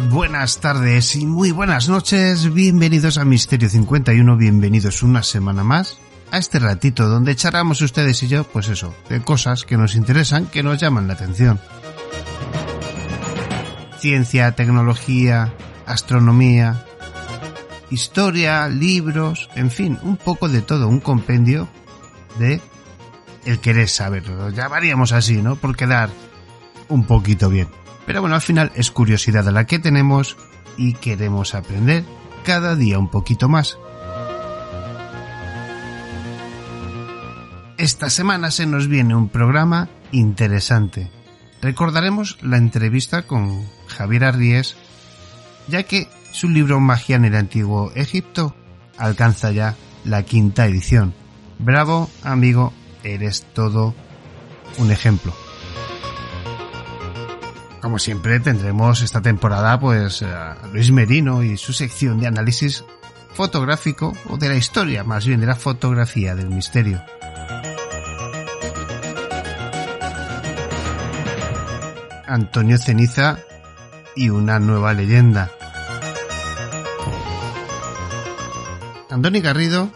Buenas tardes y muy buenas noches. Bienvenidos a Misterio 51, bienvenidos una semana más a este ratito donde charlamos ustedes y yo, pues eso, de cosas que nos interesan, que nos llaman la atención. Ciencia, tecnología, astronomía, historia, libros, en fin, un poco de todo, un compendio de el querer saberlo. Llamaríamos así, ¿no? Por quedar un poquito bien. Pero bueno, al final es curiosidad la que tenemos y queremos aprender cada día un poquito más. Esta semana se nos viene un programa interesante. Recordaremos la entrevista con Javier Arries, ya que su libro Magia en el Antiguo Egipto alcanza ya la quinta edición. Bravo, amigo, eres todo un ejemplo. Como siempre tendremos esta temporada pues a Luis Merino y su sección de análisis fotográfico o de la historia, más bien de la fotografía del misterio. Antonio Ceniza y una nueva leyenda. Andoni Garrido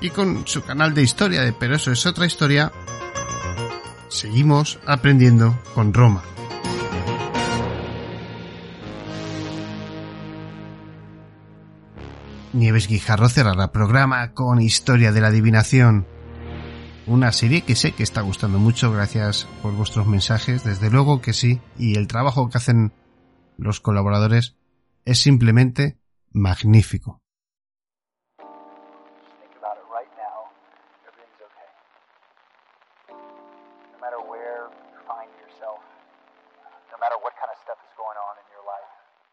y con su canal de historia de Pero eso es otra historia, seguimos aprendiendo con Roma. Nieves Guijarro cerrará programa con Historia de la Adivinación. Una serie que sé que está gustando mucho, gracias por vuestros mensajes, desde luego que sí, y el trabajo que hacen los colaboradores es simplemente magnífico.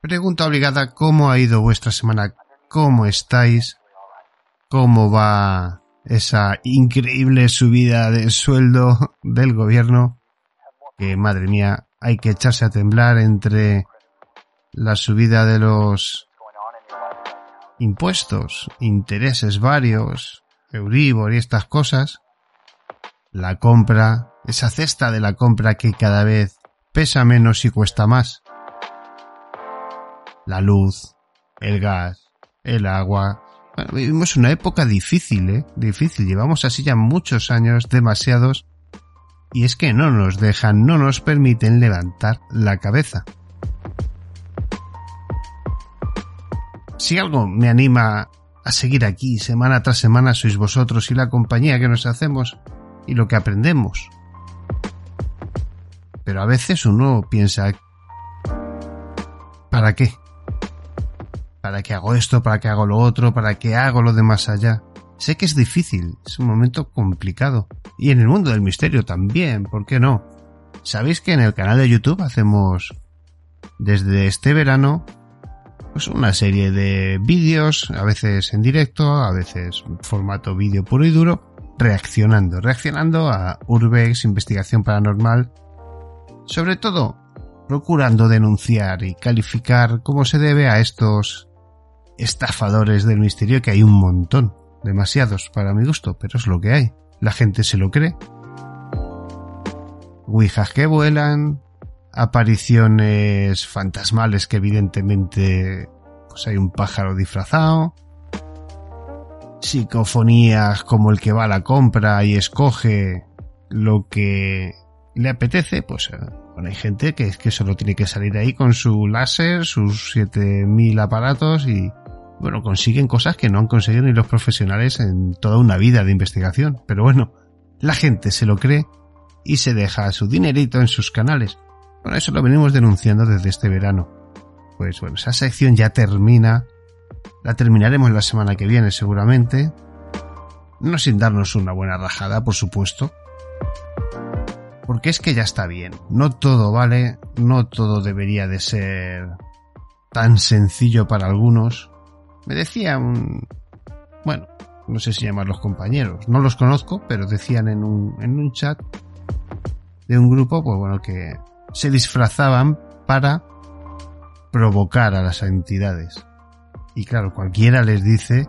Pregunta obligada, ¿cómo ha ido vuestra semana? ¿Cómo estáis? ¿Cómo va esa increíble subida de sueldo del gobierno? Que madre mía, hay que echarse a temblar entre la subida de los impuestos, intereses varios, Euribor y estas cosas, la compra, esa cesta de la compra que cada vez pesa menos y cuesta más, la luz, el gas, el agua. Bueno, vivimos una época difícil, ¿eh? Difícil. Llevamos así ya muchos años, demasiados, y es que no nos dejan, no nos permiten levantar la cabeza. Si algo me anima a seguir aquí semana tras semana sois vosotros y la compañía que nos hacemos y lo que aprendemos. Pero a veces uno piensa, ¿para qué? ¿Para qué hago esto? ¿Para qué hago lo otro? ¿Para qué hago lo de más allá? Sé que es difícil, es un momento complicado. Y en el mundo del misterio también, ¿por qué no? Sabéis que en el canal de YouTube hacemos desde este verano pues una serie de vídeos, a veces en directo, a veces formato vídeo puro y duro, reaccionando, reaccionando a Urbex, investigación paranormal, sobre todo procurando denunciar y calificar como se debe a estos estafadores del misterio que hay un montón, demasiados para mi gusto, pero es lo que hay. La gente se lo cree. Ouijas que vuelan, apariciones fantasmales que evidentemente pues hay un pájaro disfrazado, psicofonías como el que va a la compra y escoge lo que le apetece, pues eh, bueno, hay gente que es que solo tiene que salir ahí con su láser, sus 7000 aparatos y bueno, consiguen cosas que no han conseguido ni los profesionales en toda una vida de investigación. Pero bueno, la gente se lo cree y se deja su dinerito en sus canales. Bueno, eso lo venimos denunciando desde este verano. Pues bueno, esa sección ya termina. La terminaremos la semana que viene seguramente. No sin darnos una buena rajada, por supuesto. Porque es que ya está bien. No todo vale, no todo debería de ser tan sencillo para algunos. Me decía un... Bueno, no sé si llamar los compañeros. No los conozco, pero decían en un, en un chat de un grupo, pues bueno, que se disfrazaban para provocar a las entidades. Y claro, cualquiera les dice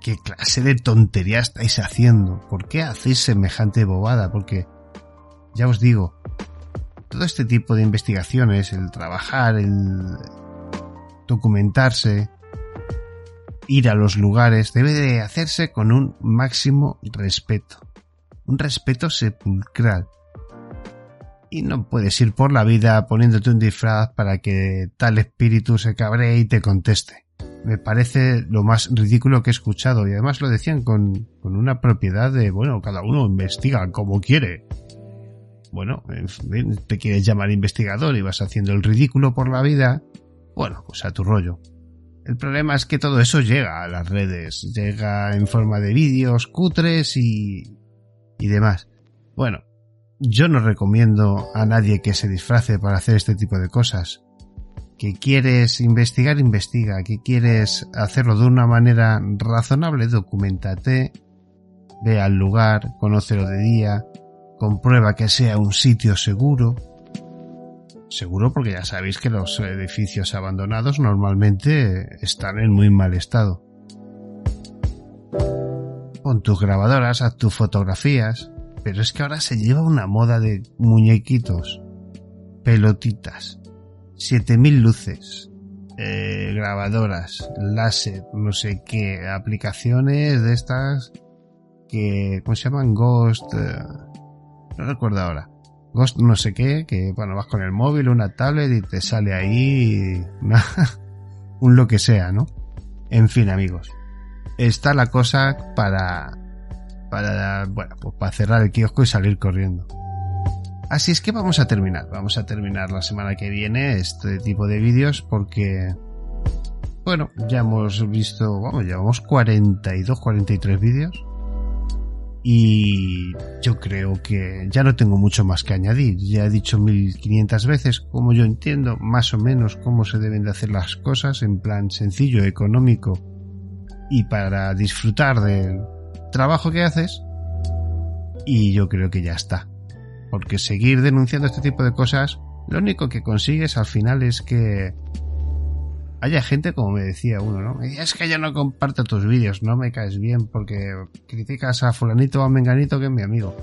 qué clase de tontería estáis haciendo. ¿Por qué hacéis semejante bobada? Porque, ya os digo, todo este tipo de investigaciones, el trabajar, el documentarse, ir a los lugares, debe de hacerse con un máximo respeto. Un respeto sepulcral. Y no puedes ir por la vida poniéndote un disfraz para que tal espíritu se cabree y te conteste. Me parece lo más ridículo que he escuchado y además lo decían con, con una propiedad de, bueno, cada uno investiga como quiere. Bueno, te quieres llamar investigador y vas haciendo el ridículo por la vida, bueno, pues a tu rollo. El problema es que todo eso llega a las redes, llega en forma de vídeos cutres y, y demás. Bueno, yo no recomiendo a nadie que se disfrace para hacer este tipo de cosas. Que quieres investigar, investiga. Que quieres hacerlo de una manera razonable, documentate, ve al lugar, conócelo de día, comprueba que sea un sitio seguro, Seguro porque ya sabéis que los edificios abandonados normalmente están en muy mal estado. Pon tus grabadoras, haz tus fotografías, pero es que ahora se lleva una moda de muñequitos, pelotitas, 7000 luces, eh, grabadoras, láser, no sé qué, aplicaciones de estas que, ¿cómo se llaman? Ghost, eh, no recuerdo ahora no sé qué, que bueno, vas con el móvil, una tablet y te sale ahí un lo que sea, ¿no? En fin, amigos. Está la cosa para, para, bueno, pues para cerrar el kiosco y salir corriendo. Así es que vamos a terminar. Vamos a terminar la semana que viene este tipo de vídeos porque, bueno, ya hemos visto, vamos, llevamos 42, 43 vídeos y yo creo que ya no tengo mucho más que añadir. Ya he dicho 1500 veces cómo yo entiendo más o menos cómo se deben de hacer las cosas en plan sencillo, económico y para disfrutar del trabajo que haces. Y yo creo que ya está. Porque seguir denunciando este tipo de cosas, lo único que consigues al final es que haya gente, como me decía uno, ¿no? Es que yo no comparto tus vídeos, no me caes bien porque criticas a fulanito o a menganito que es mi amigo.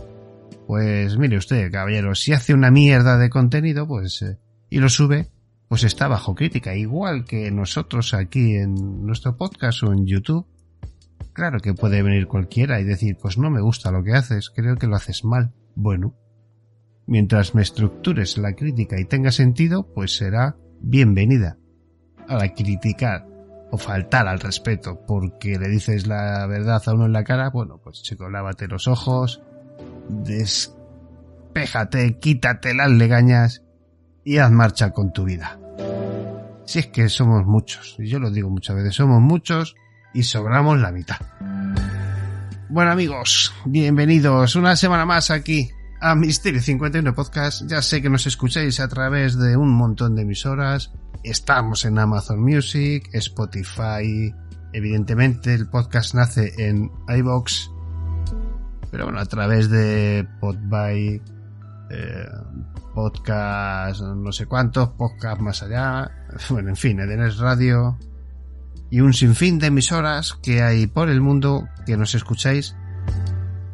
Pues mire usted, caballero, si hace una mierda de contenido, pues... Eh, y lo sube, pues está bajo crítica, igual que nosotros aquí en nuestro podcast o en YouTube. Claro que puede venir cualquiera y decir, pues no me gusta lo que haces, creo que lo haces mal. Bueno, mientras me estructures la crítica y tenga sentido, pues será bienvenida a criticar o faltar al respeto porque le dices la verdad a uno en la cara, bueno, pues chico, lávate los ojos, despéjate, quítate las legañas y haz marcha con tu vida. Si es que somos muchos, y yo lo digo muchas veces, somos muchos y sobramos la mitad. Bueno amigos, bienvenidos una semana más aquí a Misterio 51 Podcast. Ya sé que nos escucháis a través de un montón de emisoras. Estamos en Amazon Music, Spotify. Evidentemente el podcast nace en iBox. Pero bueno, a través de Podby, eh, podcast no sé cuántos, podcast más allá. Bueno, en fin, Edenes Radio. Y un sinfín de emisoras que hay por el mundo que nos escucháis.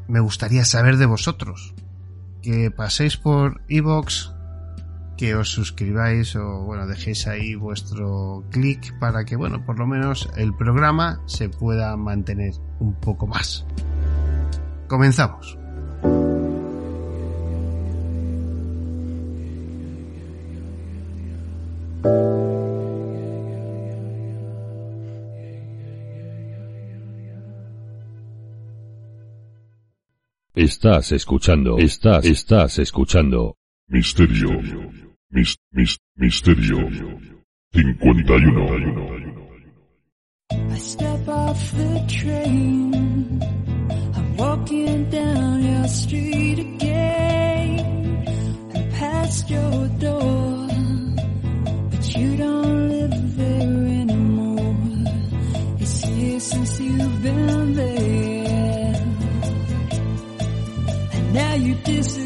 Me gustaría saber de vosotros que paséis por iVoox, que os suscribáis o bueno, dejéis ahí vuestro clic para que bueno, por lo menos el programa se pueda mantener un poco más. Comenzamos. Estás escuchando, estás, estás escuchando. Misterio, Mis, mis, misterio 51. I step off the train. I'm walking down your street again. And past your door. But you don't live there anymore. It's years since you've been there. And now you disappear.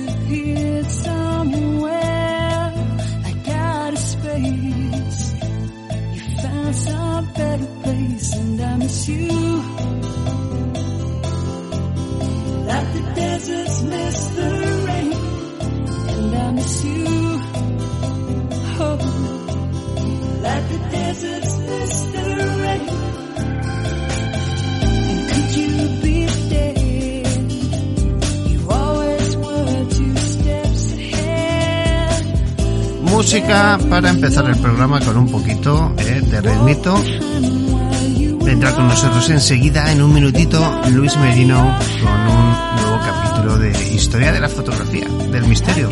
Miss you. Like the deserts miss the rain, and I miss you. Oh, like the deserts miss the rain. And could you be dead? You always were two steps ahead. Música para empezar el programa con un poquito eh, de ritmito. Vendrá con nosotros enseguida, en un minutito, Luis Merino con un nuevo capítulo de Historia de la Fotografía, del misterio.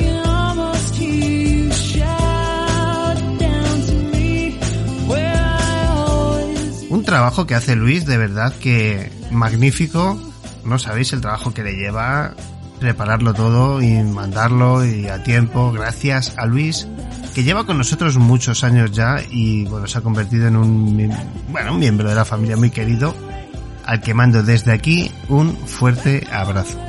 Un trabajo que hace Luis, de verdad que magnífico. No sabéis el trabajo que le lleva prepararlo todo y mandarlo y a tiempo. Gracias a Luis, que lleva con nosotros muchos años ya y bueno, se ha convertido en un, bueno, un miembro de la familia muy querido, al que mando desde aquí un fuerte abrazo.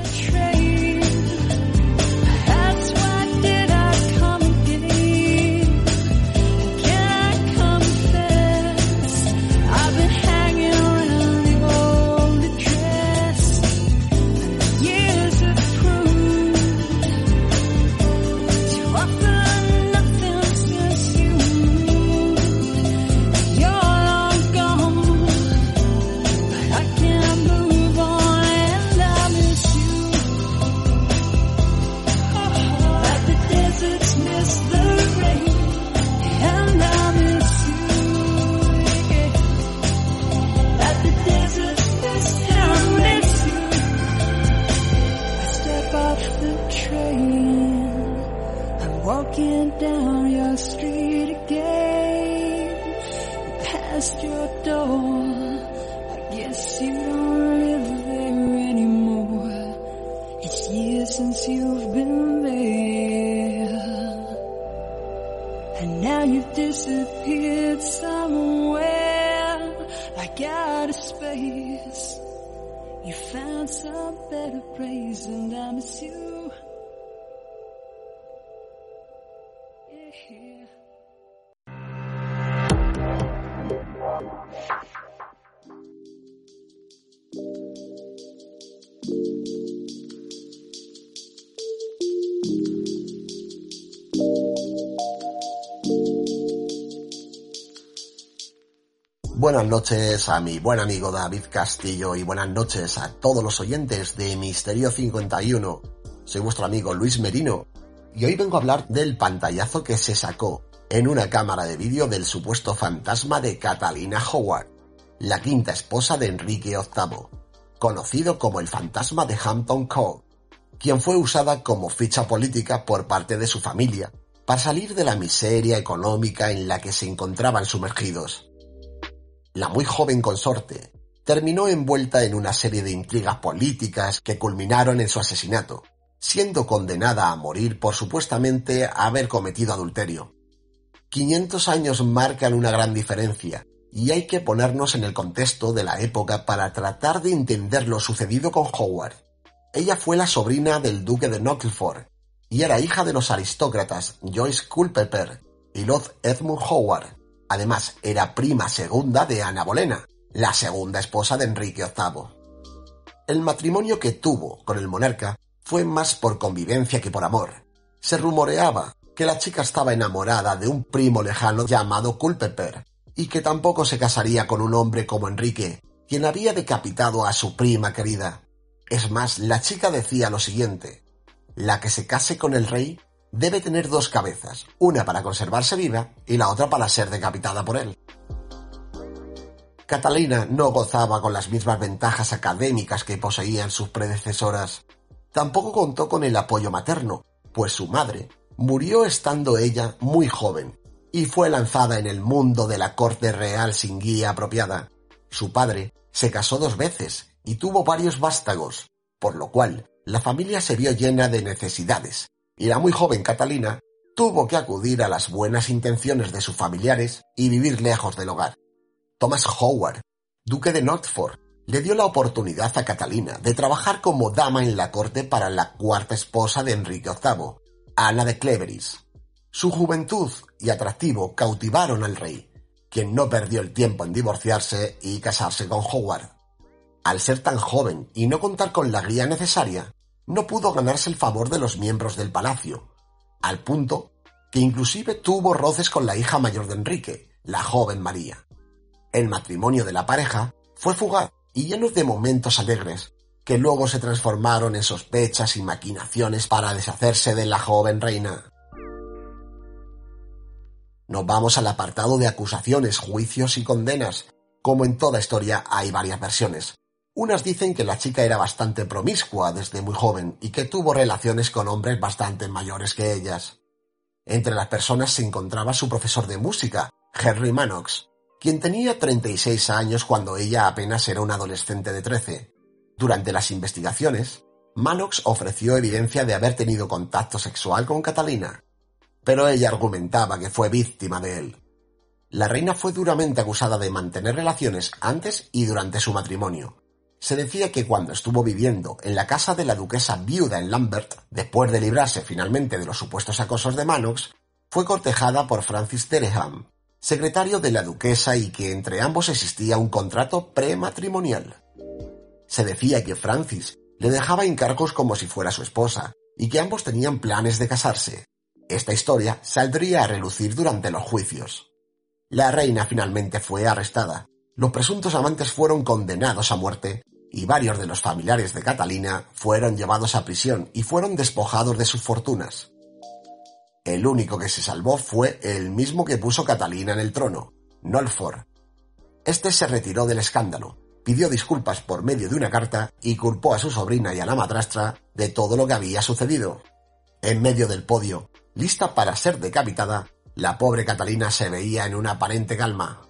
Noches a mi buen amigo David Castillo y buenas noches a todos los oyentes de Misterio 51. Soy vuestro amigo Luis Merino y hoy vengo a hablar del pantallazo que se sacó en una cámara de vídeo del supuesto fantasma de Catalina Howard, la quinta esposa de Enrique VIII, conocido como el fantasma de Hampton Court, quien fue usada como ficha política por parte de su familia para salir de la miseria económica en la que se encontraban sumergidos. La muy joven consorte terminó envuelta en una serie de intrigas políticas que culminaron en su asesinato, siendo condenada a morir por supuestamente haber cometido adulterio. 500 años marcan una gran diferencia, y hay que ponernos en el contexto de la época para tratar de entender lo sucedido con Howard. Ella fue la sobrina del duque de Knockford, y era hija de los aristócratas Joyce Culpeper y Lord Edmund Howard. Además, era prima segunda de Ana Bolena, la segunda esposa de Enrique VIII. El matrimonio que tuvo con el monarca fue más por convivencia que por amor. Se rumoreaba que la chica estaba enamorada de un primo lejano llamado Culpeper, y que tampoco se casaría con un hombre como Enrique, quien había decapitado a su prima querida. Es más, la chica decía lo siguiente, la que se case con el rey debe tener dos cabezas, una para conservarse viva y la otra para ser decapitada por él. Catalina no gozaba con las mismas ventajas académicas que poseían sus predecesoras. Tampoco contó con el apoyo materno, pues su madre murió estando ella muy joven y fue lanzada en el mundo de la corte real sin guía apropiada. Su padre se casó dos veces y tuvo varios vástagos, por lo cual la familia se vio llena de necesidades, y la muy joven Catalina tuvo que acudir a las buenas intenciones de sus familiares y vivir lejos del hogar. Thomas Howard, duque de Norfolk, le dio la oportunidad a Catalina de trabajar como dama en la corte para la cuarta esposa de Enrique VIII, Ana de Cleveris. Su juventud y atractivo cautivaron al rey, quien no perdió el tiempo en divorciarse y casarse con Howard. Al ser tan joven y no contar con la guía necesaria, no pudo ganarse el favor de los miembros del palacio, al punto que inclusive tuvo roces con la hija mayor de Enrique, la joven María. El matrimonio de la pareja fue fugaz y lleno de momentos alegres, que luego se transformaron en sospechas y maquinaciones para deshacerse de la joven reina. Nos vamos al apartado de acusaciones, juicios y condenas. Como en toda historia hay varias versiones. Unas dicen que la chica era bastante promiscua desde muy joven y que tuvo relaciones con hombres bastante mayores que ellas. Entre las personas se encontraba su profesor de música, Henry Manox, quien tenía 36 años cuando ella apenas era una adolescente de 13. Durante las investigaciones, Manox ofreció evidencia de haber tenido contacto sexual con Catalina, pero ella argumentaba que fue víctima de él. La reina fue duramente acusada de mantener relaciones antes y durante su matrimonio. Se decía que cuando estuvo viviendo en la casa de la duquesa viuda en Lambert, después de librarse finalmente de los supuestos acosos de Manox, fue cortejada por Francis Tereham, secretario de la duquesa y que entre ambos existía un contrato prematrimonial. Se decía que Francis le dejaba encargos como si fuera su esposa y que ambos tenían planes de casarse. Esta historia saldría a relucir durante los juicios. La reina finalmente fue arrestada, los presuntos amantes fueron condenados a muerte y varios de los familiares de Catalina fueron llevados a prisión y fueron despojados de sus fortunas. El único que se salvó fue el mismo que puso Catalina en el trono, Nolfor. Este se retiró del escándalo, pidió disculpas por medio de una carta y culpó a su sobrina y a la madrastra de todo lo que había sucedido. En medio del podio, lista para ser decapitada, la pobre Catalina se veía en una aparente calma.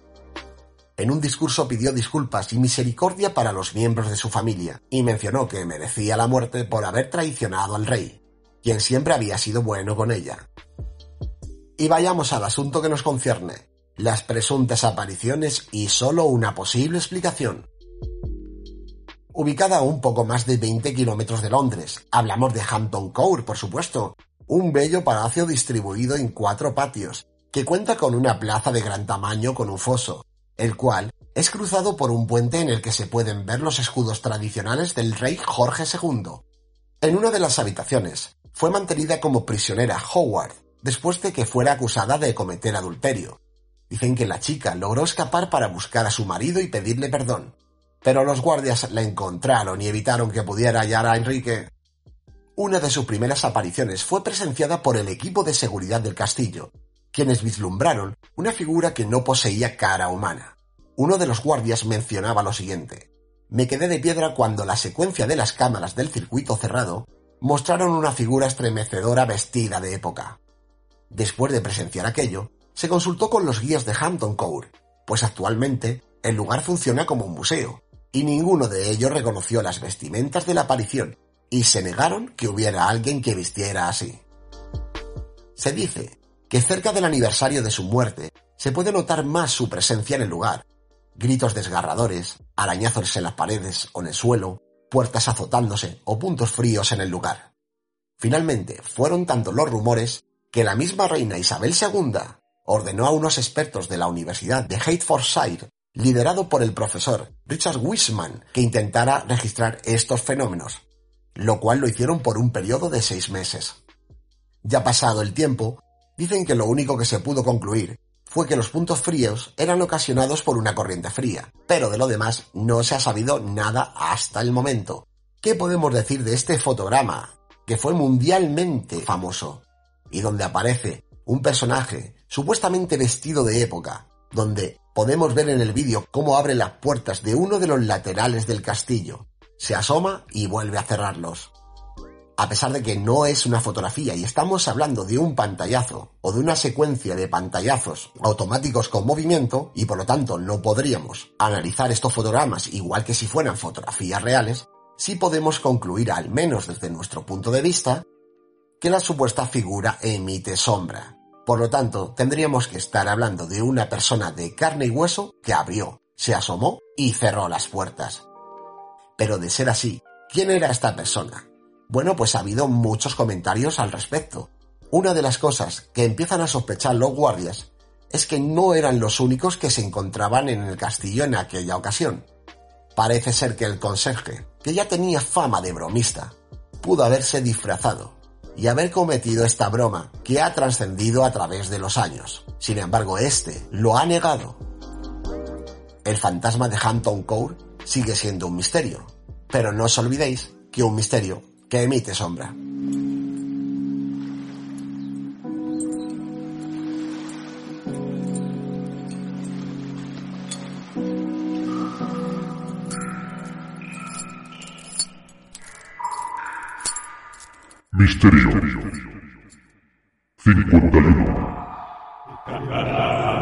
En un discurso pidió disculpas y misericordia para los miembros de su familia, y mencionó que merecía la muerte por haber traicionado al rey, quien siempre había sido bueno con ella. Y vayamos al asunto que nos concierne, las presuntas apariciones y solo una posible explicación. Ubicada a un poco más de 20 kilómetros de Londres, hablamos de Hampton Court, por supuesto, un bello palacio distribuido en cuatro patios, que cuenta con una plaza de gran tamaño con un foso, el cual es cruzado por un puente en el que se pueden ver los escudos tradicionales del rey Jorge II. En una de las habitaciones fue mantenida como prisionera Howard, después de que fuera acusada de cometer adulterio. Dicen que la chica logró escapar para buscar a su marido y pedirle perdón, pero los guardias la encontraron y evitaron que pudiera hallar a Enrique. Una de sus primeras apariciones fue presenciada por el equipo de seguridad del castillo, quienes vislumbraron una figura que no poseía cara humana. Uno de los guardias mencionaba lo siguiente. Me quedé de piedra cuando la secuencia de las cámaras del circuito cerrado mostraron una figura estremecedora vestida de época. Después de presenciar aquello, se consultó con los guías de Hampton Court, pues actualmente el lugar funciona como un museo, y ninguno de ellos reconoció las vestimentas de la aparición, y se negaron que hubiera alguien que vistiera así. Se dice que cerca del aniversario de su muerte se puede notar más su presencia en el lugar. Gritos desgarradores, arañazos en las paredes o en el suelo, puertas azotándose o puntos fríos en el lugar. Finalmente, fueron tantos los rumores que la misma reina Isabel II ordenó a unos expertos de la Universidad de Hertfordshire, liderado por el profesor Richard Wiseman, que intentara registrar estos fenómenos, lo cual lo hicieron por un periodo de seis meses. Ya pasado el tiempo, Dicen que lo único que se pudo concluir fue que los puntos fríos eran ocasionados por una corriente fría, pero de lo demás no se ha sabido nada hasta el momento. ¿Qué podemos decir de este fotograma, que fue mundialmente famoso, y donde aparece un personaje supuestamente vestido de época, donde podemos ver en el vídeo cómo abre las puertas de uno de los laterales del castillo, se asoma y vuelve a cerrarlos? A pesar de que no es una fotografía y estamos hablando de un pantallazo o de una secuencia de pantallazos automáticos con movimiento y por lo tanto no podríamos analizar estos fotogramas igual que si fueran fotografías reales, sí podemos concluir, al menos desde nuestro punto de vista, que la supuesta figura emite sombra. Por lo tanto, tendríamos que estar hablando de una persona de carne y hueso que abrió, se asomó y cerró las puertas. Pero de ser así, ¿quién era esta persona? Bueno, pues ha habido muchos comentarios al respecto. Una de las cosas que empiezan a sospechar los guardias es que no eran los únicos que se encontraban en el castillo en aquella ocasión. Parece ser que el conserje, que ya tenía fama de bromista, pudo haberse disfrazado y haber cometido esta broma que ha trascendido a través de los años. Sin embargo, este lo ha negado. El fantasma de Hampton Court sigue siendo un misterio, pero no os olvidéis que un misterio que emite sombra. Misterio 51.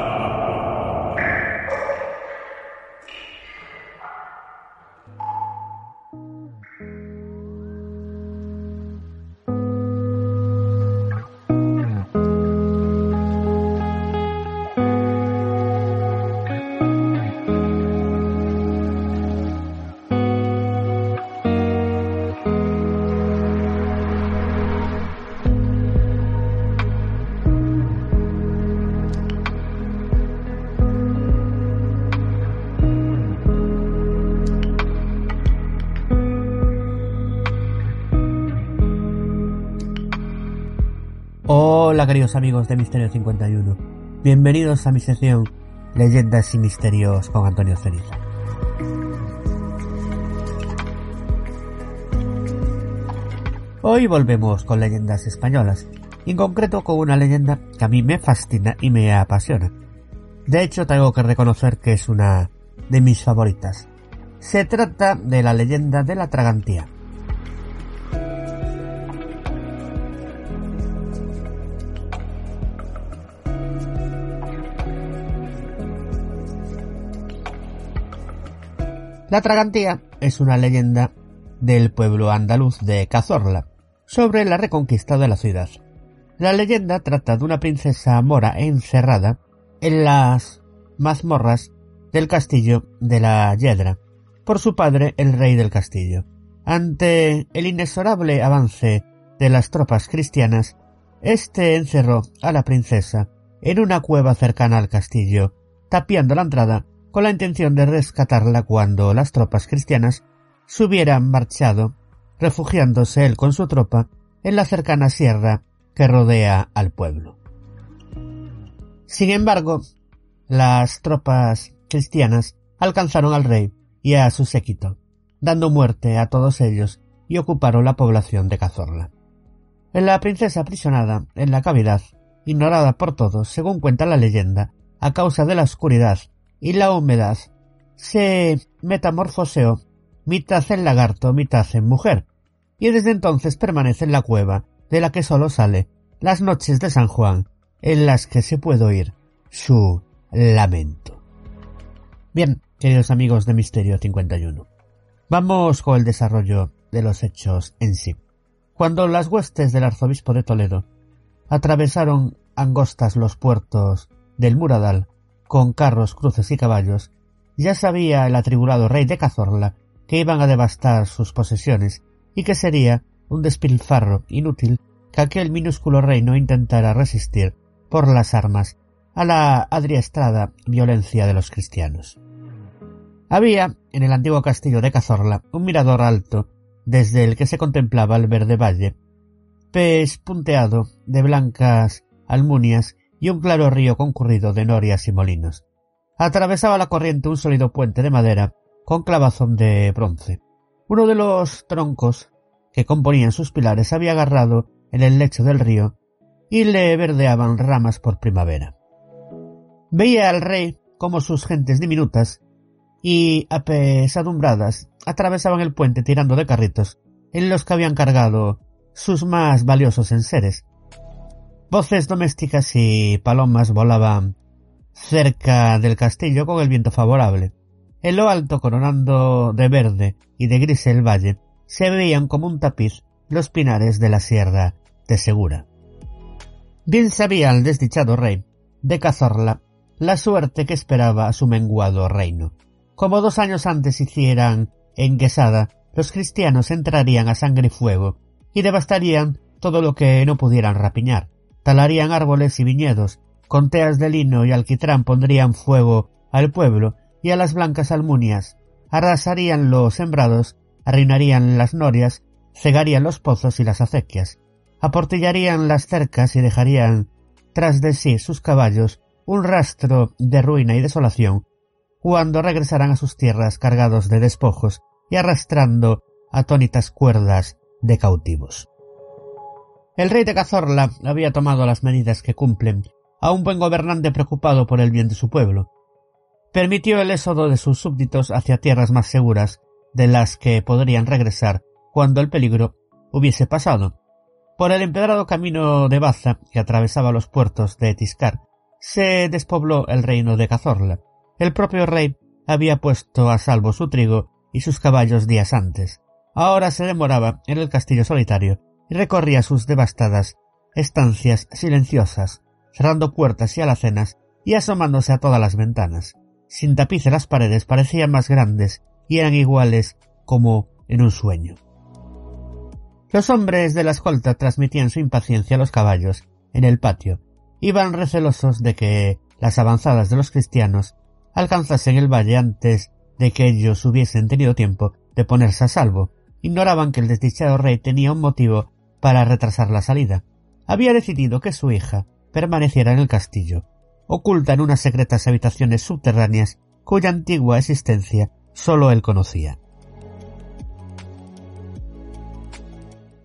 Queridos amigos de Misterio 51. Bienvenidos a mi sección Leyendas y Misterios con Antonio Ceniza. Hoy volvemos con leyendas españolas, en concreto con una leyenda que a mí me fascina y me apasiona. De hecho, tengo que reconocer que es una de mis favoritas. Se trata de la leyenda de la Tragantía. La Tragantía es una leyenda del pueblo andaluz de Cazorla sobre la reconquista de la ciudad. La leyenda trata de una princesa mora encerrada en las mazmorras del castillo de la Yedra por su padre el rey del castillo. Ante el inexorable avance de las tropas cristianas, éste encerró a la princesa en una cueva cercana al castillo, tapiando la entrada con la intención de rescatarla cuando las tropas cristianas se hubieran marchado, refugiándose él con su tropa en la cercana sierra que rodea al pueblo. Sin embargo, las tropas cristianas alcanzaron al rey y a su séquito, dando muerte a todos ellos y ocuparon la población de Cazorla. La princesa aprisionada en la cavidad, ignorada por todos, según cuenta la leyenda, a causa de la oscuridad y la humedad, se metamorfoseó mitad en lagarto, mitad en mujer, y desde entonces permanece en la cueva, de la que sólo sale las noches de San Juan, en las que se puede oír su lamento. Bien, queridos amigos de Misterio 51, vamos con el desarrollo de los hechos en sí. Cuando las huestes del arzobispo de Toledo atravesaron angostas los puertos del Muradal con carros, cruces y caballos, ya sabía el atribulado rey de Cazorla que iban a devastar sus posesiones y que sería un despilfarro inútil que aquel minúsculo reino intentara resistir por las armas a la adriestrada violencia de los cristianos. Había, en el antiguo castillo de Cazorla, un mirador alto, desde el que se contemplaba el verde valle, pez punteado de blancas almunias y un claro río concurrido de norias y molinos. Atravesaba la corriente un sólido puente de madera con clavazón de bronce. Uno de los troncos que componían sus pilares había agarrado en el lecho del río y le verdeaban ramas por primavera. Veía al rey como sus gentes diminutas y apesadumbradas atravesaban el puente tirando de carritos en los que habían cargado sus más valiosos enseres, Voces domésticas y palomas volaban cerca del castillo con el viento favorable. En lo alto, coronando de verde y de gris el valle, se veían como un tapiz los pinares de la sierra de Segura. Bien sabía el desdichado rey de Cazorla la suerte que esperaba a su menguado reino. Como dos años antes hicieran en Quesada, los cristianos entrarían a sangre y fuego y devastarían todo lo que no pudieran rapiñar. Talarían árboles y viñedos, con teas de lino y alquitrán pondrían fuego al pueblo y a las blancas almunias, arrasarían los sembrados, arruinarían las norias, cegarían los pozos y las acequias, aportillarían las cercas y dejarían tras de sí sus caballos un rastro de ruina y desolación, cuando regresaran a sus tierras cargados de despojos y arrastrando atónitas cuerdas de cautivos. El rey de Cazorla había tomado las medidas que cumplen a un buen gobernante preocupado por el bien de su pueblo. Permitió el éxodo de sus súbditos hacia tierras más seguras de las que podrían regresar cuando el peligro hubiese pasado. Por el empedrado camino de Baza que atravesaba los puertos de Tiscar, se despobló el reino de Cazorla. El propio rey había puesto a salvo su trigo y sus caballos días antes. Ahora se demoraba en el castillo solitario recorría sus devastadas estancias silenciosas, cerrando puertas y alacenas y asomándose a todas las ventanas. Sin tapice las paredes parecían más grandes y eran iguales como en un sueño. Los hombres de la escolta transmitían su impaciencia a los caballos en el patio. Iban recelosos de que las avanzadas de los cristianos alcanzasen el valle antes de que ellos hubiesen tenido tiempo de ponerse a salvo. Ignoraban que el desdichado rey tenía un motivo para retrasar la salida. Había decidido que su hija permaneciera en el castillo, oculta en unas secretas habitaciones subterráneas cuya antigua existencia sólo él conocía.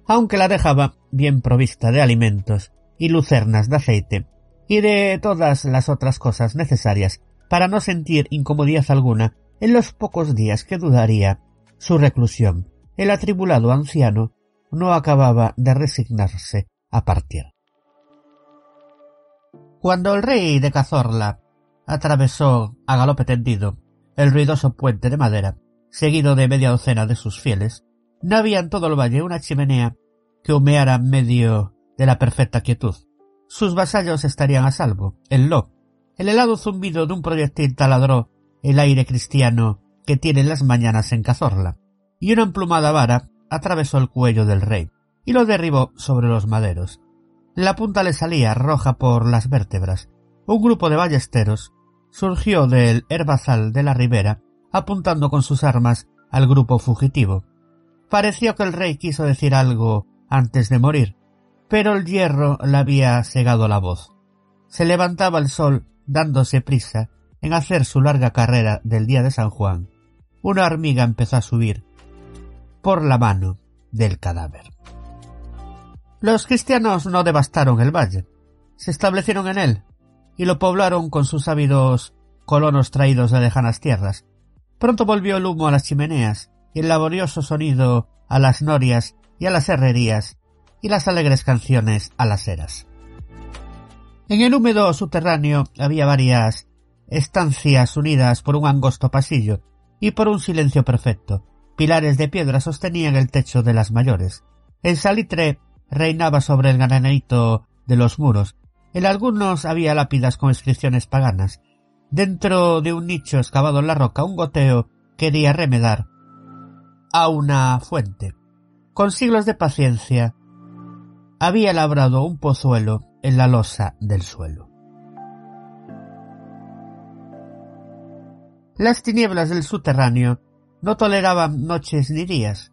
aunque la dejaba bien provista de alimentos y lucernas de aceite y de todas las otras cosas necesarias para no sentir incomodidad alguna en los pocos días que dudaría su reclusión. El atribulado anciano no acababa de resignarse a partir. Cuando el rey de Cazorla atravesó a galope tendido el ruidoso puente de madera, seguido de media docena de sus fieles, no había en todo el valle una chimenea que humeara en medio de la perfecta quietud. Sus vasallos estarían a salvo. El lo. El helado zumbido de un proyectil taladró el aire cristiano que tiene las mañanas en Cazorla, y una emplumada vara atravesó el cuello del rey y lo derribó sobre los maderos. La punta le salía roja por las vértebras. Un grupo de ballesteros surgió del herbazal de la ribera apuntando con sus armas al grupo fugitivo. Pareció que el rey quiso decir algo antes de morir, pero el hierro le había cegado la voz. Se levantaba el sol dándose prisa en hacer su larga carrera del día de San Juan. Una hormiga empezó a subir por la mano del cadáver. Los cristianos no devastaron el valle, se establecieron en él y lo poblaron con sus ávidos colonos traídos de lejanas tierras. Pronto volvió el humo a las chimeneas y el laborioso sonido a las norias y a las herrerías y las alegres canciones a las eras. En el húmedo subterráneo había varias estancias unidas por un angosto pasillo y por un silencio perfecto. Pilares de piedra sostenían el techo de las mayores. El salitre reinaba sobre el granito de los muros. En algunos había lápidas con inscripciones paganas. Dentro de un nicho excavado en la roca un goteo quería remedar a una fuente. Con siglos de paciencia, había labrado un pozuelo en la losa del suelo. Las tinieblas del subterráneo no toleraban noches ni días.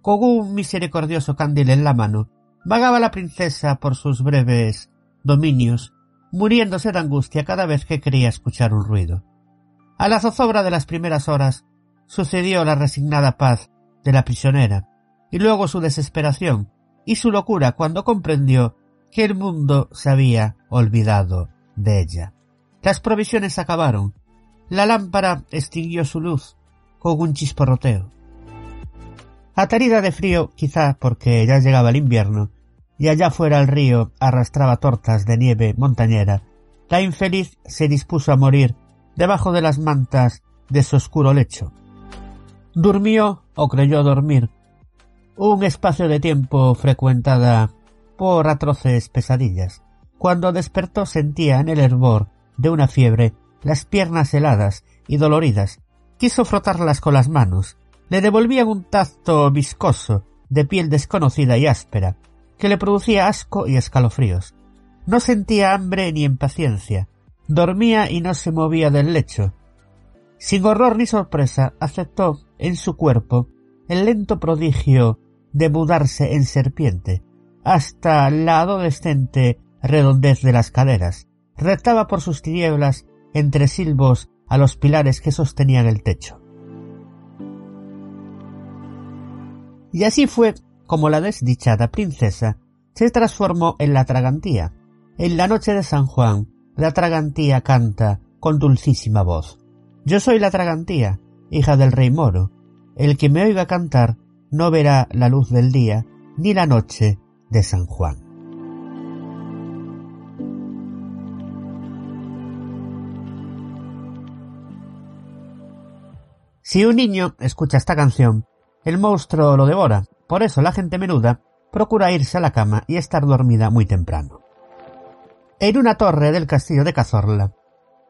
Con un misericordioso candil en la mano, vagaba la princesa por sus breves dominios, muriéndose de angustia cada vez que quería escuchar un ruido. A la zozobra de las primeras horas sucedió la resignada paz de la prisionera, y luego su desesperación y su locura cuando comprendió que el mundo se había olvidado de ella. Las provisiones acabaron. La lámpara extinguió su luz con un chisporroteo. Atarida de frío, quizá porque ya llegaba el invierno, y allá fuera el río arrastraba tortas de nieve montañera, la infeliz se dispuso a morir debajo de las mantas de su oscuro lecho. Durmió o creyó dormir un espacio de tiempo frecuentada por atroces pesadillas. Cuando despertó sentía en el hervor de una fiebre las piernas heladas y doloridas. Quiso frotarlas con las manos. le devolvían un tacto viscoso, de piel desconocida y áspera, que le producía asco y escalofríos. No sentía hambre ni impaciencia, dormía y no se movía del lecho. Sin horror ni sorpresa, aceptó en su cuerpo el lento prodigio de mudarse en serpiente, hasta la adolescente redondez de las caderas. Retaba por sus tinieblas entre silbos a los pilares que sostenían el techo. Y así fue como la desdichada princesa se transformó en la tragantía. En la noche de San Juan, la tragantía canta con dulcísima voz. Yo soy la tragantía, hija del rey moro. El que me oiga cantar no verá la luz del día ni la noche de San Juan. Si un niño escucha esta canción, el monstruo lo devora. Por eso la gente menuda procura irse a la cama y estar dormida muy temprano. En una torre del castillo de Cazorla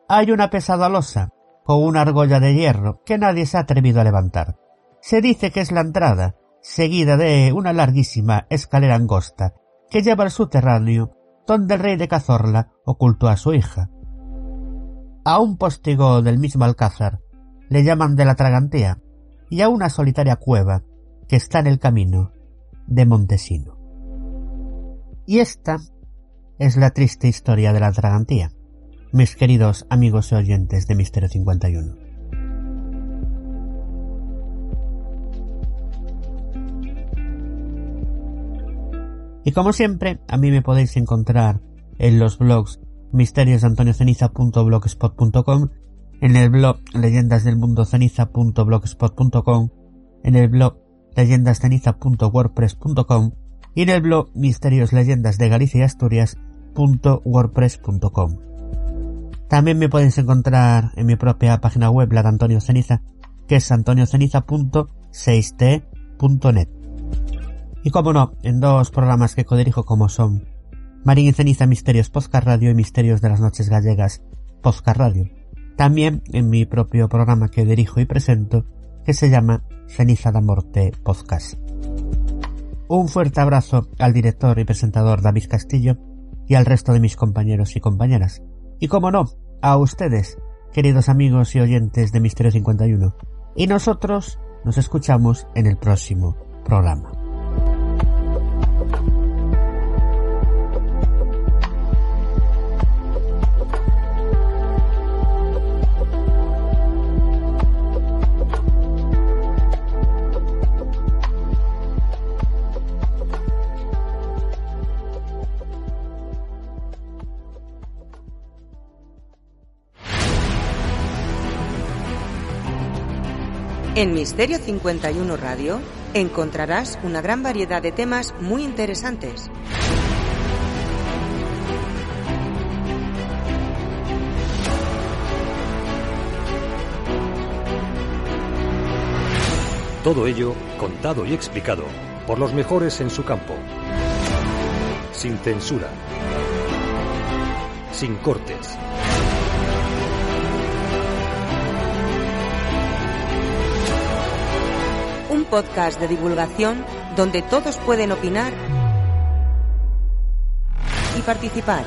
hay una pesada losa con una argolla de hierro que nadie se ha atrevido a levantar. Se dice que es la entrada, seguida de una larguísima escalera angosta que lleva al subterráneo donde el rey de Cazorla ocultó a su hija. A un postigo del mismo alcázar le llaman de la Tragantía y a una solitaria cueva que está en el camino de Montesino. Y esta es la triste historia de la Tragantía, mis queridos amigos y oyentes de Misterio 51. Y como siempre, a mí me podéis encontrar en los blogs misteriosantonioceniza.blogspot.com, en el blog leyendasdelmundoceniza.blogspot.com, en el blog leyendasceniza.wordpress.com y en el blog misterios leyendas de Galicia y Asturias.wordpress.com. También me podéis encontrar en mi propia página web, la de Antonio Ceniza, que es antonioceniza.6t.net. Y como no, en dos programas que codirijo como son Marín y Ceniza Misterios Podcast Radio y Misterios de las Noches Gallegas Podcast Radio. También en mi propio programa que dirijo y presento, que se llama Ceniza da Morte Podcast. Un fuerte abrazo al director y presentador David Castillo y al resto de mis compañeros y compañeras. Y como no, a ustedes, queridos amigos y oyentes de Misterio 51. Y nosotros nos escuchamos en el próximo programa. En Misterio 51 Radio encontrarás una gran variedad de temas muy interesantes. Todo ello contado y explicado por los mejores en su campo. Sin censura. Sin cortes. Podcast de divulgación donde todos pueden opinar y participar.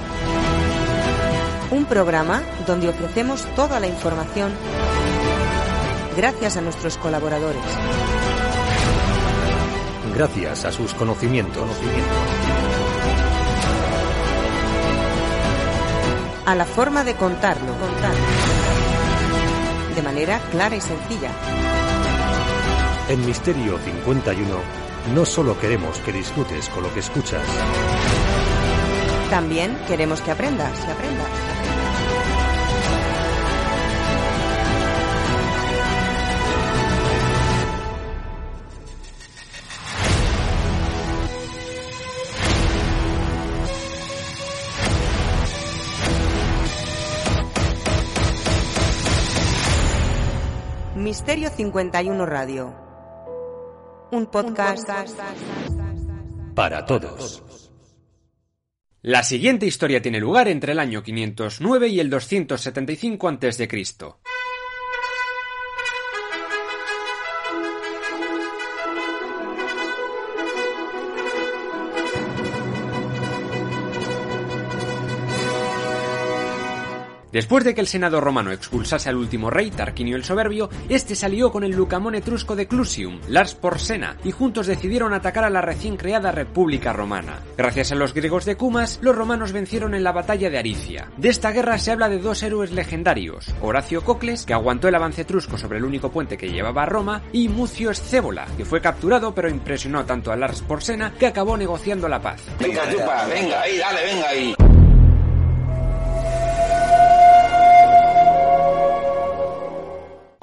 Un programa donde ofrecemos toda la información gracias a nuestros colaboradores. Gracias a sus conocimientos. A la forma de contarlo. De manera clara y sencilla. En Misterio 51 no solo queremos que disfrutes con lo que escuchas, También queremos que aprendas, que aprendas. Misterio 51 Radio. Un podcast para todos. La siguiente historia tiene lugar entre el año 509 y el 275 a.C. Después de que el Senado romano expulsase al último rey, Tarquinio el Soberbio, este salió con el Lucamón etrusco de Clusium, Lars Porsena, y juntos decidieron atacar a la recién creada República Romana. Gracias a los griegos de Cumas, los romanos vencieron en la batalla de Aricia. De esta guerra se habla de dos héroes legendarios, Horacio Cocles, que aguantó el avance etrusco sobre el único puente que llevaba a Roma, y Mucio Escébola, que fue capturado pero impresionó tanto a Lars Porsena que acabó negociando la paz. Venga, chupa, venga ahí, dale, venga ahí.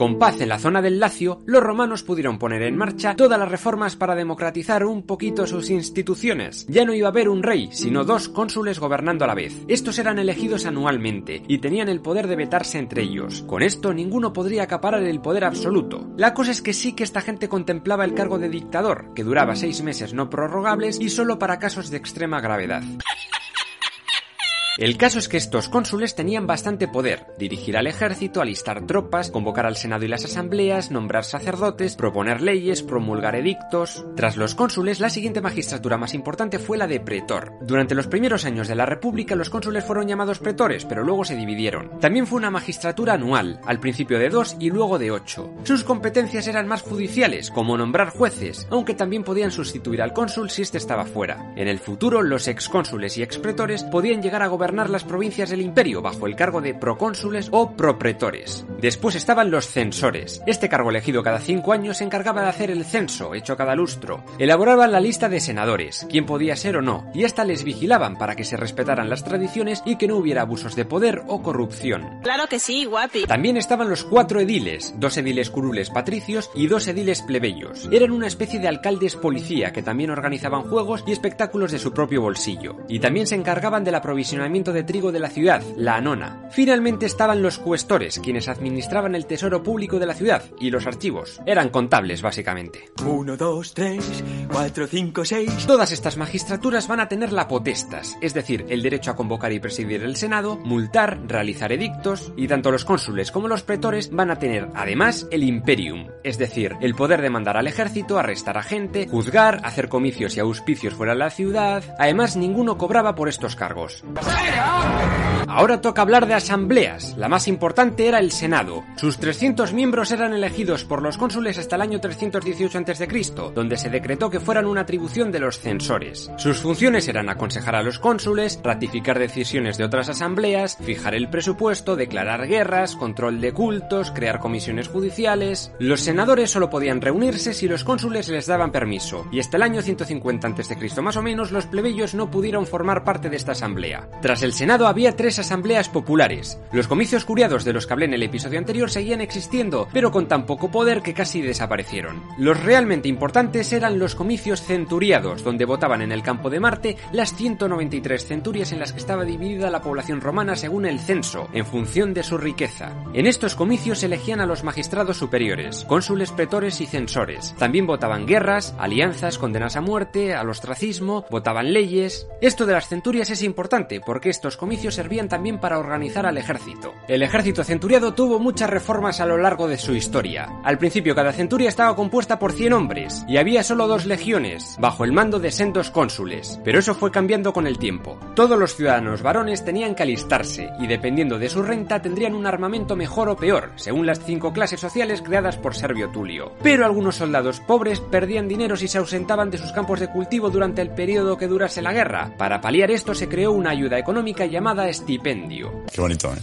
Con paz en la zona del Lacio, los romanos pudieron poner en marcha todas las reformas para democratizar un poquito sus instituciones. Ya no iba a haber un rey, sino dos cónsules gobernando a la vez. Estos eran elegidos anualmente y tenían el poder de vetarse entre ellos. Con esto ninguno podría acaparar el poder absoluto. La cosa es que sí que esta gente contemplaba el cargo de dictador, que duraba seis meses no prorrogables y solo para casos de extrema gravedad. El caso es que estos cónsules tenían bastante poder, dirigir al ejército, alistar tropas, convocar al Senado y las asambleas, nombrar sacerdotes, proponer leyes, promulgar edictos. Tras los cónsules, la siguiente magistratura más importante fue la de pretor. Durante los primeros años de la República, los cónsules fueron llamados pretores, pero luego se dividieron. También fue una magistratura anual, al principio de dos y luego de ocho. Sus competencias eran más judiciales, como nombrar jueces, aunque también podían sustituir al cónsul si éste estaba fuera. En el futuro, los excónsules y expretores podían llegar a gobernar las provincias del imperio bajo el cargo de procónsules o propretores. Después estaban los censores. Este cargo elegido cada cinco años se encargaba de hacer el censo, hecho cada lustro. Elaboraban la lista de senadores, quién podía ser o no, y hasta les vigilaban para que se respetaran las tradiciones y que no hubiera abusos de poder o corrupción. Claro que sí, guapi. También estaban los cuatro ediles, dos ediles curules patricios y dos ediles plebeyos. Eran una especie de alcaldes policía que también organizaban juegos y espectáculos de su propio bolsillo. Y también se encargaban del aprovisionamiento de trigo de la ciudad, la anona. Finalmente estaban los cuestores, quienes administraban el tesoro público de la ciudad y los archivos. Eran contables, básicamente. 1, 2, 3, 4, 5, 6. Todas estas magistraturas van a tener la potestas, es decir, el derecho a convocar y presidir el Senado, multar, realizar edictos, y tanto los cónsules como los pretores van a tener además el imperium, es decir, el poder de mandar al ejército, arrestar a gente, juzgar, hacer comicios y auspicios fuera de la ciudad. Además, ninguno cobraba por estos cargos. Ahora toca hablar de asambleas. La más importante era el Senado. Sus 300 miembros eran elegidos por los cónsules hasta el año 318 a.C., donde se decretó que fueran una atribución de los censores. Sus funciones eran aconsejar a los cónsules, ratificar decisiones de otras asambleas, fijar el presupuesto, declarar guerras, control de cultos, crear comisiones judiciales. Los senadores solo podían reunirse si los cónsules les daban permiso, y hasta el año 150 a.C. más o menos los plebeyos no pudieron formar parte de esta asamblea. El Senado había tres asambleas populares. Los comicios curiados de los que hablé en el episodio anterior seguían existiendo, pero con tan poco poder que casi desaparecieron. Los realmente importantes eran los comicios centuriados, donde votaban en el campo de Marte las 193 centurias en las que estaba dividida la población romana según el censo, en función de su riqueza. En estos comicios elegían a los magistrados superiores, cónsules, pretores y censores. También votaban guerras, alianzas, condenas a muerte, al ostracismo, votaban leyes. Esto de las centurias es importante porque estos comicios servían también para organizar al ejército. El ejército centuriado tuvo muchas reformas a lo largo de su historia. Al principio cada centuria estaba compuesta por 100 hombres y había solo dos legiones, bajo el mando de sendos cónsules, pero eso fue cambiando con el tiempo. Todos los ciudadanos varones tenían que alistarse y dependiendo de su renta tendrían un armamento mejor o peor, según las cinco clases sociales creadas por Servio Tulio. Pero algunos soldados pobres perdían dinero si se ausentaban de sus campos de cultivo durante el periodo que durase la guerra. Para paliar esto se creó una ayuda económica llamada estipendio. Qué bonito, ¿eh?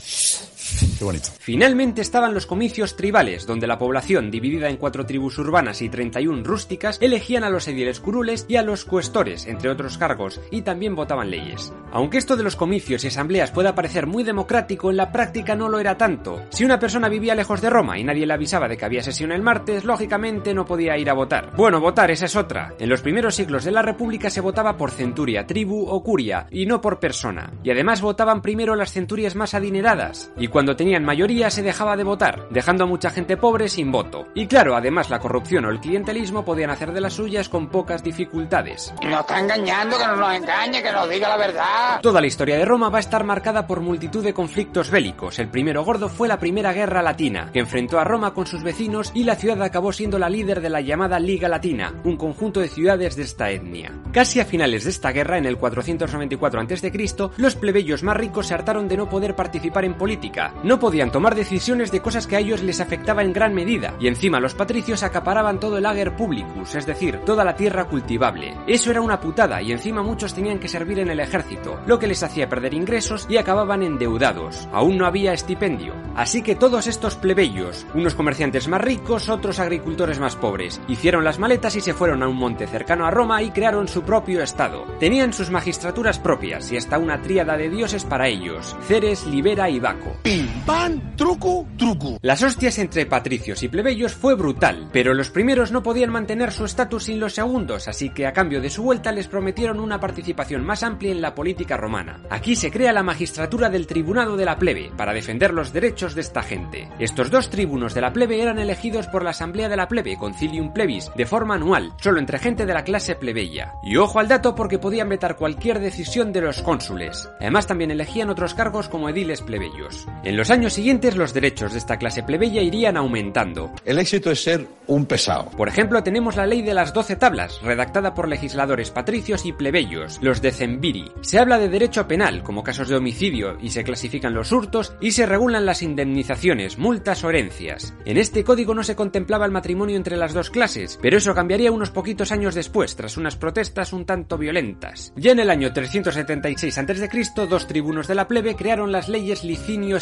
Finalmente estaban los comicios tribales, donde la población, dividida en cuatro tribus urbanas y 31 rústicas, elegían a los ediles curules y a los cuestores, entre otros cargos, y también votaban leyes. Aunque esto de los comicios y asambleas pueda parecer muy democrático, en la práctica no lo era tanto. Si una persona vivía lejos de Roma y nadie le avisaba de que había sesión el martes, lógicamente no podía ir a votar. Bueno, votar, esa es otra. En los primeros siglos de la República se votaba por centuria, tribu o curia, y no por persona. Y además votaban primero las centurias más adineradas, y cuando tenían tenían mayoría se dejaba de votar, dejando a mucha gente pobre sin voto. Y claro, además la corrupción o el clientelismo podían hacer de las suyas con pocas dificultades. Nos está engañando, que no nos engañe, que nos diga la verdad. Toda la historia de Roma va a estar marcada por multitud de conflictos bélicos. El primero gordo fue la Primera Guerra Latina, que enfrentó a Roma con sus vecinos y la ciudad acabó siendo la líder de la llamada Liga Latina, un conjunto de ciudades de esta etnia. Casi a finales de esta guerra, en el 494 a.C., los plebeyos más ricos se hartaron de no poder participar en política. No podían tomar decisiones de cosas que a ellos les afectaba en gran medida, y encima los patricios acaparaban todo el ager publicus, es decir, toda la tierra cultivable. Eso era una putada, y encima muchos tenían que servir en el ejército, lo que les hacía perder ingresos y acababan endeudados. Aún no había estipendio. Así que todos estos plebeyos, unos comerciantes más ricos, otros agricultores más pobres, hicieron las maletas y se fueron a un monte cercano a Roma y crearon su propio estado. Tenían sus magistraturas propias y hasta una tríada de dioses para ellos, Ceres, Libera y Baco. Pan, truco, truco. Las hostias entre patricios y plebeyos fue brutal, pero los primeros no podían mantener su estatus sin los segundos, así que a cambio de su vuelta les prometieron una participación más amplia en la política romana. Aquí se crea la magistratura del tribunado de la plebe, para defender los derechos de esta gente. Estos dos tribunos de la plebe eran elegidos por la asamblea de la plebe, concilium plebis, de forma anual, solo entre gente de la clase plebeya. Y ojo al dato porque podían vetar cualquier decisión de los cónsules. Además también elegían otros cargos como ediles plebeyos. En los años siguientes los derechos de esta clase plebeya irían aumentando. El éxito es ser un pesado. Por ejemplo, tenemos la ley de las doce tablas, redactada por legisladores patricios y plebeyos, los de Zembiri. Se habla de derecho penal, como casos de homicidio, y se clasifican los hurtos y se regulan las indemnizaciones, multas o herencias. En este código no se contemplaba el matrimonio entre las dos clases, pero eso cambiaría unos poquitos años después, tras unas protestas un tanto violentas. Ya en el año 376 a.C., dos tribunos de la plebe crearon las leyes Licinio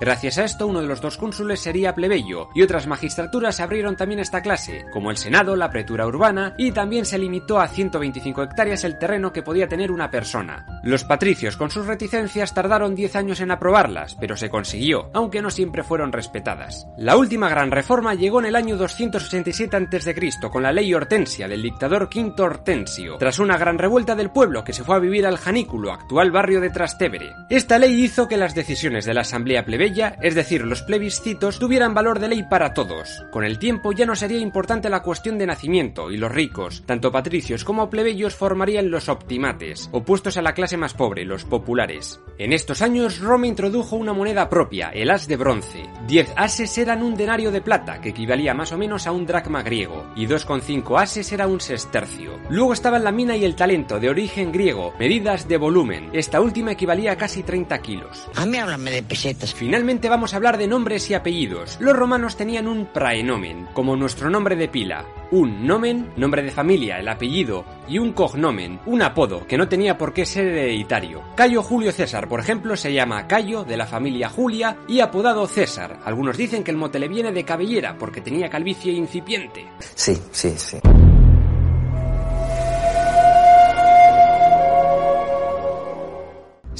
Gracias a esto, uno de los dos cónsules sería plebeyo, y otras magistraturas abrieron también esta clase, como el Senado, la pretura urbana, y también se limitó a 125 hectáreas el terreno que podía tener una persona. Los patricios, con sus reticencias, tardaron 10 años en aprobarlas, pero se consiguió, aunque no siempre fueron respetadas. La última gran reforma llegó en el año 287 a.C., con la ley Hortensia del dictador Quinto Hortensio, tras una gran revuelta del pueblo que se fue a vivir al Janículo, actual barrio de Trastevere. Esta ley hizo que las decisiones de la asamblea plebeya, es decir, los plebiscitos, tuvieran valor de ley para todos. Con el tiempo ya no sería importante la cuestión de nacimiento, y los ricos, tanto patricios como plebeyos, formarían los optimates, opuestos a la clase más pobre, los populares. En estos años, Roma introdujo una moneda propia, el as de bronce. Diez ases eran un denario de plata, que equivalía más o menos a un dracma griego, y 2,5 ases era un sestercio. Luego estaban la mina y el talento, de origen griego, medidas de volumen. Esta última equivalía a casi 30 kilos. A mí de Finalmente vamos a hablar de nombres y apellidos. Los romanos tenían un praenomen, como nuestro nombre de pila. Un nomen, nombre de familia, el apellido, y un cognomen, un apodo, que no tenía por qué ser hereditario. Cayo Julio César, por ejemplo, se llama Cayo, de la familia Julia, y apodado César. Algunos dicen que el mote le viene de cabellera, porque tenía calvicie incipiente. Sí, sí, sí.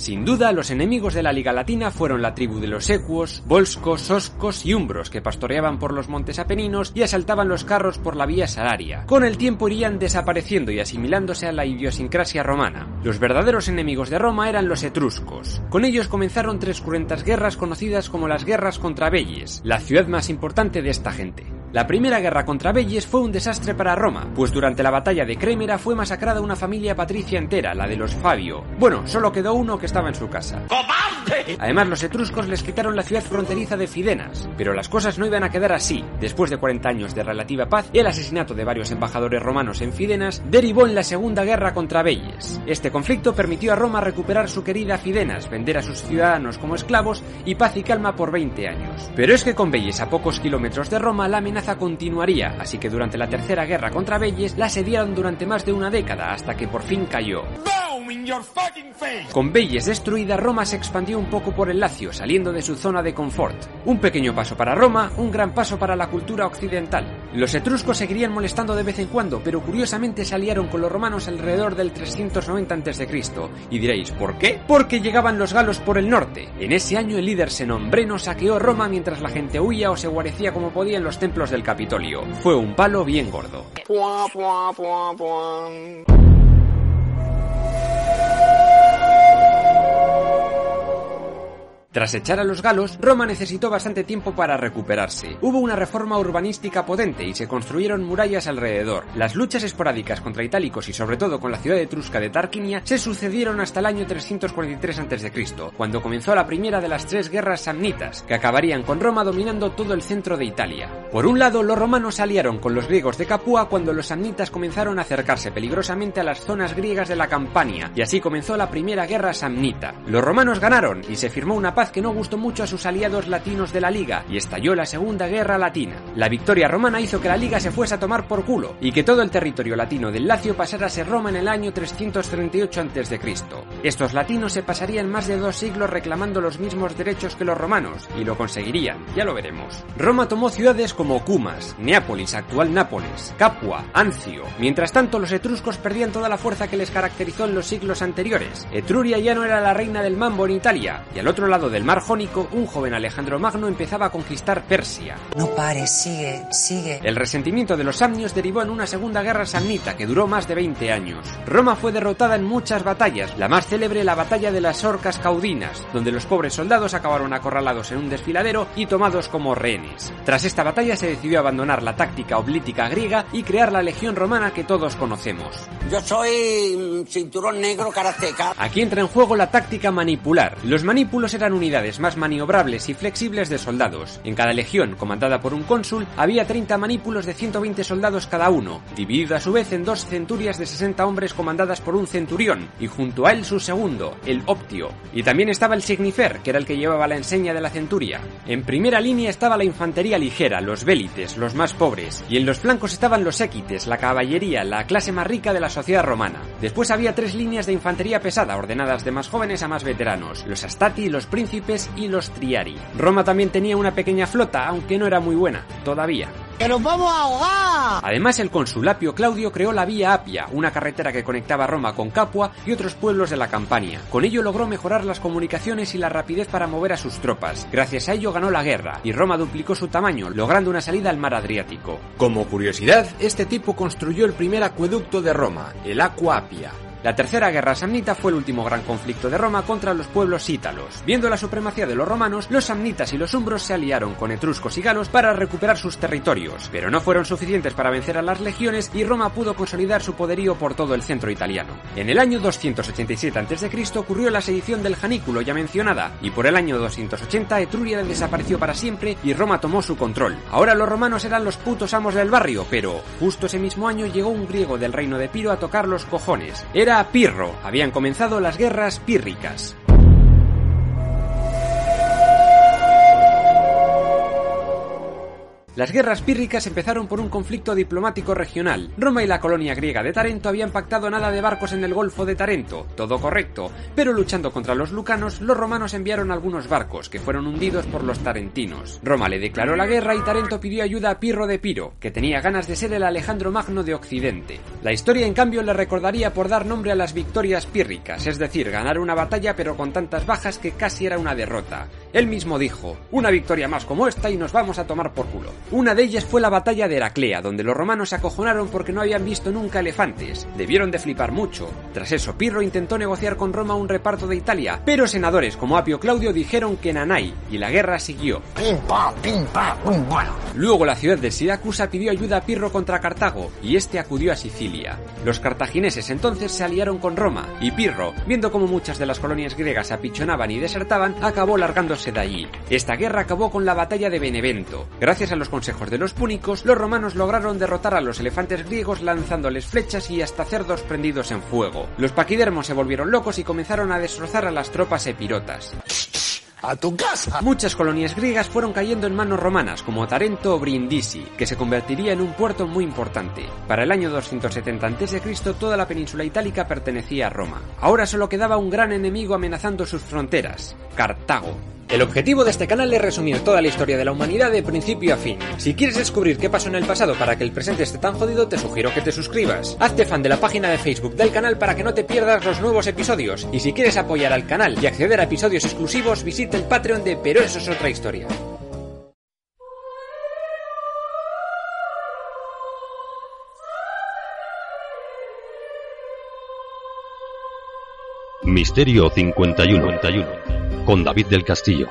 Sin duda, los enemigos de la Liga Latina fueron la tribu de los ecuos, volscos, oscos y umbros que pastoreaban por los montes apeninos y asaltaban los carros por la vía salaria. Con el tiempo irían desapareciendo y asimilándose a la idiosincrasia romana. Los verdaderos enemigos de Roma eran los etruscos. Con ellos comenzaron tres cruentas guerras conocidas como las guerras contra Belles, la ciudad más importante de esta gente. La primera guerra contra Belles fue un desastre para Roma, pues durante la batalla de Crémera fue masacrada una familia patricia entera, la de los Fabio. Bueno, solo quedó uno que estaba en su casa. Además, los etruscos les quitaron la ciudad fronteriza de Fidenas, pero las cosas no iban a quedar así. Después de 40 años de relativa paz, el asesinato de varios embajadores romanos en Fidenas derivó en la segunda guerra contra Belles. Este conflicto permitió a Roma recuperar su querida Fidenas, vender a sus ciudadanos como esclavos y paz y calma por 20 años. Pero es que con Belles a pocos kilómetros de Roma la amenaza continuaría, así que durante la tercera guerra contra Belles la asediaron durante más de una década hasta que por fin cayó. Con Belles destruida, Roma se expandió un poco por el Lacio, saliendo de su zona de confort. Un pequeño paso para Roma, un gran paso para la cultura occidental. Los etruscos seguirían molestando de vez en cuando, pero curiosamente se aliaron con los romanos alrededor del 390 a.C. Y diréis, ¿por qué? Porque llegaban los galos por el norte. En ese año el líder Senombreno saqueó Roma mientras la gente huía o se guarecía como podía en los templos del Capitolio. Fue un palo bien gordo. Tras echar a los galos, Roma necesitó bastante tiempo para recuperarse. Hubo una reforma urbanística potente y se construyeron murallas alrededor. Las luchas esporádicas contra itálicos y sobre todo con la ciudad etrusca de Tarquinia se sucedieron hasta el año 343 a.C., cuando comenzó la primera de las tres guerras samnitas, que acabarían con Roma dominando todo el centro de Italia. Por un lado, los romanos se aliaron con los griegos de Capua cuando los samnitas comenzaron a acercarse peligrosamente a las zonas griegas de la Campania, y así comenzó la primera guerra samnita. Los romanos ganaron y se firmó una paz que no gustó mucho a sus aliados latinos de la Liga y estalló la Segunda Guerra Latina. La victoria romana hizo que la Liga se fuese a tomar por culo y que todo el territorio latino del Lacio pasara a ser Roma en el año 338 a.C. Estos latinos se pasarían más de dos siglos reclamando los mismos derechos que los romanos y lo conseguirían, ya lo veremos. Roma tomó ciudades como Cumas, Neápolis, actual Nápoles, Capua, Ancio. Mientras tanto, los etruscos perdían toda la fuerza que les caracterizó en los siglos anteriores. Etruria ya no era la reina del mambo en Italia y al otro lado del mar Jónico, un joven Alejandro Magno empezaba a conquistar Persia. No pares, sigue, sigue. El resentimiento de los samnios derivó en una segunda guerra samnita que duró más de 20 años. Roma fue derrotada en muchas batallas, la más célebre la batalla de las Orcas Caudinas, donde los pobres soldados acabaron acorralados en un desfiladero y tomados como rehenes. Tras esta batalla se decidió abandonar la táctica oblítica griega y crear la legión romana que todos conocemos. Yo soy mm, cinturón negro karateca. Aquí entra en juego la táctica manipular. Los manípulos eran unidades más maniobrables y flexibles de soldados. En cada legión, comandada por un cónsul, había 30 manípulos de 120 soldados cada uno, dividido a su vez en dos centurias de 60 hombres comandadas por un centurión, y junto a él su segundo, el optio. Y también estaba el signifer, que era el que llevaba la enseña de la centuria. En primera línea estaba la infantería ligera, los vélites, los más pobres, y en los flancos estaban los séquites, la caballería, la clase más rica de la sociedad romana. Después había tres líneas de infantería pesada, ordenadas de más jóvenes a más veteranos, los astati, los príncipes y los triari. Roma también tenía una pequeña flota, aunque no era muy buena, todavía. ¡Que nos vamos a ahogar! Además, el cónsul Apio Claudio creó la Vía Apia, una carretera que conectaba Roma con Capua y otros pueblos de la Campania. Con ello logró mejorar las comunicaciones y la rapidez para mover a sus tropas. Gracias a ello ganó la guerra y Roma duplicó su tamaño, logrando una salida al mar Adriático. Como curiosidad, este tipo construyó el primer acueducto de Roma, el Aqua Apia. La tercera guerra samnita fue el último gran conflicto de Roma contra los pueblos ítalos. Viendo la supremacía de los romanos, los samnitas y los umbros se aliaron con etruscos y galos para recuperar sus territorios, pero no fueron suficientes para vencer a las legiones y Roma pudo consolidar su poderío por todo el centro italiano. En el año 287 a.C. ocurrió la sedición del Janículo ya mencionada, y por el año 280 Etruria desapareció para siempre y Roma tomó su control. Ahora los romanos eran los putos amos del barrio, pero justo ese mismo año llegó un griego del reino de Piro a tocar los cojones. Era Pirro. Habían comenzado las guerras pírricas. Las guerras pírricas empezaron por un conflicto diplomático regional. Roma y la colonia griega de Tarento habían pactado nada de barcos en el Golfo de Tarento, todo correcto, pero luchando contra los lucanos, los romanos enviaron algunos barcos que fueron hundidos por los tarentinos. Roma le declaró la guerra y Tarento pidió ayuda a Pirro de Piro, que tenía ganas de ser el Alejandro Magno de Occidente. La historia, en cambio, le recordaría por dar nombre a las victorias pírricas, es decir, ganar una batalla pero con tantas bajas que casi era una derrota. Él mismo dijo, una victoria más como esta y nos vamos a tomar por culo. Una de ellas fue la batalla de Heraclea, donde los romanos se acojonaron porque no habían visto nunca elefantes. Debieron de flipar mucho. Tras eso, Pirro intentó negociar con Roma un reparto de Italia, pero senadores como Apio Claudio dijeron que nanay, y la guerra siguió. Pim, pam, pim, pam, pum, bueno. Luego la ciudad de Siracusa pidió ayuda a Pirro contra Cartago, y este acudió a Sicilia. Los cartagineses entonces se aliaron con Roma, y Pirro, viendo cómo muchas de las colonias griegas apichonaban y desertaban, acabó largándose de allí. Esta guerra acabó con la batalla de Benevento. Gracias a los consejos de los púnicos, los romanos lograron derrotar a los elefantes griegos lanzándoles flechas y hasta cerdos prendidos en fuego. Los paquidermos se volvieron locos y comenzaron a destrozar a las tropas epirotas. ¡A tu casa! Muchas colonias griegas fueron cayendo en manos romanas, como Tarento o Brindisi, que se convertiría en un puerto muy importante. Para el año 270 a.C., toda la península itálica pertenecía a Roma. Ahora solo quedaba un gran enemigo amenazando sus fronteras, Cartago. El objetivo de este canal es resumir toda la historia de la humanidad de principio a fin. Si quieres descubrir qué pasó en el pasado para que el presente esté tan jodido, te sugiero que te suscribas. Hazte fan de la página de Facebook del canal para que no te pierdas los nuevos episodios. Y si quieres apoyar al canal y acceder a episodios exclusivos, visita el Patreon de Pero eso es otra historia. Misterio 51 con David del Castillo.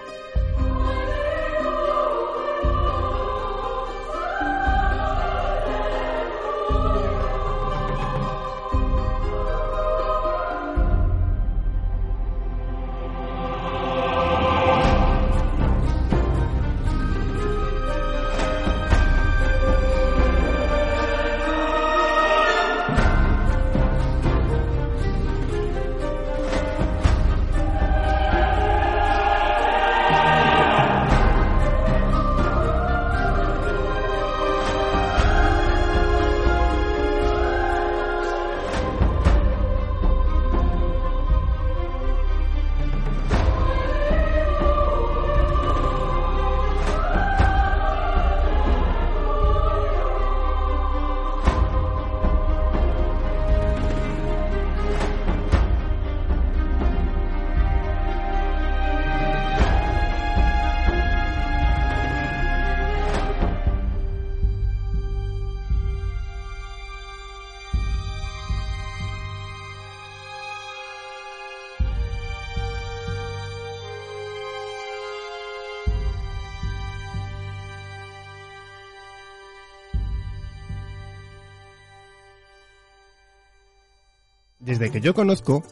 Desde que yo conozco,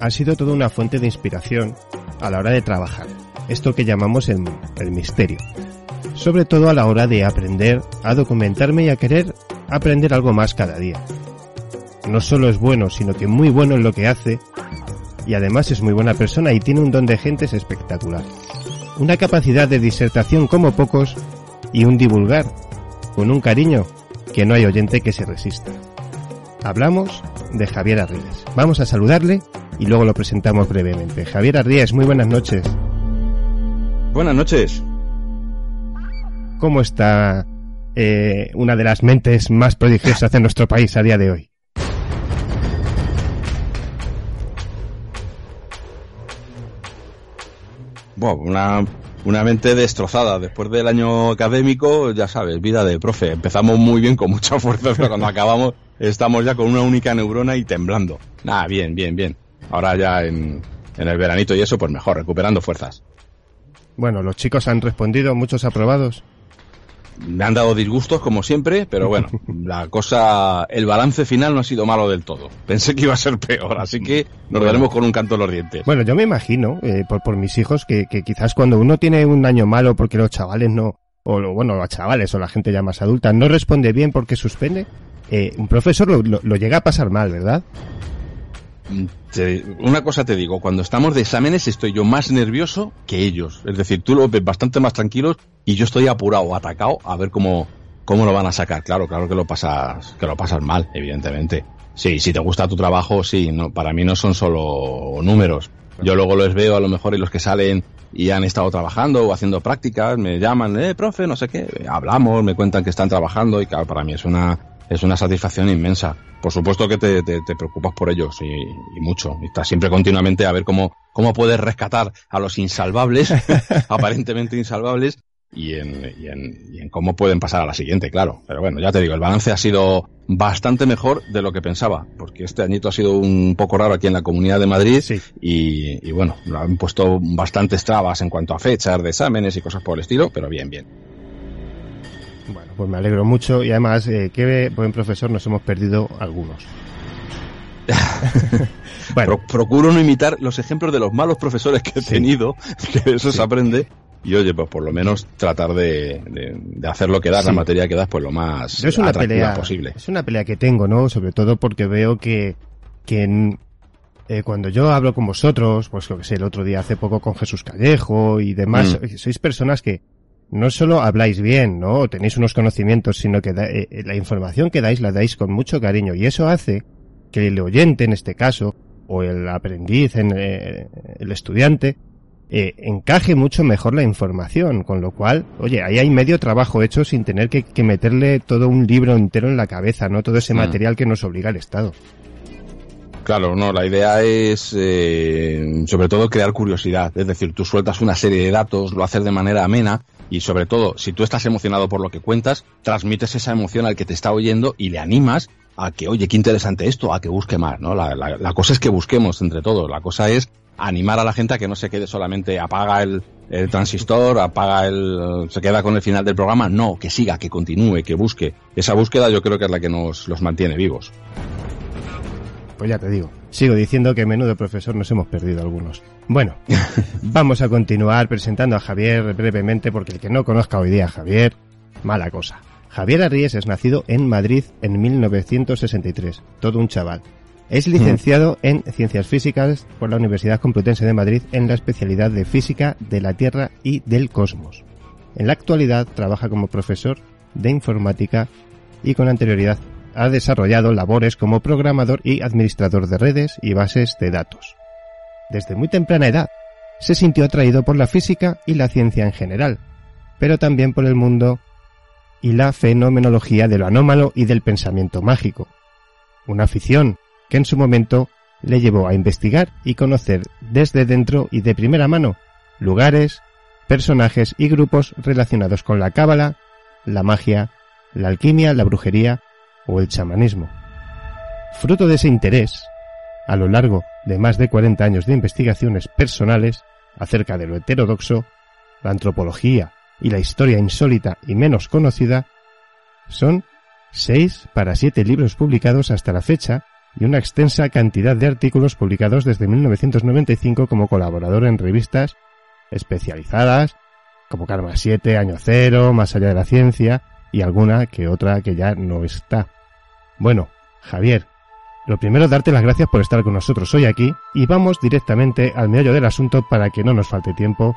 ha sido toda una fuente de inspiración a la hora de trabajar. Esto que llamamos el, el misterio. Sobre todo a la hora de aprender a documentarme y a querer aprender algo más cada día. No solo es bueno, sino que muy bueno en lo que hace y además es muy buena persona y tiene un don de gentes espectacular. Una capacidad de disertación como pocos y un divulgar con un cariño que no hay oyente que se resista. Hablamos de Javier Arríes. Vamos a saludarle y luego lo presentamos brevemente. Javier Arríes, muy buenas noches. Buenas noches. ¿Cómo está eh, una de las mentes más prodigiosas de nuestro país a día de hoy? Bueno, una, una mente destrozada. Después del año académico, ya sabes, vida de profe. Empezamos muy bien con mucha fuerza, pero cuando acabamos estamos ya con una única neurona y temblando. Nada, bien, bien, bien. Ahora ya en, en el veranito y eso, pues mejor, recuperando fuerzas. Bueno, los chicos han respondido, muchos aprobados. Me han dado disgustos como siempre, pero bueno, la cosa, el balance final no ha sido malo del todo. Pensé que iba a ser peor, así que nos daremos con un canto en los dientes. Bueno, yo me imagino, eh, por, por mis hijos, que, que quizás cuando uno tiene un año malo porque los chavales no, o lo- bueno, los chavales o la gente ya más adulta no responde bien porque suspende, eh, un profesor lo, lo- lo llega a pasar mal, ¿verdad? Una cosa te digo, cuando estamos de exámenes estoy yo más nervioso que ellos. Es decir, tú lo ves bastante más tranquilos y yo estoy apurado, atacado, a ver cómo, cómo lo van a sacar. Claro, claro que lo pasas, que lo pasas mal, evidentemente. Sí, si te gusta tu trabajo, sí, no, para mí no son solo números. Yo luego los veo a lo mejor y los que salen y han estado trabajando o haciendo prácticas, me llaman, eh, profe, no sé qué, hablamos, me cuentan que están trabajando y claro, para mí es una, es una satisfacción inmensa. Por supuesto que te, te- te preocupas por ellos y, y mucho. Y estás siempre continuamente a ver cómo, cómo puedes rescatar a los insalvables, aparentemente insalvables, y en, y, en, y en cómo pueden pasar a la siguiente, claro. Pero bueno, ya te digo, el balance ha sido bastante mejor de lo que pensaba, porque este añito ha sido un poco raro aquí en la Comunidad de Madrid y, y bueno, lo han puesto bastantes trabas en cuanto a fechas de exámenes y cosas por el estilo, pero bien, bien. Bueno, pues me alegro mucho y además, eh, qué buen profesor nos hemos perdido algunos. Pro- procuro no imitar los ejemplos de los malos profesores que he tenido, que eso se aprende. Y oye, pues por lo menos tratar de, de- de hacer lo que das, la materia que das, pues lo más Yo es una atractiva pelea posible. Es una pelea que tengo, ¿no? Sobre todo porque veo que, que en- eh, cuando yo hablo con vosotros, pues lo que sé, el otro día hace poco con Jesús Callejo y demás, Mm. sois personas que no solo habláis bien, ¿no? O tenéis unos conocimientos, sino que da- eh, eh, la información que dais la dais con mucho cariño y eso hace que el oyente en este caso, o el aprendiz, en, eh, el estudiante, eh, encaje mucho mejor la información, con lo cual, oye, ahí hay medio trabajo hecho sin tener que, que meterle todo un libro entero en la cabeza, ¿no? Todo ese Mm. material que nos obliga el Estado. Claro, no, la idea es eh, sobre todo crear curiosidad, es decir, tú sueltas una serie de datos, lo haces de manera amena y sobre todo, si tú estás emocionado por lo que cuentas, transmites esa emoción al que te está oyendo y le animas a que, oye, qué interesante esto, a que busque más, ¿no? La, la, cosa es que busquemos entre todos, la cosa es animar a la gente a que no se quede solamente apaga el, el transistor, apaga el, se queda con el final del programa, no, que siga, que continúe, que busque. Esa búsqueda yo creo que es la que nos los mantiene vivos. Pues ya te digo, sigo diciendo que menudo profesor nos hemos perdido algunos. Bueno, vamos a continuar presentando a Javier brevemente porque el que no conozca hoy día a Javier, mala cosa. Javier Arries es nacido en Madrid en 1963, todo un chaval. Es licenciado en Ciencias Físicas por la Universidad Complutense de Madrid en la especialidad de Física de la Tierra y del Cosmos. En la actualidad trabaja como profesor de informática y con anterioridad ha desarrollado labores como programador y administrador de redes y bases de datos. Desde muy temprana edad se sintió atraído por la física y la ciencia en general, pero también por el mundo y la fenomenología de lo anómalo y del pensamiento mágico. Una afición que en su momento le llevó a investigar y conocer desde dentro y de primera mano lugares, personajes y grupos relacionados con la cábala, la magia, la alquimia, la brujería o el chamanismo. Fruto de ese interés, a lo largo de más de 40 años de investigaciones personales acerca de lo heterodoxo, la antropología y la historia insólita y menos conocida, son seis para siete libros publicados hasta la fecha y una extensa cantidad de artículos publicados desde 1995 como colaborador en revistas especializadas como Karma 7, Año Cero, Más allá de la ciencia y alguna que otra que ya no está. Bueno, Javier, lo primero darte las gracias por estar con nosotros hoy aquí y vamos directamente al meollo del asunto para que no nos falte tiempo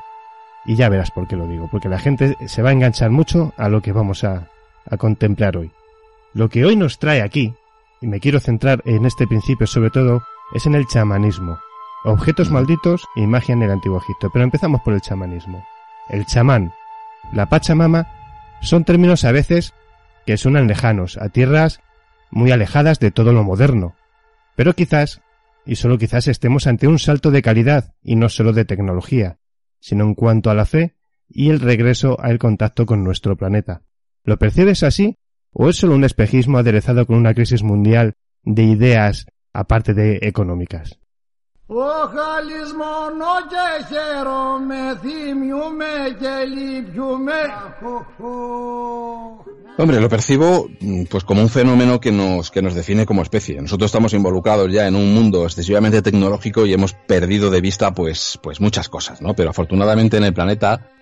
y ya verás por qué lo digo, porque la gente se va a enganchar mucho a lo que vamos a, a contemplar hoy. Lo que hoy nos trae aquí, y me quiero centrar en este principio sobre todo, es en el chamanismo. Objetos malditos y magia en el antiguo Egipto. Pero empezamos por el chamanismo. El chamán, la Pachamama, son términos a veces que suenan lejanos, a tierras muy alejadas de todo lo moderno. Pero quizás, y solo quizás estemos ante un salto de calidad y no solo de tecnología, sino en cuanto a la fe y el regreso al contacto con nuestro planeta. ¿Lo percibes así? ¿O es solo un espejismo aderezado con una crisis mundial de ideas aparte de económicas? Hombre, lo percibo mm, pues como un fenómeno que nos, que nos define como especie. Nosotros estamos involucrados ya en un mundo excesivamente tecnológico y hemos perdido de vista pues, pues muchas cosas, ¿no? Pero afortunadamente en el planeta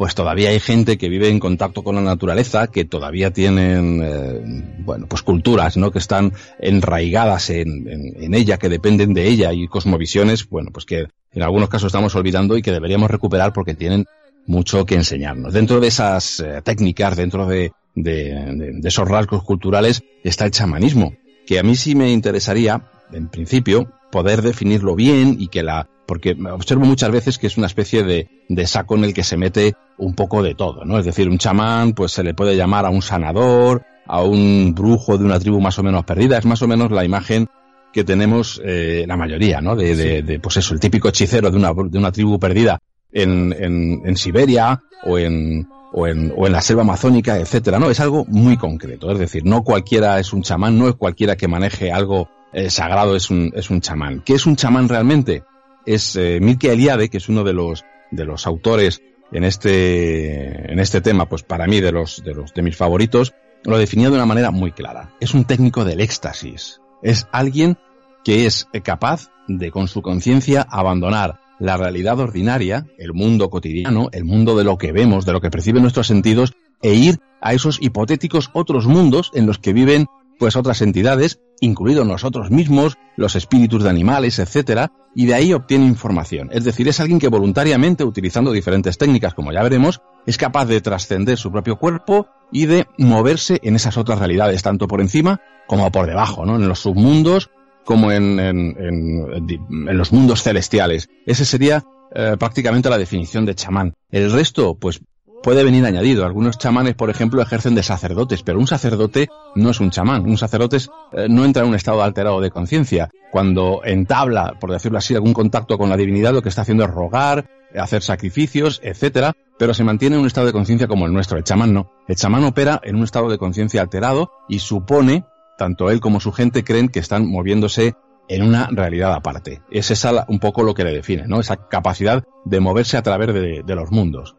pues todavía hay gente que vive en contacto con la naturaleza, que todavía tienen, eh, bueno, pues culturas, ¿no? Que están enraigadas en, en, ella, que dependen de ella y cosmovisiones, bueno, pues que en algunos casos estamos olvidando y que deberíamos recuperar porque tienen mucho que enseñarnos. Dentro de esas eh, técnicas, dentro de, de, de, esos rasgos culturales, está el chamanismo, que a mí sí me interesaría, en principio, poder definirlo bien y que la porque observo muchas veces que es una especie de, de, saco en el que se mete un poco de todo, ¿no? Es decir, un chamán, pues se le puede llamar a un sanador, a un brujo de una tribu más o menos perdida, es más o menos la imagen que tenemos eh, la mayoría, ¿no? De, de, de, pues eso, el típico hechicero de una, de una tribu perdida en, en, en Siberia o en, o en, o en la selva amazónica, etcétera, ¿no? Es algo muy concreto, es decir, no cualquiera es un chamán, no es cualquiera que maneje algo eh, sagrado es un, es un chamán. ¿Qué es un chamán realmente? Es eh, Mircea Eliade, que es uno de los, de los autores en este, en este tema, pues para mí de los, de los, de mis favoritos, lo definía de una manera muy clara. Es un técnico del éxtasis. Es alguien que es capaz de, con su conciencia, abandonar la realidad ordinaria, el mundo cotidiano, el mundo de lo que vemos, de lo que perciben nuestros sentidos, e ir a esos hipotéticos otros mundos en los que viven pues otras entidades, incluidos nosotros mismos, los espíritus de animales, etcétera, y de ahí obtiene información. Es decir, es alguien que voluntariamente, utilizando diferentes técnicas, como ya veremos, es capaz de trascender su propio cuerpo y de moverse en esas otras realidades, tanto por encima como por debajo, ¿no? En los submundos como en, en, en, en los mundos celestiales. Esa sería eh, prácticamente la definición de chamán. El resto, pues puede venir añadido. Algunos chamanes, por ejemplo, ejercen de sacerdotes, pero un sacerdote no es un chamán. Un sacerdote eh, no entra en un estado alterado de conciencia. Cuando entabla, por decirlo así, algún contacto con la divinidad, lo que está haciendo es rogar, hacer sacrificios, etcétera, pero se mantiene en un estado de conciencia como el nuestro. El chamán no. El chamán opera en un estado de conciencia alterado y supone tanto él como su gente creen que están moviéndose en una realidad aparte. Es esa un poco lo que le define, ¿no? Esa capacidad de moverse a través de los mundos.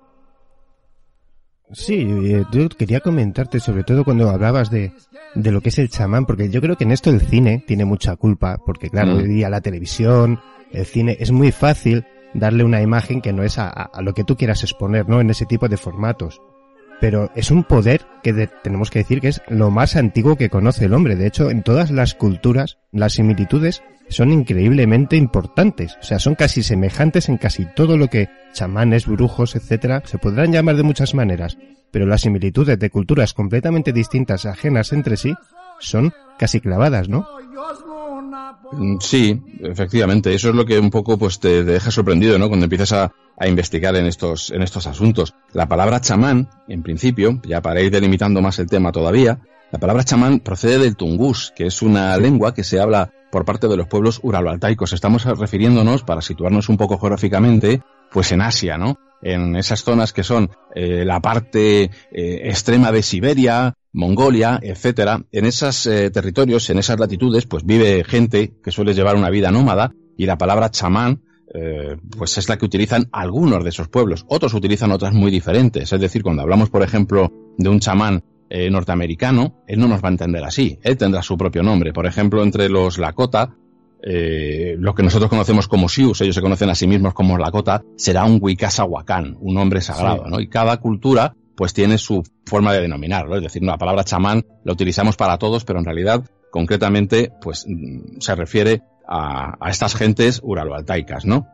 Sí, eh, yo quería comentarte sobre todo cuando hablabas de, de lo que es el chamán, porque yo creo que en esto el cine tiene mucha culpa, porque claro, Mm. hoy día la televisión, el cine, es muy fácil darle una imagen que no es a, a- a lo que tú quieras exponer, ¿no? En ese tipo de formatos. Pero es un poder que tenemos que decir que es lo más antiguo que conoce el hombre. De hecho, en todas las culturas, las similitudes son increíblemente importantes. O sea, son casi semejantes en casi todo lo que chamanes, brujos, etcétera, se podrán llamar de muchas maneras. Pero las similitudes de culturas completamente distintas, ajenas entre sí, son casi clavadas, ¿no? Mm, Sí, efectivamente. Eso es lo que un poco pues te, te deja sorprendido, ¿no? Cuando empiezas a, a investigar en estos, en estos asuntos. La palabra chamán, en principio, ya para ir delimitando más el tema todavía, la palabra chamán procede del tungús, que es una lengua que se habla por parte de los pueblos uraloaltaicos. Estamos refiriéndonos, para situarnos un poco geográficamente, pues en Asia, ¿no? En esas zonas que son eh, la parte eh, extrema de Siberia, Mongolia, etcétera. En esos territorios, en esas latitudes, pues vive gente que suele llevar una vida nómada y la palabra chamán eh, pues es la que utilizan algunos de esos pueblos. Otros utilizan otras muy diferentes. Es decir, cuando hablamos, por ejemplo, de un chamán eh, norteamericano, él no nos va a entender así. Él tendrá su propio nombre. Por ejemplo, entre los Lakota, eh, lo que nosotros conocemos como Sioux, ellos se conocen a sí mismos como Lakota, será un Wikasawakan, un hombre sagrado, Sí. ¿no? Y cada cultura pues tiene su forma de denominarlo. Es decir, la palabra chamán la utilizamos para todos, pero en realidad, concretamente, pues mm, se refiere a, estas gentes uraloaltaicas, ¿no?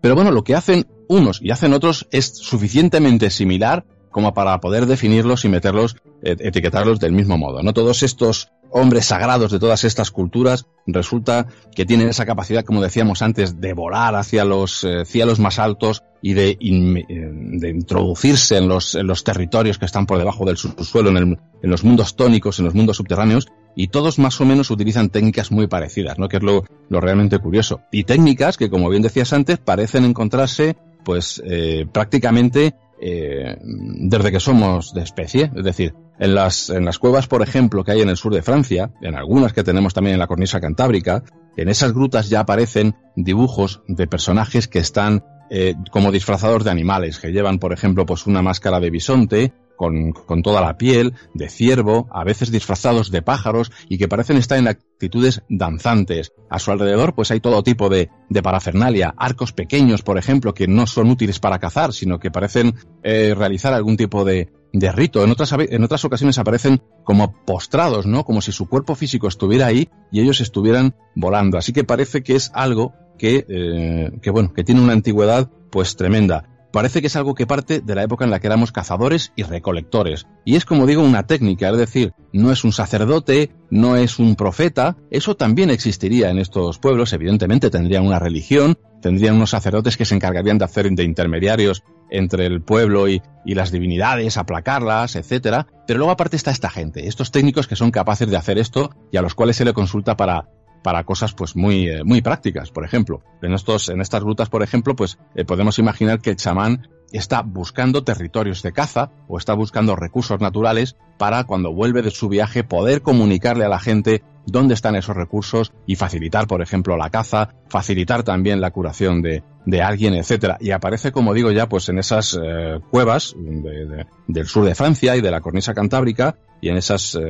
Pero bueno, lo que hacen unos y hacen otros es suficientemente similar como para poder definirlos y meterlos, eh, etiquetarlos del mismo modo, ¿no? Todos estos hombres sagrados de todas estas culturas resulta que tienen esa capacidad, como decíamos antes, de volar hacia los eh, cielos más altos y de, eh, de introducirse en los, en los territorios que están por debajo del subsuelo, en, el- en los mundos tónicos, en los mundos subterráneos, y todos más o menos utilizan técnicas muy parecidas, ¿no? Que es lo, lo realmente curioso. Y técnicas que, como bien decías antes, parecen encontrarse, pues, eh, prácticamente eh, desde que somos de especie. Es decir, en las, en las cuevas, por ejemplo, que hay en el sur de Francia, en algunas que tenemos también en la cornisa cantábrica, en esas grutas ya aparecen dibujos de personajes que están eh, como disfrazados de animales, que llevan, por ejemplo, pues una máscara de bisonte, con, con toda la piel, de ciervo, a veces disfrazados de pájaros y que parecen estar en actitudes danzantes. A su alrededor pues hay todo tipo de, de parafernalia, arcos pequeños por ejemplo que no son útiles para cazar sino que parecen eh, realizar algún tipo de, de rito. En otras, en otras ocasiones aparecen como postrados, ¿no? Como si su cuerpo físico estuviera ahí y ellos estuvieran volando. Así que parece que es algo que, eh, que bueno, que tiene una antigüedad pues tremenda. Parece que es algo que parte de la época en la que éramos cazadores y recolectores. Y es como digo una técnica, es decir, no es un sacerdote, no es un profeta, eso también existiría en estos pueblos, evidentemente tendrían una religión, tendrían unos sacerdotes que se encargarían de hacer de intermediarios entre el pueblo y, las divinidades, aplacarlas, etcétera. Pero luego aparte está esta gente, estos técnicos que son capaces de hacer esto y a los cuales se le consulta para para cosas pues muy eh, muy prácticas, por ejemplo. En estos en estas rutas, por ejemplo, pues eh, podemos imaginar que el chamán está buscando territorios de caza o está buscando recursos naturales para cuando vuelve de su viaje poder comunicarle a la gente dónde están esos recursos y facilitar, por ejemplo, la caza, facilitar también la curación de, de alguien, etcétera. Y aparece, como digo ya, pues en esas eh, cuevas de- de- del sur de Francia y de la cornisa cantábrica y en esas eh,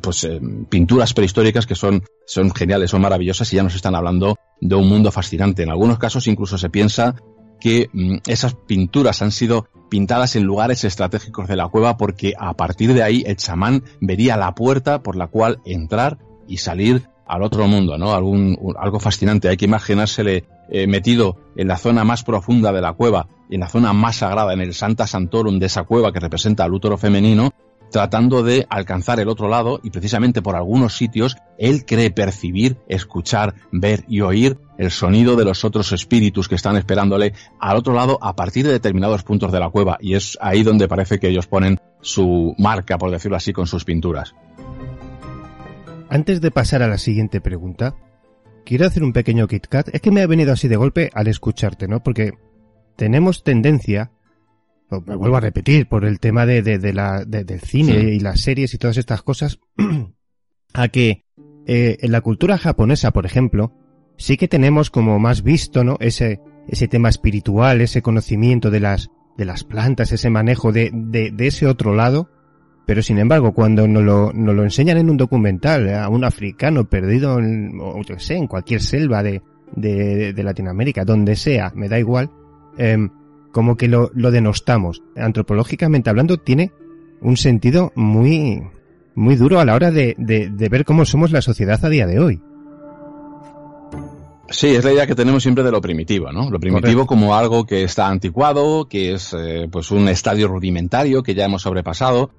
pues eh, pinturas prehistóricas que son son geniales, son maravillosas y ya nos están hablando de un mundo fascinante. En algunos casos incluso se piensa que mm, esas pinturas han sido pintadas en lugares estratégicos de la cueva porque a partir de ahí el chamán vería la puerta por la cual entrar y salir al otro mundo, ¿no? Algún, algo fascinante. Hay que imaginársele eh, metido en la zona más profunda de la cueva, en la zona más sagrada, en el Santa Santorum de esa cueva que representa al útero femenino, tratando de alcanzar el otro lado y precisamente por algunos sitios él cree percibir, escuchar, ver y oír el sonido de los otros espíritus que están esperándole al otro lado a partir de determinados puntos de la cueva y es ahí donde parece que ellos ponen su marca, por decirlo así, con sus pinturas. Antes de pasar a la siguiente pregunta, quiero hacer un pequeño KitKat. Es que me ha venido así de golpe al escucharte, ¿no? Porque tenemos tendencia, me vuelvo a repetir, por el tema de, de- de la, de- del cine Sí. y las series y todas estas cosas, a que eh, en la cultura japonesa, por ejemplo, sí que tenemos como más visto, ¿no? Ese, ese tema espiritual, ese conocimiento de las, de las plantas, ese manejo de, de, de ese otro lado. Pero sin embargo, cuando nos lo, nos lo enseñan en un documental a un africano perdido en, o yo sé, en cualquier selva de, de, de Latinoamérica, donde sea, me da igual, em, como que lo, lo denostamos. Antropológicamente hablando, tiene un sentido muy, muy duro a la hora de, de, de ver cómo somos la sociedad a día de hoy. Sí, es la idea que tenemos siempre de lo primitivo, ¿no? Lo primitivo Correcto. como algo que está anticuado, que es eh, pues un estadio rudimentario que ya hemos sobrepasado.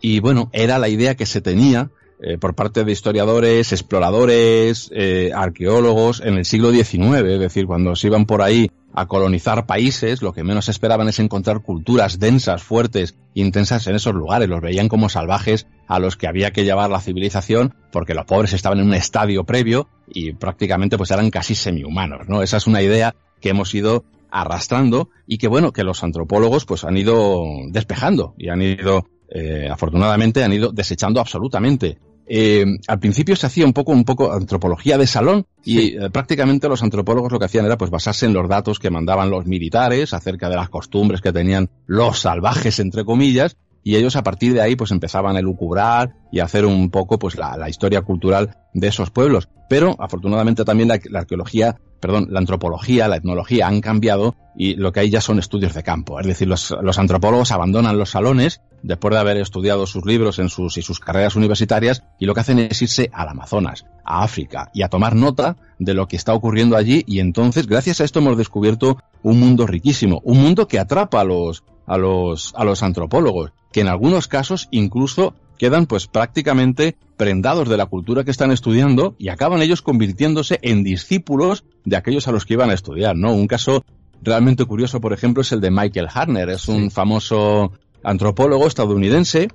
Y bueno, era la idea que se tenía eh, por parte de historiadores, exploradores, eh, arqueólogos en el siglo XIX, es decir, cuando se iban por ahí a colonizar países, lo que menos esperaban es encontrar culturas densas, fuertes, intensas en esos lugares. Los veían como salvajes a los que había que llevar la civilización porque los pobres estaban en un estadio previo y prácticamente pues eran casi semihumanos, ¿no? Esa es una idea que hemos ido arrastrando y que bueno, que los antropólogos pues han ido despejando y han ido, eh, afortunadamente han ido desechando absolutamente. Eh, al principio se hacía un poco, un poco antropología de salón y sí. eh, prácticamente los antropólogos lo que hacían era pues basarse en los datos que mandaban los militares acerca de las costumbres que tenían los salvajes entre comillas y ellos a partir de ahí pues empezaban a elucubrar y a hacer un poco pues la, historia cultural de esos pueblos. Pero afortunadamente también la, arqueología, perdón, la antropología, la etnología han cambiado y lo que hay ya son estudios de campo. Es decir, los, los antropólogos abandonan los salones después de haber estudiado sus libros en sus y sus carreras universitarias y lo que hacen es irse al Amazonas, a África y a tomar nota de lo que está ocurriendo allí y entonces gracias a esto hemos descubierto un mundo riquísimo, un mundo que atrapa a los a los a los antropólogos, que en algunos casos incluso quedan pues prácticamente prendados de la cultura que están estudiando y acaban ellos convirtiéndose en discípulos de aquellos a los que iban a estudiar, ¿no? Un caso realmente curioso, por ejemplo, es el de Michael Harner, es un sí. famoso antropólogo estadounidense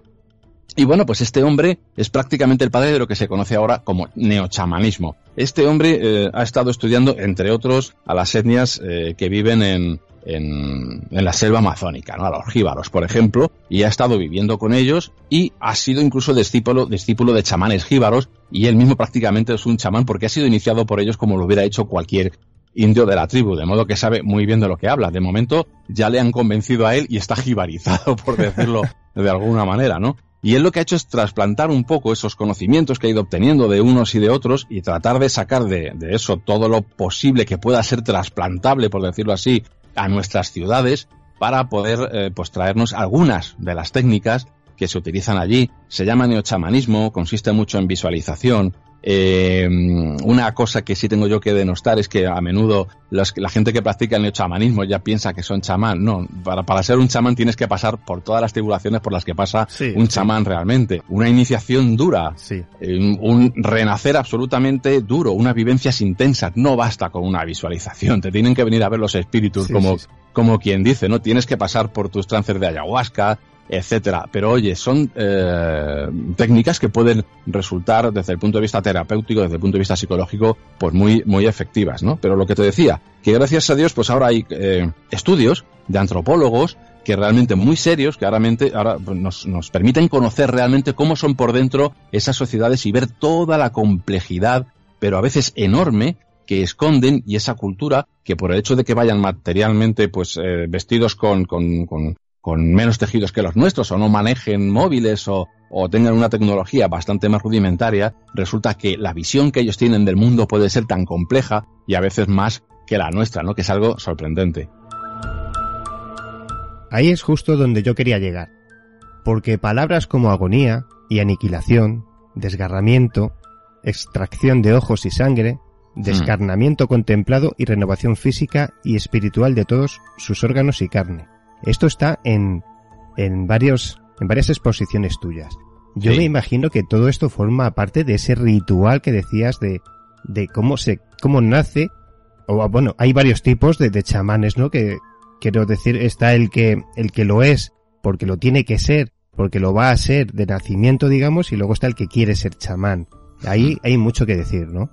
y bueno, pues este hombre es prácticamente el padre de lo que se conoce ahora como neochamanismo. Este hombre eh, ha estado estudiando, entre otros, a las etnias eh, que viven en, en, la selva amazónica, ¿no? a los jíbaros, por ejemplo, y ha estado viviendo con ellos y ha sido incluso discípulo, discípulo de chamanes jíbaros y él mismo prácticamente es un chamán porque ha sido iniciado por ellos como lo hubiera hecho cualquier indio de la tribu, de modo que sabe muy bien de lo que habla. De momento ya le han convencido a él y está jibarizado, por decirlo de alguna manera, ¿no? Y él lo que ha hecho es trasplantar un poco esos conocimientos que ha ido obteniendo de unos y de otros y tratar de sacar de eso todo lo posible que pueda ser trasplantable, por decirlo así, a nuestras ciudades para poder eh, pues traernos algunas de las técnicas que se utilizan allí. Se llama neochamanismo, consiste mucho en visualización. Eh, una cosa que sí tengo yo que denostar es que a menudo los, la gente que practica el neochamanismo ya piensa que son chamán. No, para, para ser un chamán tienes que pasar por todas las tribulaciones por las que pasa sí, un sí. chamán realmente. Una iniciación dura, sí. eh, un renacer absolutamente duro, unas vivencias intensas. No basta con una visualización, te tienen que venir a ver los espíritus como, como quien dice, ¿no? Tienes que pasar por tus trances de ayahuasca, etcétera. Pero oye, son eh, técnicas que pueden resultar desde el punto de vista terapéutico, desde el punto de vista psicológico, pues muy, muy efectivas, ¿no? Pero lo que te decía, que gracias a Dios, pues ahora hay eh, estudios de antropólogos que realmente muy serios, que realmente ahora nos, nos permiten conocer realmente cómo son por dentro esas sociedades y ver toda la complejidad, pero a veces enorme, que esconden y esa cultura que por el hecho de que vayan materialmente pues eh, vestidos con, con, con, con menos tejidos que los nuestros o no manejen móviles o, o, tengan una tecnología bastante más rudimentaria, resulta que la visión que ellos tienen del mundo puede ser tan compleja y a veces más que la nuestra, ¿no? Que es algo sorprendente. Ahí es justo donde yo quería llegar, porque palabras como agonía y aniquilación, desgarramiento, extracción de ojos y sangre, descarnamiento hmm. contemplado y renovación física y espiritual de todos sus órganos y carne esto está en, en varios, en varias exposiciones tuyas. Yo sí. me imagino que todo esto forma parte de ese ritual que decías de, de cómo se, cómo nace, o bueno, hay varios tipos de, de chamanes, ¿no? Que, quiero decir, está el que, el que lo es porque lo tiene que ser, porque lo va a ser de nacimiento, digamos, y luego está el que quiere ser chamán. Ahí hay mucho que decir, ¿no?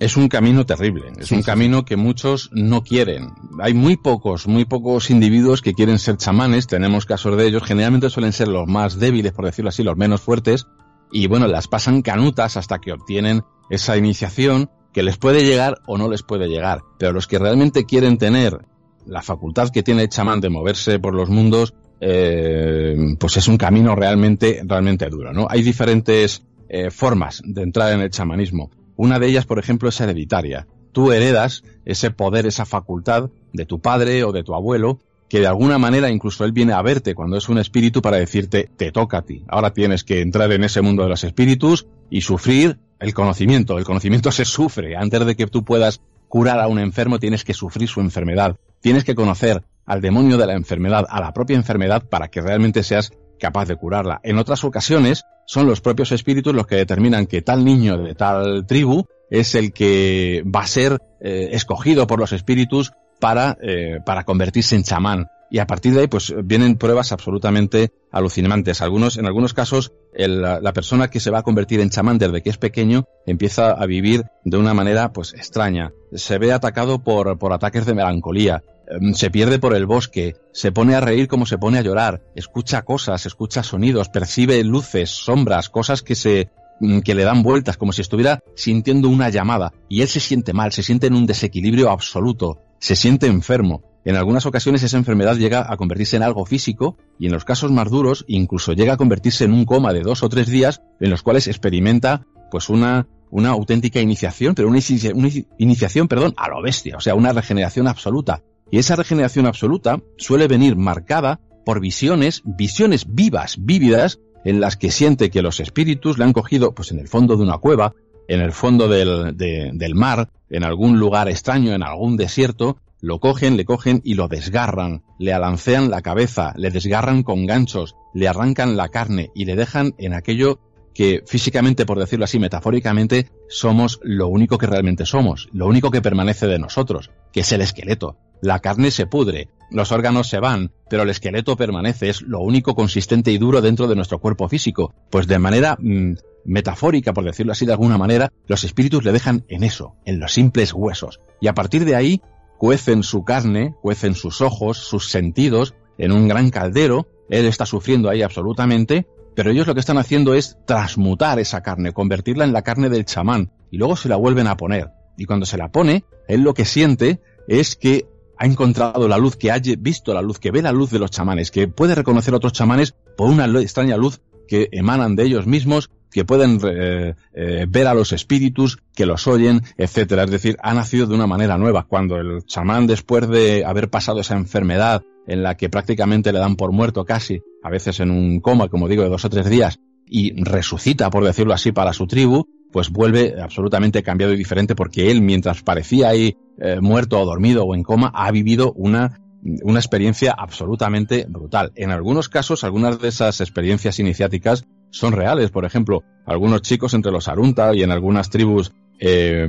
Es un camino terrible, es sí, un sí. camino que muchos no quieren. Hay muy pocos, muy pocos individuos que quieren ser chamanes, tenemos casos de ellos, generalmente suelen ser los más débiles, por decirlo así, los menos fuertes, y bueno, las pasan canutas hasta que obtienen esa iniciación que les puede llegar o no les puede llegar. Pero los que realmente quieren tener la facultad que tiene el chamán de moverse por los mundos, eh, pues es un camino realmente, realmente duro, ¿no? Hay diferentes eh, formas de entrar en el chamanismo. Una de ellas, por ejemplo, es hereditaria. Tú heredas ese poder, esa facultad de tu padre o de tu abuelo, que de alguna manera incluso él viene a verte cuando es un espíritu para decirte, te toca a ti. Ahora tienes que entrar en ese mundo de los espíritus y sufrir el conocimiento. El conocimiento se sufre. Antes de que tú puedas curar a un enfermo, tienes que sufrir su enfermedad. Tienes que conocer al demonio de la enfermedad, a la propia enfermedad, para que realmente seas capaz de curarla. En otras ocasiones, son los propios espíritus los que determinan que tal niño de tal tribu es el que va a ser eh, escogido por los espíritus para, eh, para convertirse en chamán. Y a partir de ahí, pues vienen pruebas absolutamente alucinantes. Algunos, en algunos casos, el, la persona que se va a convertir en chamán desde que es pequeño empieza a vivir de una manera, pues, extraña. Se ve atacado por, por ataques de melancolía. Em, se pierde por el bosque, se pone a reír como se pone a llorar, escucha cosas, escucha sonidos, percibe luces, sombras, cosas que se, mm, que le dan vueltas, como si estuviera sintiendo una llamada, y él se siente mal, se siente en un desequilibrio absoluto, se siente enfermo. En algunas ocasiones esa enfermedad llega a convertirse en algo físico y en los casos más duros incluso llega a convertirse en un coma de dos o tres días en los cuales experimenta pues una, una auténtica iniciación, pero una, una iniciación, perdón, a lo bestia, o sea, una regeneración absoluta. Y esa regeneración absoluta suele venir marcada por visiones, visiones vivas, vívidas, en las que siente que los espíritus le han cogido pues en el fondo de una cueva, en el fondo del, del mar, en algún lugar extraño, en algún desierto, lo cogen, le cogen y lo desgarran, le alancean la cabeza, le desgarran con ganchos, le arrancan la carne y le dejan en aquello que físicamente, por decirlo así, metafóricamente, somos lo único que realmente somos, lo único que permanece de nosotros, que es el esqueleto. La carne se pudre, los órganos se van, pero el esqueleto permanece, es lo único consistente y duro dentro de nuestro cuerpo físico. Pues de manera mm, metafórica, por decirlo así de alguna manera, los espíritus le dejan en eso, en los simples huesos. Y a partir de ahí, cuecen su carne, cuecen sus ojos, sus sentidos, en un gran caldero, él está sufriendo ahí absolutamente, pero ellos lo que están haciendo es transmutar esa carne, convertirla en la carne del chamán, y luego se la vuelven a poner. Y cuando se la pone, él lo que siente es que ha encontrado la luz, que ha visto la luz, que ve la luz de los chamanes, que puede reconocer a otros chamanes por una extraña luz que emanan de ellos mismos que pueden eh, eh, ver a los espíritus, que los oyen, etcétera. Es decir, ha nacido de una manera nueva. Cuando el chamán, después de haber pasado esa enfermedad en la que prácticamente le dan por muerto casi, a veces en un coma, como digo, de dos o tres días, y resucita, por decirlo así, para su tribu, pues vuelve absolutamente cambiado y diferente porque él, mientras parecía ahí eh, muerto o dormido o en coma, ha vivido una una experiencia absolutamente brutal. En algunos casos, algunas de esas experiencias iniciáticas son reales. Por ejemplo, algunos chicos entre los Arunta y en algunas tribus eh,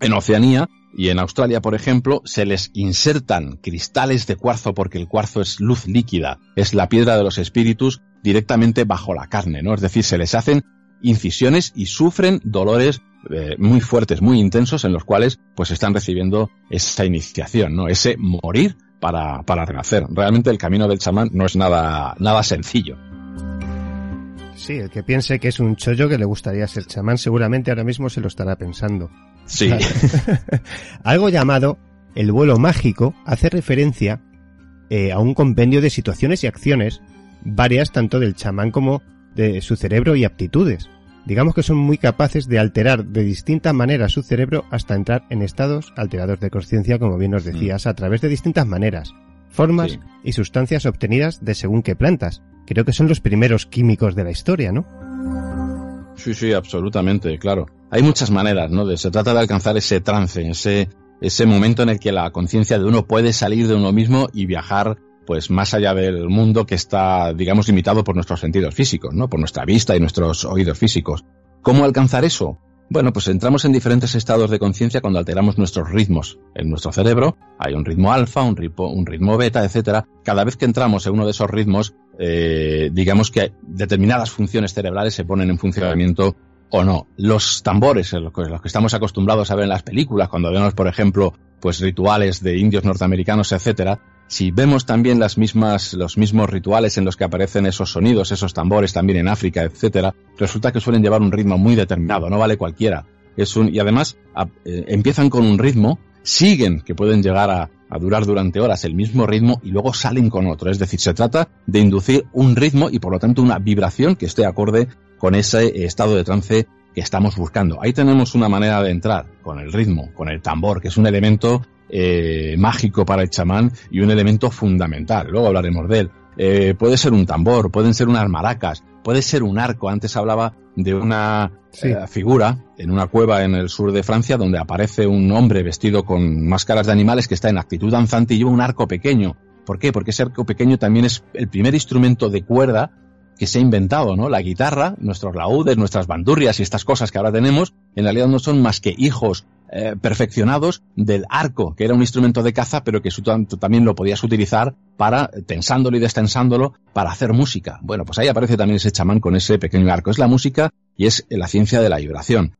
en Oceanía y en Australia, por ejemplo, se les insertan cristales de cuarzo porque el cuarzo es luz líquida, es la piedra de los espíritus directamente bajo la carne, ¿no? Es decir, se les hacen incisiones y sufren dolores eh, muy fuertes, muy intensos en los cuales pues están recibiendo esa iniciación, ¿no? Ese morir para, para renacer. Realmente el camino del chamán no es nada, nada sencillo. Sí, el que piense que es un chollo que le gustaría ser chamán, seguramente ahora mismo se lo estará pensando. Sí. Algo llamado el vuelo mágico hace referencia eh, a un compendio de situaciones y acciones, varias tanto del chamán como de su cerebro y aptitudes. Digamos que son muy capaces de alterar de distintas maneras su cerebro hasta entrar en estados alterados de conciencia, como bien nos decías, a través de distintas maneras, formas y sustancias obtenidas de según qué plantas. Creo que son los primeros químicos de la historia, ¿no? Sí, sí, absolutamente, claro. Hay muchas maneras, ¿no? De, se trata de alcanzar ese trance, ese, ese momento en el que la conciencia de uno puede salir de uno mismo y viajar pues más allá del mundo que está, digamos, limitado por nuestros sentidos físicos, ¿no? Por nuestra vista y nuestros oídos físicos. ¿Cómo alcanzar eso? Bueno, pues entramos en diferentes estados de conciencia cuando alteramos nuestros ritmos. En nuestro cerebro hay un ritmo alfa, un ritmo, un ritmo beta, etcétera. Cada vez que entramos en uno de esos ritmos, eh, digamos que determinadas funciones cerebrales se ponen en funcionamiento o no. Los tambores, los los que estamos acostumbrados a ver en las películas, cuando vemos, por ejemplo, pues rituales de indios norteamericanos, etcétera, si vemos también las mismas, los mismos rituales en los que aparecen esos sonidos, esos tambores también en África, etcétera, resulta que suelen llevar un ritmo muy determinado, no vale cualquiera. Es un, y además eh, empiezan con un ritmo, siguen, que pueden llegar a, a durar durante horas el mismo ritmo y luego salen con otro. Es decir, se trata de inducir un ritmo y por lo tanto una vibración que esté acorde con ese estado de trance que estamos buscando. Ahí tenemos una manera de entrar con el ritmo, con el tambor, que es un elemento eh, mágico para el chamán y un elemento fundamental. Luego hablaremos de él. Eh, puede ser un tambor, pueden ser unas maracas, puede ser un arco. Antes hablaba de una Sí. eh, figura en una cueva en el sur de Francia donde aparece un hombre vestido con máscaras de animales que está en actitud danzante y lleva un arco pequeño. ¿Por qué? Porque ese arco pequeño también es el primer instrumento de cuerda que se ha inventado, ¿no? La guitarra, nuestros laúdes, nuestras bandurrias y estas cosas que ahora tenemos, en realidad no son más que hijos eh, perfeccionados del arco, que era un instrumento de caza, pero que su- también lo podías utilizar para, tensándolo y destensándolo, para hacer música. Bueno, pues ahí aparece también ese chamán con ese pequeño arco. Es la música y es la ciencia de la vibración.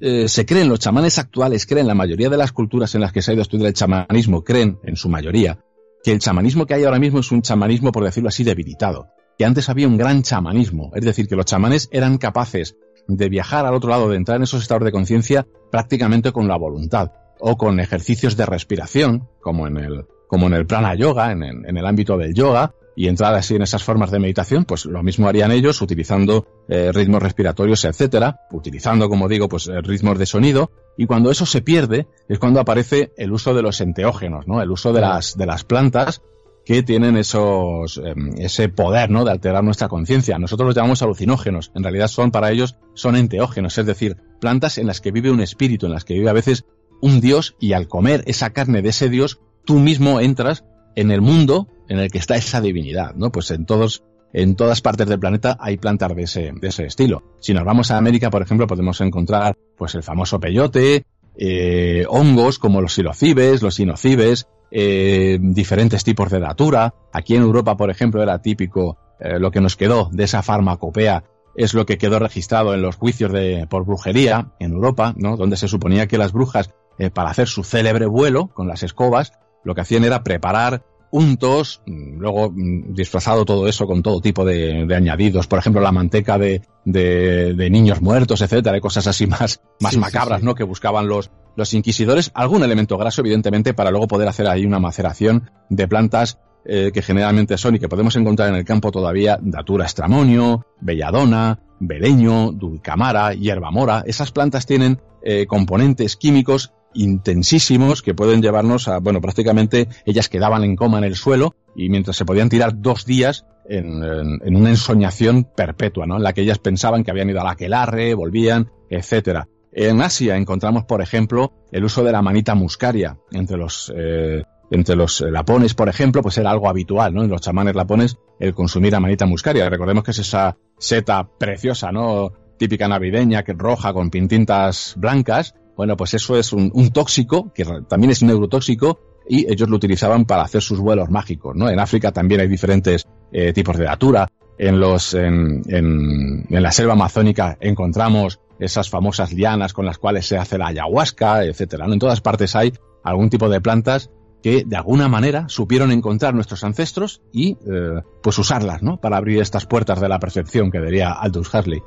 Eh, se creen, los chamanes actuales creen, la mayoría de las culturas en las que se ha ido a estudiar el chamanismo creen, en su mayoría, que el chamanismo que hay ahora mismo es un chamanismo, por decirlo así, debilitado. Que antes había un gran chamanismo, es decir, que los chamanes eran capaces de viajar al otro lado, de entrar en esos estados de conciencia prácticamente con la voluntad, o con ejercicios de respiración, como en el, como en el prana yoga, en el, en el ámbito del yoga, y entrar así en esas formas de meditación, pues lo mismo harían ellos utilizando eh, ritmos respiratorios, etcétera, utilizando, como digo, pues eh, ritmos de sonido, y cuando eso se pierde es cuando aparece el uso de los enteógenos, ¿no? El uso de las, de las plantas que tienen esos, eh, ese poder, ¿no? De alterar nuestra conciencia. Nosotros los llamamos alucinógenos. En realidad son, para ellos, son enteógenos, es decir, plantas en las que vive un espíritu, en las que vive a veces un dios y al comer esa carne de ese dios, tú mismo entras en el mundo en el que está esa divinidad, ¿no? Pues en todos, en todas partes del planeta hay plantas de ese, de ese estilo. Si nos vamos a América, por ejemplo, podemos encontrar, pues el famoso peyote, eh, hongos como los silocibes, los sinocibes, eh, diferentes tipos de datura. Aquí en Europa, por ejemplo, era típico eh, lo que nos quedó de esa farmacopea es lo que quedó registrado en los juicios de por brujería en Europa, ¿no? Donde se suponía que las brujas eh, para hacer su célebre vuelo con las escobas, lo que hacían era preparar untos, mm, luego mm, disfrazado todo eso con todo tipo de, de añadidos, por ejemplo la manteca de, de, de niños muertos, etcétera, y cosas así más, más Sí, sí, macabras, sí. ¿no? Que buscaban los, los inquisidores, algún elemento graso, evidentemente, para luego poder hacer ahí una maceración de plantas eh, que generalmente son y que podemos encontrar en el campo todavía datura estramonio, belladona, beleño, dulcamara, hierbamora. Esas plantas tienen eh, componentes químicos intensísimos que pueden llevarnos a, bueno, prácticamente ellas quedaban en coma en el suelo y mientras se podían tirar dos días en, en- una ensoñación perpetua, ¿no? En la que ellas pensaban que habían ido a la aquelarre, volvían, etcétera. En Asia encontramos, por ejemplo, el uso de la manita muscaria entre los eh, entre los lapones, por ejemplo, pues era algo habitual, ¿no? En los chamanes lapones el consumir amanita muscaria. Recordemos que es esa seta preciosa, ¿no? Típica navideña, que roja con pintintas blancas. Bueno, pues eso es un, un tóxico, que también es neurotóxico, y ellos lo utilizaban para hacer sus vuelos mágicos, ¿no? En África también hay diferentes eh, tipos de datura. En los, en, en, en la selva amazónica encontramos esas famosas lianas con las cuales se hace la ayahuasca, etcétera. ¿no? En todas partes hay algún tipo de plantas que de alguna manera supieron encontrar nuestros ancestros y eh, pues usarlas, ¿no? Para abrir estas puertas de la percepción que diría Aldous Huxley.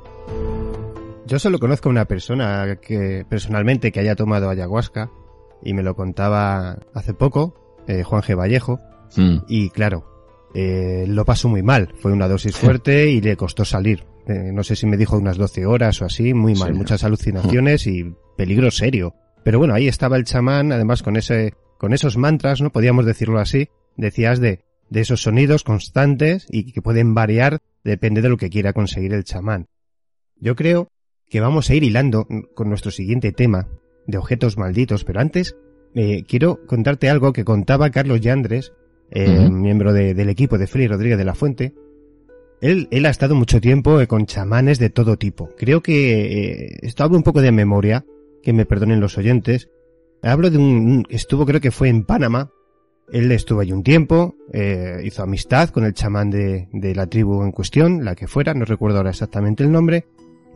Yo solo conozco a una persona que personalmente que haya tomado ayahuasca y me lo contaba hace poco, eh, Juan G. Vallejo, Mm. y claro, eh, lo pasó muy mal. Fue una dosis fuerte y le costó salir. Eh, no sé si me dijo unas 12 horas o así, muy mal, Sí. muchas alucinaciones y peligro serio. Pero bueno, ahí estaba el chamán, además con ese, con esos mantras, ¿no? Podíamos decirlo así. Decías de, de esos sonidos constantes y que pueden variar, depende de lo que quiera conseguir el chamán. Yo creo que vamos a ir hilando con nuestro siguiente tema de objetos malditos, pero antes eh, quiero contarte algo que contaba Carlos Yandres, eh, miembro de- del equipo de Félix Rodríguez de la Fuente. Él, él ha estado mucho tiempo eh, con chamanes de todo tipo. Creo que eh, esto hablo un poco de memoria, que me perdonen los oyentes. Hablo de un, un- estuvo creo que fue en Panamá. Él estuvo allí un tiempo, eh, hizo amistad con el chamán de, de la tribu en cuestión, la que fuera, no recuerdo ahora exactamente el nombre.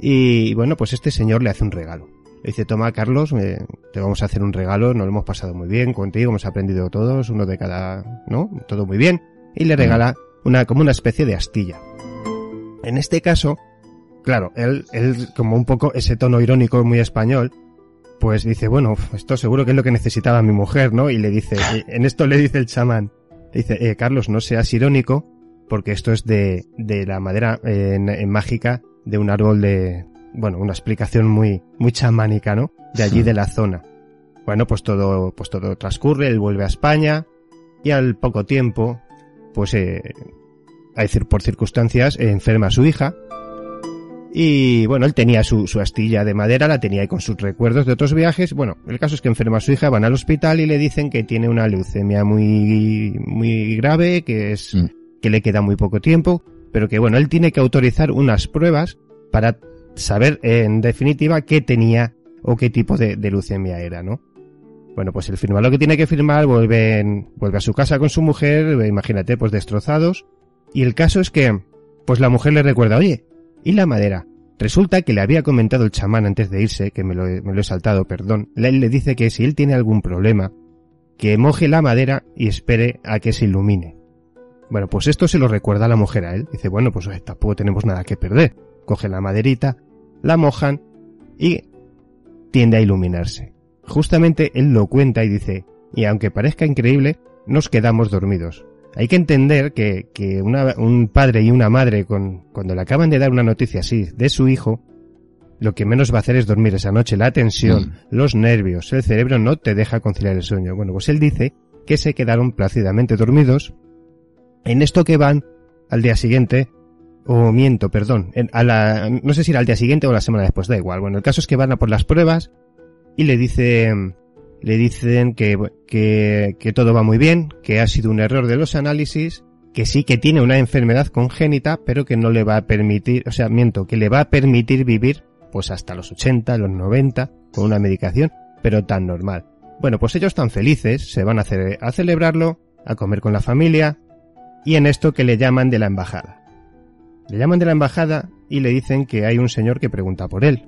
Y bueno, pues este señor le hace un regalo. Le dice, toma Carlos, eh, te vamos a hacer un regalo, nos lo hemos pasado muy bien contigo, hemos aprendido todos, uno de cada, ¿no? Todo muy bien. Y le regala una, como una especie de astilla. En este caso, claro, él, él como un poco ese tono irónico muy español, pues dice, bueno, esto seguro que es lo que necesitaba mi mujer, ¿no? Y le dice, en esto le dice el chamán, dice, eh, Carlos, no seas irónico, porque esto es de, de la madera eh, en, en mágica de un árbol de, bueno, una explicación muy, muy chamánica, ¿no? De allí de la zona. Bueno, pues todo, pues todo transcurre, él vuelve a España y al poco tiempo, pues, eh, por circunstancias, enferma a su hija. Y bueno, él tenía su, su astilla de madera, la tenía ahí con sus recuerdos de otros viajes. Bueno, el caso es que enferma a su hija, van al hospital y le dicen que tiene una leucemia muy, muy grave, que es, que le queda muy poco tiempo, pero que bueno, él tiene que autorizar unas pruebas para saber en definitiva qué tenía o qué tipo de, de leucemia era, ¿no? Bueno, pues él firma lo que tiene que firmar, vuelve, vuelve a su casa con su mujer, imagínate, pues destrozados. Y el caso es que, pues la mujer le recuerda, oye, ¿y la madera? Resulta que le había comentado el chamán antes de irse, que me lo, he- saltado, perdón. Él le dice que si él tiene algún problema, que moje la madera y espere a que se ilumine. Bueno, pues esto se lo recuerda la mujer a él. Dice, bueno, pues tampoco tenemos nada que perder. Coge la maderita, la mojan y tiende a iluminarse. Justamente él lo cuenta y dice, y aunque parezca increíble, nos quedamos dormidos. Hay que entender que, que una- un padre y una madre, con, cuando le acaban de dar una noticia así de su hijo, lo que menos va a hacer es dormir esa noche. La tensión, los nervios, el cerebro no te deja conciliar el sueño. Bueno, pues él dice que se quedaron plácidamente dormidos en esto que van al día siguiente, o miento, perdón, en- a la, no sé si era al día siguiente o la semana después, da igual. Bueno, el caso es que van a por las pruebas y le dice, le dicen que, que, que todo va muy bien, que ha sido un error de los análisis, que sí que tiene una enfermedad congénita, pero que no le va a permitir, o sea, miento, que le va a permitir vivir pues hasta los 80, los 90, con una medicación, pero tan normal. Bueno, pues ellos están felices, se van a, ce- a celebrarlo, a comer con la familia, y en esto que le llaman de la embajada. Le llaman de la embajada y le dicen que hay un señor que pregunta por él.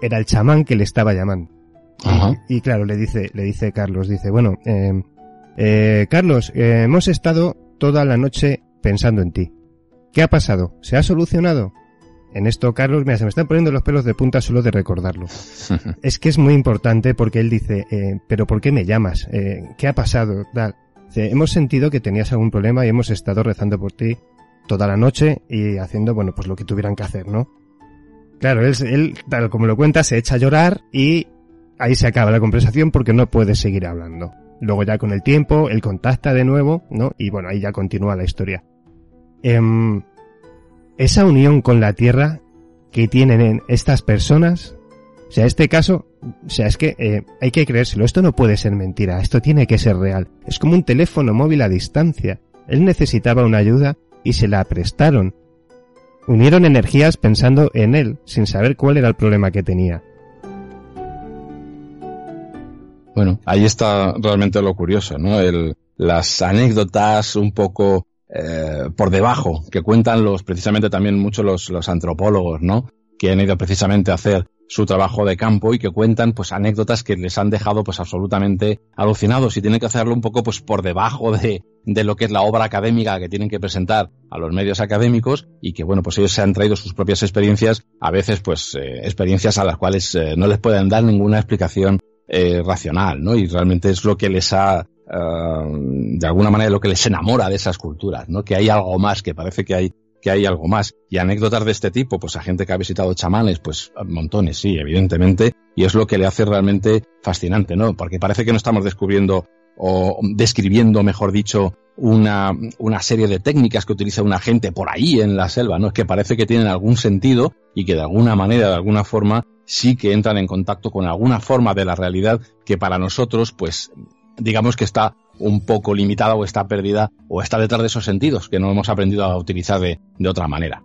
Era el chamán que le estaba llamando. Y claro, le dice, le dice Carlos, dice, bueno, eh, eh, Carlos, eh, hemos estado toda la noche pensando en ti. ¿Qué ha pasado? ¿Se ha solucionado? En esto, Carlos, mira, se me están poniendo los pelos de punta solo de recordarlo. es que es muy importante porque él dice, eh, pero ¿por qué me llamas? Eh, ¿Qué ha pasado? Tal. Dice, hemos sentido que tenías algún problema y hemos estado rezando por ti toda la noche y haciendo, bueno, pues lo que tuvieran que hacer, ¿no? Claro, él, él, tal como lo cuenta, se echa a llorar y ahí se acaba la conversación porque no puede seguir hablando. Luego ya con el tiempo, él contacta de nuevo, ¿no? Y bueno, ahí ya continúa la historia. Em, esa unión con la tierra que tienen en estas personas, o sea, este caso, o sea, es que eh, hay que creérselo, esto no puede ser mentira, esto tiene que ser real. Es como un teléfono móvil a distancia. Él necesitaba una ayuda y se la prestaron. Unieron energías pensando en él, sin saber cuál era el problema que tenía. Bueno, ahí está realmente lo curioso, ¿no? El, las anécdotas un poco eh, por debajo que cuentan los precisamente también muchos los, los antropólogos, ¿no? Que han ido precisamente a hacer su trabajo de campo y que cuentan pues anécdotas que les han dejado pues absolutamente alucinados y tienen que hacerlo un poco pues por debajo de, de lo que es la obra académica que tienen que presentar a los medios académicos y que bueno pues ellos se han traído sus propias experiencias a veces pues eh, experiencias a las cuales eh, no les pueden dar ninguna explicación eh, racional no y realmente es lo que les ha uh, de alguna manera lo que les enamora de esas culturas no que hay algo más que parece que hay que hay algo más. Y anécdotas de este tipo, pues a gente que ha visitado chamanes, pues montones, sí, evidentemente, y es lo que le hace realmente fascinante, ¿no? Porque parece que no estamos descubriendo o describiendo, mejor dicho, una, una serie de técnicas que utiliza una gente por ahí en la selva, ¿no? Es que parece que tienen algún sentido y que de alguna manera, de alguna forma, sí que entran en contacto con alguna forma de la realidad que para nosotros, pues, digamos que está un poco limitada o está perdida o está detrás de esos sentidos que no hemos aprendido a utilizar de, de otra manera.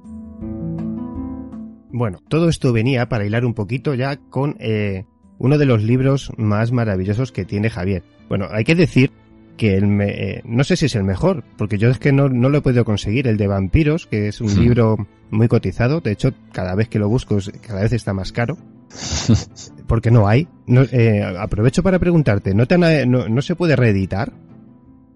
Bueno, todo esto venía para hilar un poquito ya con eh, uno de los libros más maravillosos que tiene Javier. Bueno, hay que decir que el me, eh, no sé si es el mejor, porque yo es que no, no lo he podido conseguir, el de vampiros, que es un Sí. libro muy cotizado, de hecho cada vez que lo busco cada vez está más caro. Porque no hay. No, eh, aprovecho para preguntarte, ¿no, te han- no, no se puede reeditar?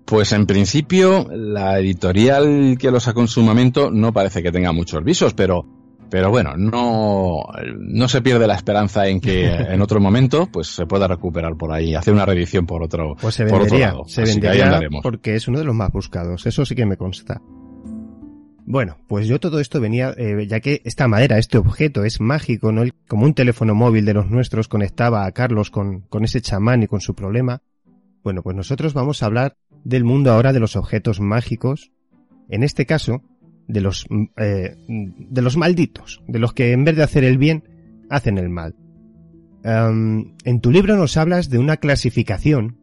Pues en principio, la editorial que lo sacó en su momento no parece que tenga muchos visos, pero, pero bueno, no, no se pierde la esperanza en que en otro momento pues se pueda recuperar por ahí, hacer una reedición por otro, Pues se por otro vendería, lado. se vendería porque es uno de los más buscados, eso sí que me consta. Bueno, pues yo todo esto venía, eh, ya que esta madera, este objeto es mágico, ¿no? Como un teléfono móvil de los nuestros conectaba a Carlos con, con ese chamán y con su problema. Bueno, pues nosotros vamos a hablar del mundo ahora de los objetos mágicos, en este caso, de los, mm, eh, de los malditos, de los que en vez de hacer el bien, hacen el mal. En tu libro nos hablas de una clasificación,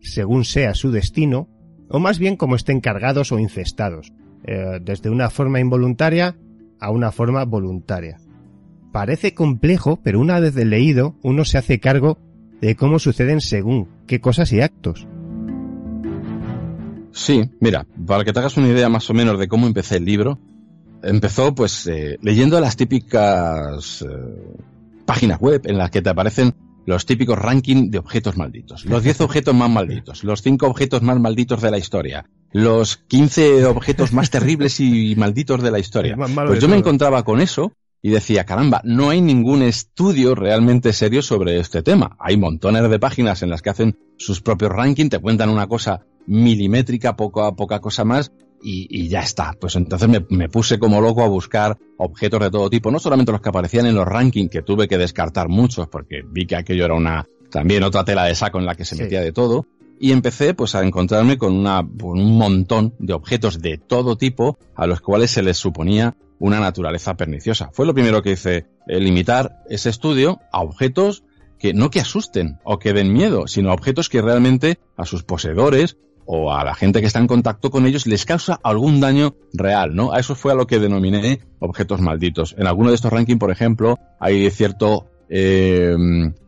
según sea su destino, o más bien como estén cargados o infestados, eh, desde una forma involuntaria a una forma voluntaria. Parece complejo, pero una vez leído, uno se hace cargo de cómo suceden según qué cosas y actos. Sí, mira, para que te hagas una idea más o menos de cómo empecé el libro, empezó pues eh, leyendo las típicas eh, páginas web en las que te aparecen los típicos ranking de objetos malditos. Los 10 objetos más malditos, los 5 objetos más malditos de la historia, los 15 objetos más terribles y malditos de la historia. Pues yo me encontraba con eso y decía, caramba, no hay ningún estudio realmente serio sobre este tema. Hay montones de páginas en las que hacen sus propios rankings, te cuentan una cosa milimétrica, poca, poca cosa más, y, y ya está. Pues entonces me, me puse como loco a buscar objetos de todo tipo, no solamente los que aparecían en los rankings, que tuve que descartar muchos, porque vi que aquello era una, también otra tela de saco en la que se Sí. metía de todo, y empecé pues a encontrarme con una, con un montón de objetos de todo tipo a los cuales se les suponía una naturaleza perniciosa. Fue lo primero que hice, eh, limitar ese estudio a objetos que no que asusten o que den miedo, sino objetos que realmente a sus poseedores o a la gente que está en contacto con ellos les causa algún daño real, ¿no? A eso fue a lo que denominé objetos malditos. En alguno de estos rankings, por ejemplo, hay cierto eh,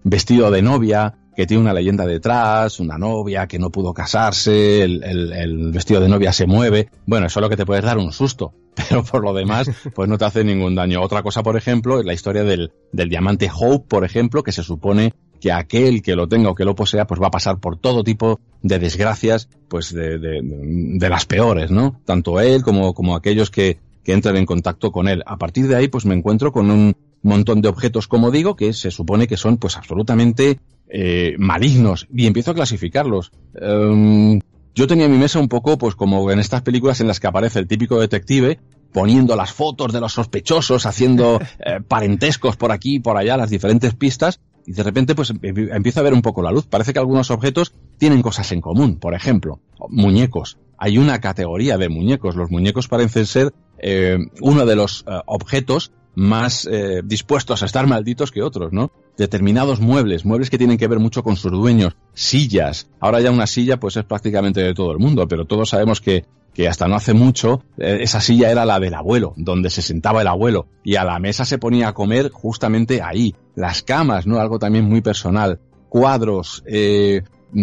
vestido de novia que tiene una leyenda detrás, una novia que no pudo casarse, el, el- el vestido de novia se mueve. Bueno, eso es lo que te puedes dar un susto, pero por lo demás, pues no te hace ningún daño. Otra cosa, por ejemplo, es la historia del, del diamante Hope, por ejemplo, que se supone que aquel que lo tenga o que lo posea, pues va a pasar por todo tipo de desgracias, pues de, de- de las peores, ¿no? Tanto él como, como aquellos que, que entran en contacto con él. A partir de ahí, pues me encuentro con un montón de objetos, como digo, que se supone que son, pues absolutamente eh, malignos y empiezo a clasificarlos. Em, yo tenía en mi mesa un poco, pues como en estas películas en las que aparece el típico detective poniendo las fotos de los sospechosos, haciendo eh, parentescos por aquí y por allá, las diferentes pistas, y de repente pues em- empiezo a ver un poco la luz. Parece que algunos objetos tienen cosas en común. Por ejemplo, muñecos. Hay una categoría de muñecos. Los muñecos parecen ser eh, uno de los eh, objetos más eh, dispuestos a estar malditos que otros, ¿no? Determinados muebles, muebles que tienen que ver mucho con sus dueños, sillas. Ahora ya una silla pues es prácticamente de todo el mundo, pero todos sabemos que, que hasta no hace mucho eh, esa silla era la del abuelo, donde se sentaba el abuelo y a la mesa se ponía a comer justamente ahí. Las camas, ¿no? Algo también muy personal. Cuadros, eh,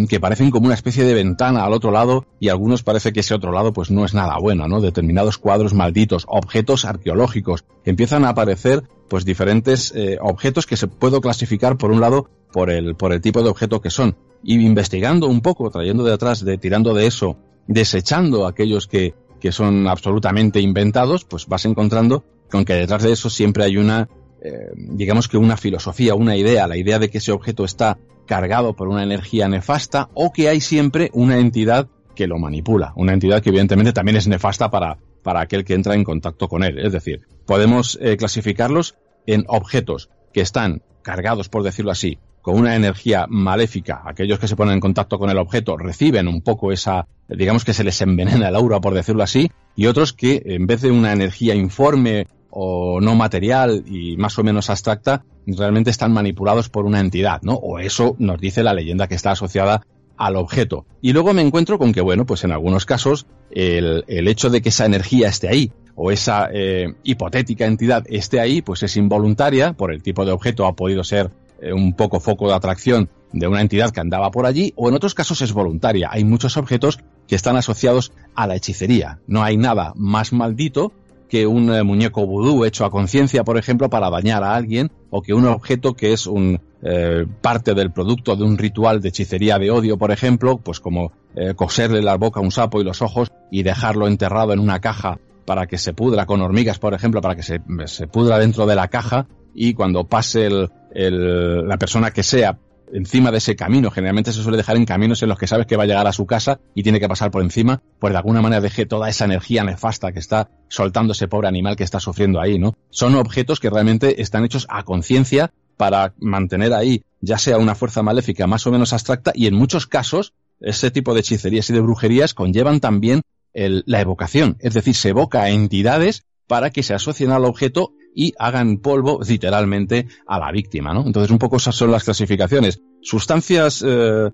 que parecen como una especie de ventana al otro lado y algunos parece que ese otro lado pues no es nada bueno, ¿no? Determinados cuadros malditos, objetos arqueológicos, empiezan a aparecer pues diferentes eh, objetos que se puedo clasificar por un lado por el por el tipo de objeto que son y investigando un poco, trayendo de atrás, tirando de eso, desechando aquellos que que son absolutamente inventados, pues vas encontrando con que detrás de eso siempre hay una eh, digamos que una filosofía, una idea, la idea de que ese objeto está cargado por una energía nefasta o que hay siempre una entidad que lo manipula, una entidad que evidentemente también es nefasta para, para aquel que entra en contacto con él. Es decir, podemos eh, clasificarlos en objetos que están cargados, por decirlo así, con una energía maléfica. Aquellos que se ponen en contacto con el objeto reciben un poco esa, digamos que se les envenena el aura, por decirlo así, y otros que en vez de una energía informe o no material y más o menos abstracta, realmente están manipulados por una entidad, ¿no? O eso nos dice la leyenda que está asociada al objeto. Y luego me encuentro con que, bueno, pues en algunos casos el, el hecho de que esa energía esté ahí o esa eh, hipotética entidad esté ahí, pues es involuntaria, por el tipo de objeto ha podido ser eh, un poco foco de atracción de una entidad que andaba por allí, o en otros casos es voluntaria. Hay muchos objetos que están asociados a la hechicería. No hay nada más maldito que un eh, muñeco vudú hecho a conciencia, por ejemplo, para dañar a alguien, o que un objeto que es un eh, parte del producto de un ritual de hechicería de odio, por ejemplo, pues como eh, coserle la boca a un sapo y los ojos y dejarlo enterrado en una caja para que se pudra con hormigas, por ejemplo, para que se, se pudra dentro de la caja y cuando pase el, el, la persona que sea encima de ese camino. Generalmente se suele dejar en caminos en los que sabes que va a llegar a su casa y tiene que pasar por encima, pues de alguna manera deje toda esa energía nefasta que está soltando ese pobre animal que está sufriendo ahí, ¿no? Son objetos que realmente están hechos a conciencia para mantener ahí ya sea una fuerza maléfica más o menos abstracta y en muchos casos ese tipo de hechicerías y de brujerías conllevan también el, la evocación, es decir, se evoca a entidades para que se asocien al objeto y hagan polvo literalmente a la víctima, ¿no? Entonces un poco esas son las clasificaciones. Sustancias eh, eh,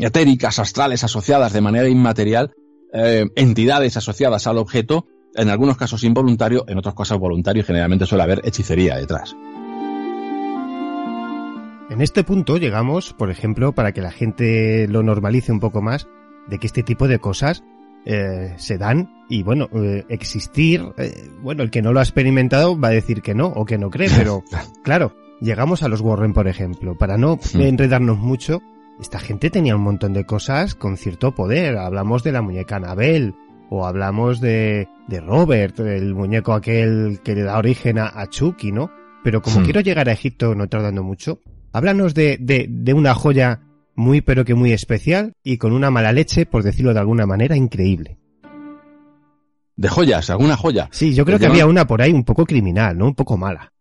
etéricas, astrales asociadas de manera inmaterial, eh, entidades asociadas al objeto, en algunos casos involuntario, en otros casos voluntario y generalmente suele haber hechicería detrás. En este punto llegamos, por ejemplo, para que la gente lo normalice un poco más, de que este tipo de cosas eh, se dan y bueno, eh, existir, eh, bueno, el que no lo ha experimentado va a decir que no o que no cree, pero claro, llegamos a los Warren, por ejemplo, para no enredarnos mucho, esta gente tenía un montón de cosas con cierto poder, hablamos de la muñeca Anabel, o hablamos de, de Robert, el muñeco aquel que le da origen a, a Chucky, ¿no? Pero como quiero llegar a Egipto no tardando mucho, háblanos de, de, de una joya muy pero que muy especial y con una mala leche, por decirlo de alguna manera, increíble. De joyas, alguna joya. Sí, yo creo Le que había una por ahí un poco criminal, ¿no? Un poco mala.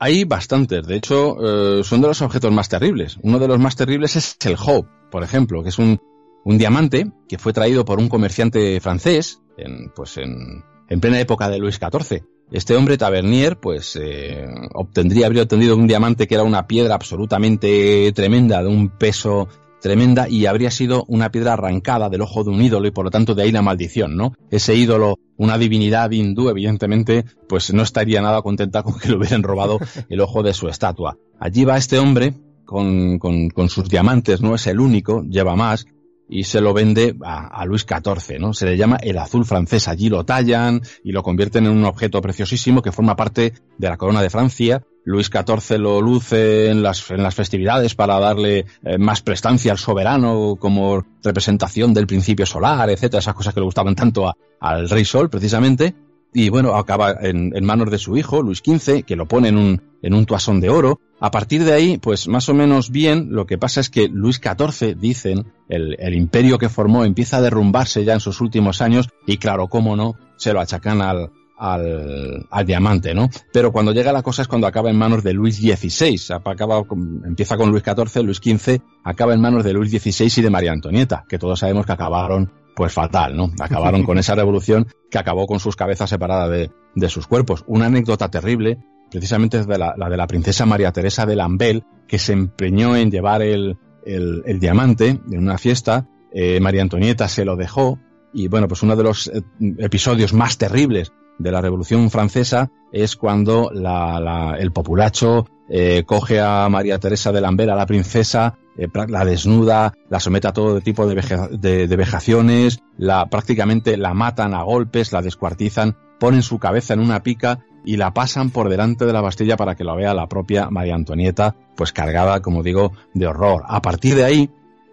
Hay bastantes, de hecho, eh, son de los objetos más terribles. Uno de los más terribles es el Hope, por ejemplo, que es un, un diamante que fue traído por un comerciante francés, en, pues en, en plena época de Luis XIV. Este hombre tabernier, pues, eh, obtendría, habría obtenido un diamante que era una piedra absolutamente tremenda, de un peso tremenda, y habría sido una piedra arrancada del ojo de un ídolo, y por lo tanto de ahí la maldición, ¿no? Ese ídolo, una divinidad hindú, evidentemente, pues no estaría nada contenta con que le hubieran robado el ojo de su estatua. Allí va este hombre con, con, con sus diamantes, no es el único, lleva más, y se lo vende a, Luis XIV, ¿no? Se le llama el azul francés. Allí lo tallan y lo convierten en un objeto preciosísimo que forma parte de la corona de Francia. Luis XIV lo luce en las, en las festividades para darle eh, más prestancia al soberano como representación del principio solar, etcétera, esas cosas que le gustaban tanto a- al rey Sol, precisamente. Y bueno, acaba en, en manos de su hijo, Luis XV, que lo pone en un, en un toasón de oro. A partir de ahí, pues más o menos bien, lo que pasa es que Luis XIV, dicen, el, el imperio que formó empieza a derrumbarse ya en sus últimos años y claro, cómo no, se lo achacan al, al, al diamante, ¿no? Pero cuando llega la cosa es cuando acaba en manos de Luis XVI. Acaba empieza con Luis XIV, Luis XV, acaba en manos de Luis XVI y de María Antonieta, que todos sabemos que acabaron pues fatal, ¿no? Acabaron con esa revolución que acabó con sus cabezas separadas de, de sus cuerpos. Una anécdota terrible, precisamente es de la, de la princesa María Teresa de Lambel, que se empeñó en llevar el, el, el diamante en una fiesta. Eh, María Antonieta se lo dejó y bueno, pues uno de los eh, episodios más terribles de la Revolución Francesa es cuando la, la- el populacho eh, coge a María Teresa de Lambert, la princesa, eh, la desnuda, la somete a todo tipo de, de- de vejaciones, la, prácticamente la matan a golpes, la descuartizan, ponen su cabeza en una pica y la pasan por delante de la Bastilla para que lo vea la propia María Antonieta, pues cargada, como digo, de horror. A partir de ahí,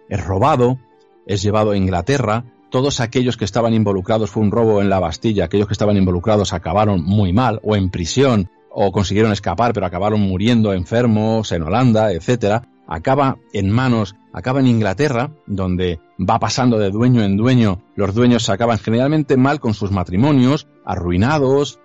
es robado, es llevado a Inglaterra, todos aquellos que estaban involucrados fue un robo en la Bastilla, aquellos que estaban involucrados acabaron muy mal o en prisión o consiguieron escapar pero acabaron muriendo enfermos en Holanda, etcétera. Acaba en manos, acaba en Inglaterra, donde va pasando de dueño en dueño. Los dueños se acaban generalmente mal con sus matrimonios, arruinados,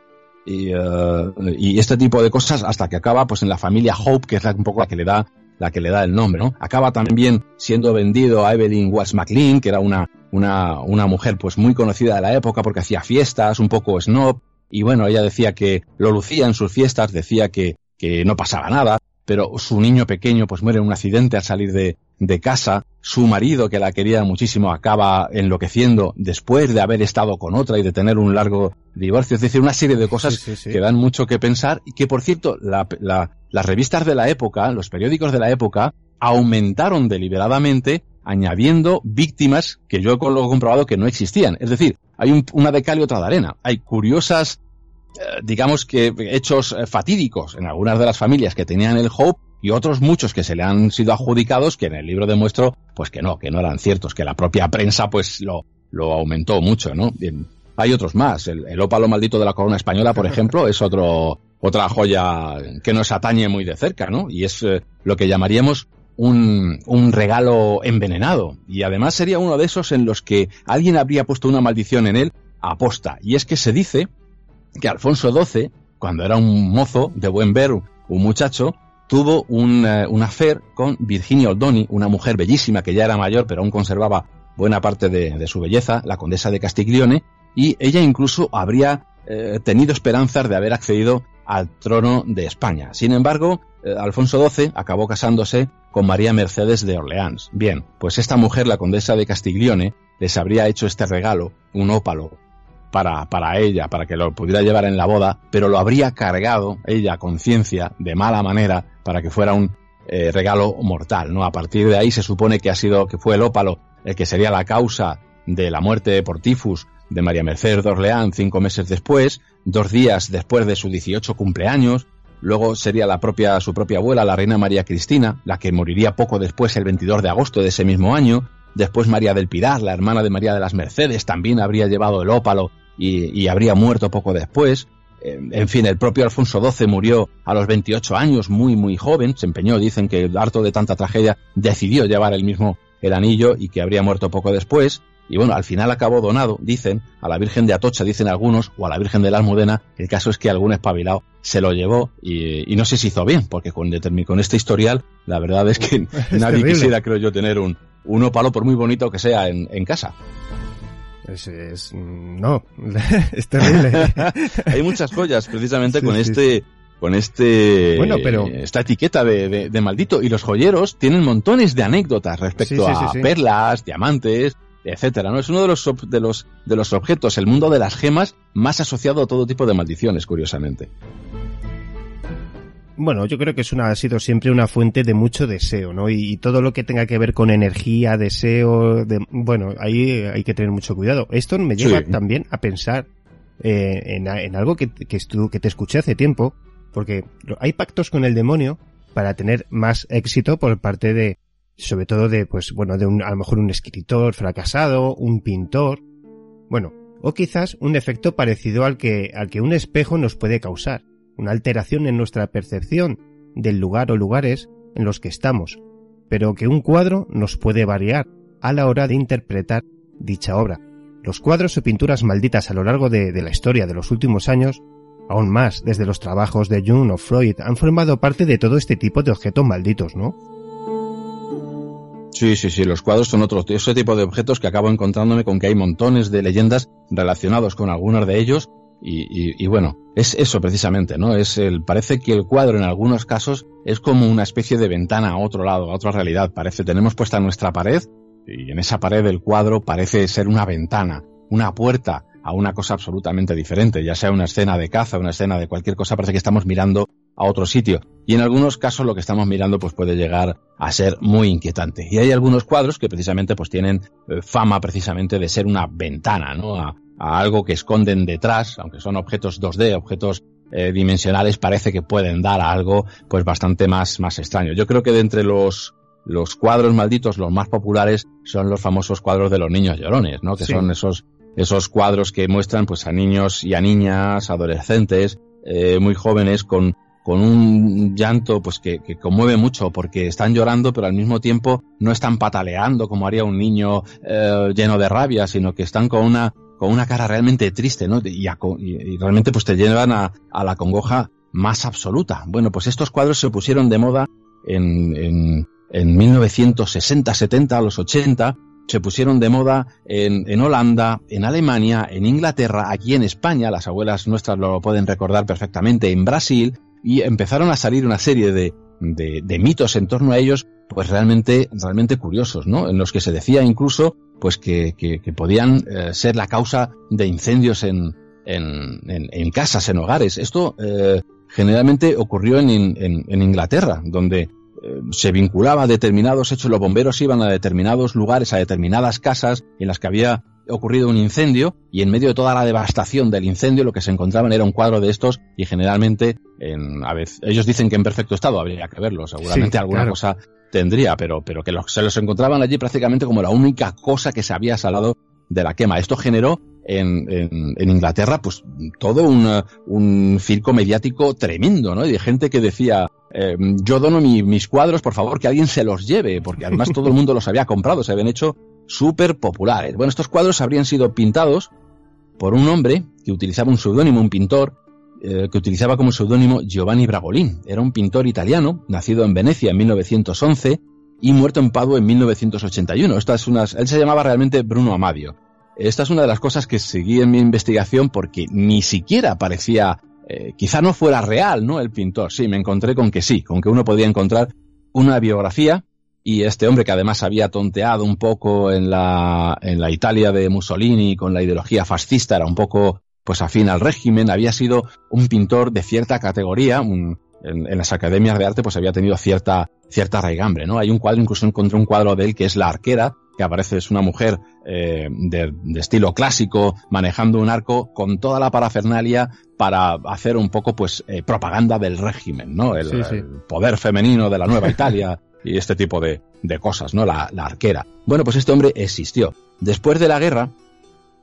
y, eh, y este tipo de cosas hasta que acaba pues en la familia Hope, que es un poco la que le da la que le da el nombre, ¿no? Acaba también siendo vendido a Evelyn Walsh McLean, que era una, una, una mujer pues muy conocida de la época porque hacía fiestas, un poco snob, y bueno, ella decía que lo lucía en sus fiestas, decía que, que no pasaba nada, pero su niño pequeño pues muere en un accidente al salir de, de casa, su marido que la quería muchísimo acaba enloqueciendo después de haber estado con otra y de tener un largo divorcio, es decir, una serie de cosas que dan mucho que pensar y que por cierto la, la- las revistas de la época, los periódicos de la época aumentaron deliberadamente añadiendo víctimas que yo he comprobado que no existían. Es decir, hay un- una de cal y otra de arena. Hay curiosas, eh, digamos que hechos eh, fatídicos en algunas de las familias que tenían el Hope y otros muchos que se le han sido adjudicados que en el libro demuestro pues que no, que no eran ciertos, que la propia prensa pues lo, lo aumentó mucho, ¿no? Hay otros más. El, el ópalo maldito de la corona española, por ejemplo, es otro, otra joya que nos atañe muy de cerca, ¿no? Y es eh, lo que llamaríamos un, un regalo envenenado. Y además sería uno de esos en los que alguien habría puesto una maldición en él a posta. Y es que se dice que Alfonso XII, cuando era un mozo de buen ver, un muchacho, tuvo un, eh, un con Virginia Oldoni, una mujer bellísima que ya era mayor pero aún conservaba buena parte de, su belleza, la condesa de Castiglione, y ella incluso habría eh, tenido esperanzas de haber accedido al trono de España. Sin embargo, Alfonso XII acabó casándose con María Mercedes de Orleans. Bien, pues esta mujer, la condesa de Castiglione, les habría hecho este regalo, un ópalo, para, para ella, para que lo pudiera llevar en la boda, pero lo habría cargado ella a conciencia de mala manera para que fuera un eh, regalo mortal, ¿no? A partir de ahí se supone que ha sido, que fue el ópalo el que sería la causa de la muerte por tifus de María Mercedes de Orleans cinco meses después, dos días después de su 18 cumpleaños, luego sería la propia, su propia abuela, la reina María Cristina, la que moriría poco después, el 22 de agosto de ese mismo año, Después María del Pilar, la hermana de María de las Mercedes, también habría llevado el ópalo y, habría muerto poco después. Eh, En fin, el propio Alfonso XII murió a los 28 años, muy, muy joven. Se empeñó, dicen que harto de tanta tragedia, decidió llevar el mismo el anillo y que habría muerto poco después. Y bueno, al final acabó donado, dicen, a la Virgen de Atocha, dicen algunos, o a la Virgen de la Almudena. El caso es que algún espabilado se lo llevó y, y no sé si hizo bien, porque con, con este historial, la verdad es que nadie terrible. quisiera, creo yo, tener un, un ópalo, por muy bonito que sea, en, en casa. Es, es- no, es terrible. Hay muchas joyas precisamente Sí, con sí, este con este Bueno, pero- esta etiqueta de, de- de maldito y los joyeros tienen montones de anécdotas respecto a perlas, diamantes, etcétera, ¿no? Es uno de los de los de los objetos, el mundo de las gemas más asociado a todo tipo de maldiciones, curiosamente. Bueno, yo creo que es una, ha sido siempre una fuente de mucho deseo, ¿no? Y, y todo lo que tenga que ver con energía, deseo, de, bueno, ahí hay que tener mucho cuidado. Esto me lleva Sí. también a pensar eh, en, en algo que, que, estu- que te escuché hace tiempo, porque hay pactos con el demonio para tener más éxito por parte de, sobre todo de, pues, bueno, de un, a lo mejor un escritor fracasado, un pintor, bueno, o quizás un efecto parecido al que, al que un espejo nos puede causar, una alteración en nuestra percepción del lugar o lugares en los que estamos, pero que un cuadro nos puede variar a la hora de interpretar dicha obra. Los cuadros o pinturas malditas a lo largo de, de la historia de los últimos años, aún más desde los trabajos de Jung o Freud, han formado parte de todo este tipo de objetos malditos, ¿no? Sí, sí, sí, los cuadros son otro tipo de objetos que acabo encontrándome con que hay montones de leyendas relacionados con algunos de ellos y, y- y bueno, es eso precisamente, ¿no? Es el, parece que el cuadro en algunos casos es como una especie de ventana a otro lado, a otra realidad. Parece, tenemos puesta nuestra pared y en esa pared del cuadro parece ser una ventana, una puerta a una cosa absolutamente diferente, ya sea una escena de caza, una escena de cualquier cosa, parece que estamos mirando a otro sitio. Y en algunos casos lo que estamos mirando pues puede llegar a ser muy inquietante. Y hay algunos cuadros que precisamente pues tienen eh, fama precisamente de ser una ventana, ¿no? A, a algo que esconden detrás, aunque son objetos 2D, objetos eh, dimensionales, parece que pueden dar a algo pues bastante más, más extraño. Yo creo que de entre los los cuadros malditos, los más populares, son los famosos cuadros de los niños llorones, ¿no? Que Sí. son esos, esos cuadros que muestran pues a niños y a niñas, adolescentes, eh, muy jóvenes con, con un llanto pues que, conmueve mucho porque están llorando pero al mismo tiempo no están pataleando como haría un niño eh, lleno de rabia, sino que están con una, con una cara realmente triste, ¿no? Y- y realmente pues te llevan a, a la congoja más absoluta. Bueno, pues estos cuadros se pusieron de moda en, en, en 1960, 70, a los 80, se pusieron de moda en, en Holanda, en Alemania, en Inglaterra, aquí en España, las abuelas nuestras lo pueden recordar perfectamente, en Brasil, y empezaron a salir una serie de, de, mitos en torno a ellos, pues realmente, realmente curiosos, ¿no? En los que se decía incluso, pues que, que, podían eh, ser la causa de incendios en, en, en, en casas, en hogares. Esto eh, generalmente ocurrió en, en, en Inglaterra, donde eh, se vinculaba a determinados hechos, los bomberos iban a determinados lugares, a determinadas casas en las que había ocurrido un incendio y en medio de toda la devastación del incendio lo que se encontraban era un cuadro de estos y generalmente en, a veces, ellos dicen que en perfecto estado habría que verlo, seguramente Sí, alguna claro. cosa tendría, pero, pero que los- se los encontraban allí prácticamente como la única cosa que se había salado de la quema. Esto generó en, en- en Inglaterra pues todo un, un circo mediático tremendo, ¿no? Y de gente que decía, eh, yo dono mi- mis cuadros, por favor, que alguien se los lleve, porque además todo el mundo los había comprado, se habían hecho súper populares. Bueno, estos cuadros habrían sido pintados por un hombre que utilizaba un seudónimo, un pintor, eh, que utilizaba como seudónimo Giovanni Bragolin. Era un pintor italiano, nacido en Venecia en 1911 y muerto en Padua en 1981. Esta es una, él se llamaba realmente Bruno Amadio. Esta es una de las cosas que seguí en mi investigación porque ni siquiera parecía, eh, quizá no fuera real, ¿no? El pintor. Sí, me encontré con que sí, con que uno podía encontrar una biografía y este hombre que además había tonteado un poco en la, en la Italia de Mussolini con la ideología fascista, era un poco pues afín al régimen, había sido un pintor de cierta categoría, un- en, en las academias de arte pues había tenido cierta, cierta raigambre, ¿no? Hay un cuadro, incluso encontré un cuadro de él que es La Arquera, que aparece, es una mujer eh, de, de estilo clásico, manejando un arco con toda la parafernalia para hacer un poco pues eh, propaganda del régimen, ¿no? El, Sí, sí. el poder femenino de la nueva Italia y este tipo de, de cosas, ¿no? La, la arquera. Bueno, pues este hombre existió. Después de la guerra,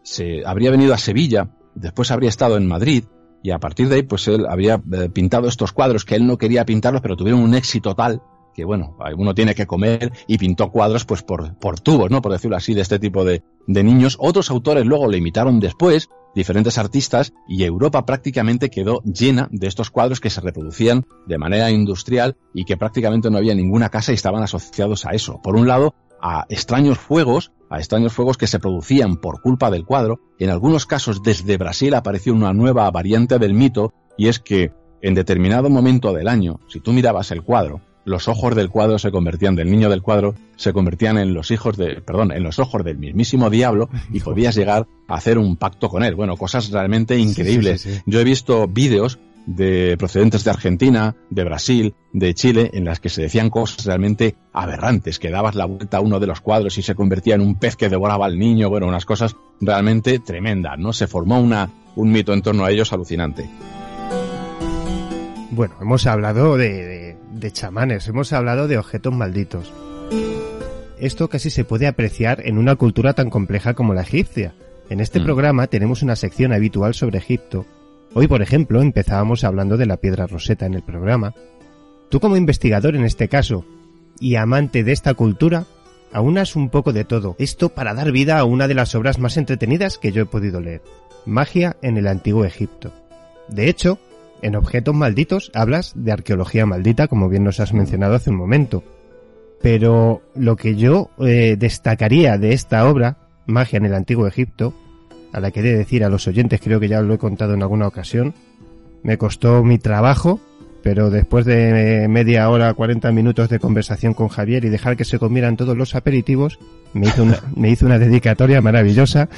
se habría venido a Sevilla, después habría estado en Madrid, y a partir de ahí, pues él había eh, pintado estos cuadros que él no quería pintarlos, pero tuvieron un éxito tal que, bueno, uno tiene que comer y pintó cuadros, pues por, por tubos, ¿no? Por decirlo así, de este tipo de, de niños. Otros autores luego le imitaron después, diferentes artistas, y Europa prácticamente quedó llena de estos cuadros que se reproducían de manera industrial y que prácticamente no había ninguna casa y estaban asociados a eso. Por un lado, a extraños fuegos, a extraños fuegos que se producían por culpa del cuadro. En algunos casos desde Brasil apareció una nueva variante del mito y es que en determinado momento del año, si tú mirabas el cuadro, los ojos del cuadro se convertían del niño del cuadro, se convertían en los hijos de, perdón, en los ojos del mismísimo diablo y podías llegar a hacer un pacto con él. Bueno, cosas realmente increíbles. sí, sí. Yo he visto vídeos de procedentes de Argentina, de Brasil, de Chile, en las que se decían cosas realmente aberrantes, que dabas la vuelta a uno de los cuadros y se convertía en un pez que devoraba al niño, bueno, unas cosas realmente tremendas, ¿no? Se formó una, un mito en torno a ellos alucinante. Bueno, hemos hablado de, de- de chamanes, hemos hablado de objetos malditos. Esto casi se puede apreciar en una cultura tan compleja como la egipcia. En este Mm. programa tenemos una sección habitual sobre Egipto. Hoy, por ejemplo, empezábamos hablando de la piedra roseta en el programa. Tú como investigador en este caso, y amante de esta cultura, aunas un poco de todo. Esto para dar vida a una de las obras más entretenidas que yo he podido leer. Magia en el antiguo Egipto. De hecho, en Objetos Malditos hablas de arqueología maldita, como bien nos has mencionado hace un momento. Pero lo que yo eh, destacaría de esta obra, Magia en el Antiguo Egipto, a la que he de decir a los oyentes, creo que ya lo he contado en alguna ocasión, me costó mi trabajo, pero después de media hora, 40 minutos de conversación con Javier y dejar que se comieran todos los aperitivos, me hizo una, me hizo una dedicatoria maravillosa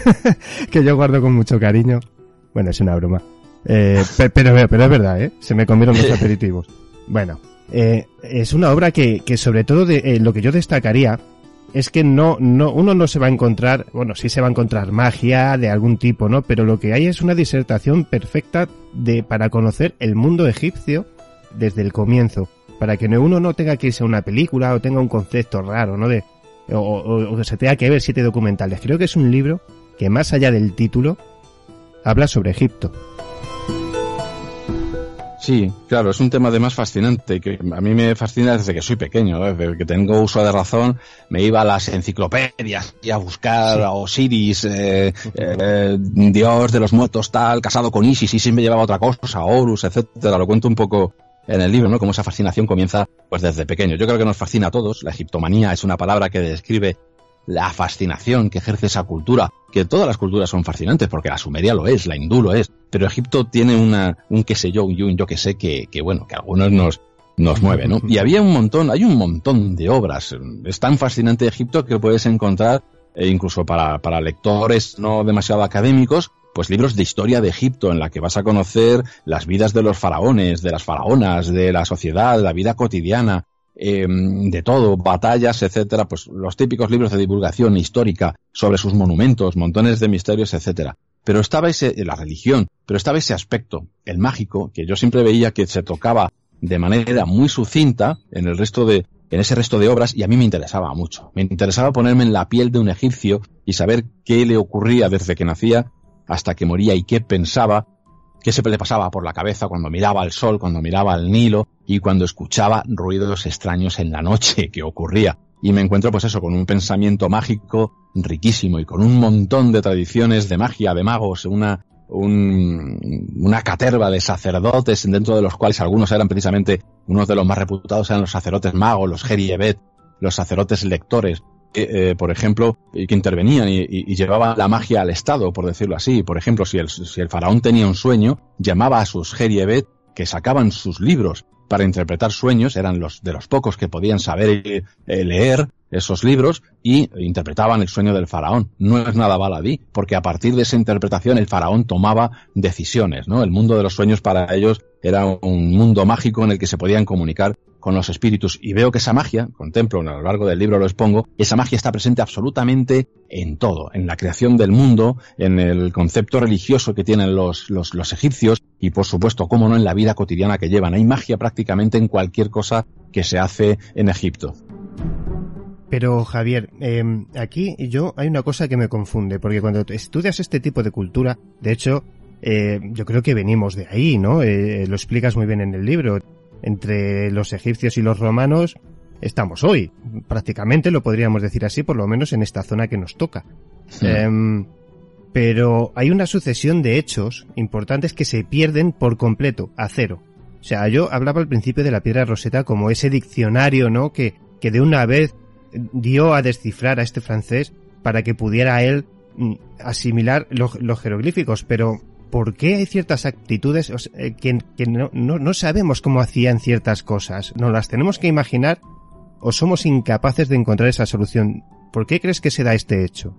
que yo guardo con mucho cariño. Bueno, es una broma. Eh, pe- pero, pero es verdad, ¿eh? Se me comieron los aperitivos. Bueno, eh, es una obra que, que sobre todo de, eh, lo que yo destacaría es que no, no, uno no se va a encontrar, bueno, sí se va a encontrar magia de algún tipo, ¿no? Pero lo que hay es una disertación perfecta de, para conocer el mundo egipcio desde el comienzo. Para que no- uno no tenga que irse a una película o tenga un concepto raro, ¿no? De, o, o- o que se tenga que ver siete documentales. Creo que es un libro que más allá del título habla sobre Egipto. Sí, claro, es un tema además fascinante, que a mí me fascina desde que soy pequeño, ¿no? desde que tengo uso de razón, me iba a las enciclopedias y a buscar a Osiris, eh, eh, dios de los muertos tal, casado con Isis, y siempre llevaba otra cosa, Horus, etcétera, lo cuento un poco en el libro, ¿no? Cómo esa fascinación comienza pues desde pequeño. Yo creo que nos fascina a todos, la egiptomanía es una palabra que describe la fascinación que ejerce esa cultura, que todas las culturas son fascinantes, porque la sumeria lo es, la hindú lo es, pero Egipto tiene una, un qué sé yo, un un yo que sé que, que bueno, que algunos nos, nos mueve, ¿no? Y había un montón, hay un montón de obras. Es tan fascinante Egipto que puedes encontrar, eh, incluso para, para lectores no demasiado académicos, pues libros de historia de Egipto en la que vas a conocer las vidas de los faraones, de las faraonas, de la sociedad, la vida cotidiana. Eh, de todo, batallas, etcétera, pues los típicos libros de divulgación histórica sobre sus monumentos, montones de misterios, etcétera. Pero estaba ese, la religión, pero estaba ese aspecto, el mágico, que yo siempre veía que se tocaba de manera muy sucinta en el resto de, en ese resto de obras y a mí me interesaba mucho. Me interesaba ponerme en la piel de un egipcio y saber qué le ocurría desde que nacía hasta que moría y qué pensaba, qué se le pasaba por la cabeza cuando miraba al sol, cuando miraba al Nilo y cuando escuchaba ruidos extraños en la noche que ocurría. Y me encuentro pues eso, con un pensamiento mágico riquísimo y con un montón de tradiciones de magia, de magos, una, un, una caterva de sacerdotes dentro de los cuales algunos eran precisamente unos de los más reputados eran los sacerdotes magos, los Geriebet, los sacerdotes lectores, eh, por ejemplo, que intervenían y, y, llevaban la magia al Estado, por decirlo así. Por ejemplo, si el, si el faraón tenía un sueño, llamaba a sus Geriebet que sacaban sus libros para interpretar sueños, eran los de los pocos que podían saber eh, leer esos libros y interpretaban el sueño del faraón. No es nada baladí, porque a partir de esa interpretación el faraón tomaba decisiones, ¿no? El mundo de los sueños para ellos era un mundo mágico en el que se podían comunicar con los espíritus y veo que esa magia, contemplo a lo largo del libro lo expongo, esa magia está presente absolutamente en todo, en la creación del mundo, en el concepto religioso que tienen los, los, egipcios y por supuesto, cómo no, en la vida cotidiana que llevan. Hay magia prácticamente en cualquier cosa que se hace en Egipto. Pero Javier, eh, aquí yo hay una cosa que me confunde, porque cuando estudias este tipo de cultura, de hecho, eh, yo creo que venimos de ahí, ¿no? Eh, lo explicas muy bien en el libro entre los egipcios y los romanos estamos hoy. Prácticamente lo podríamos decir así, por lo menos en esta zona que nos toca. Sí. Eh, pero hay una sucesión de hechos importantes que se pierden por completo, a cero. O sea, yo hablaba al principio de la piedra roseta como ese diccionario, ¿no? Que, que de una vez dio a descifrar a este francés para que pudiera él mm, asimilar los, los jeroglíficos, pero ¿por qué hay ciertas actitudes o sea, que, que no, no, no, sabemos cómo hacían ciertas cosas? ¿No las tenemos que imaginar o somos incapaces de encontrar esa solución? ¿Por qué crees que se da este hecho?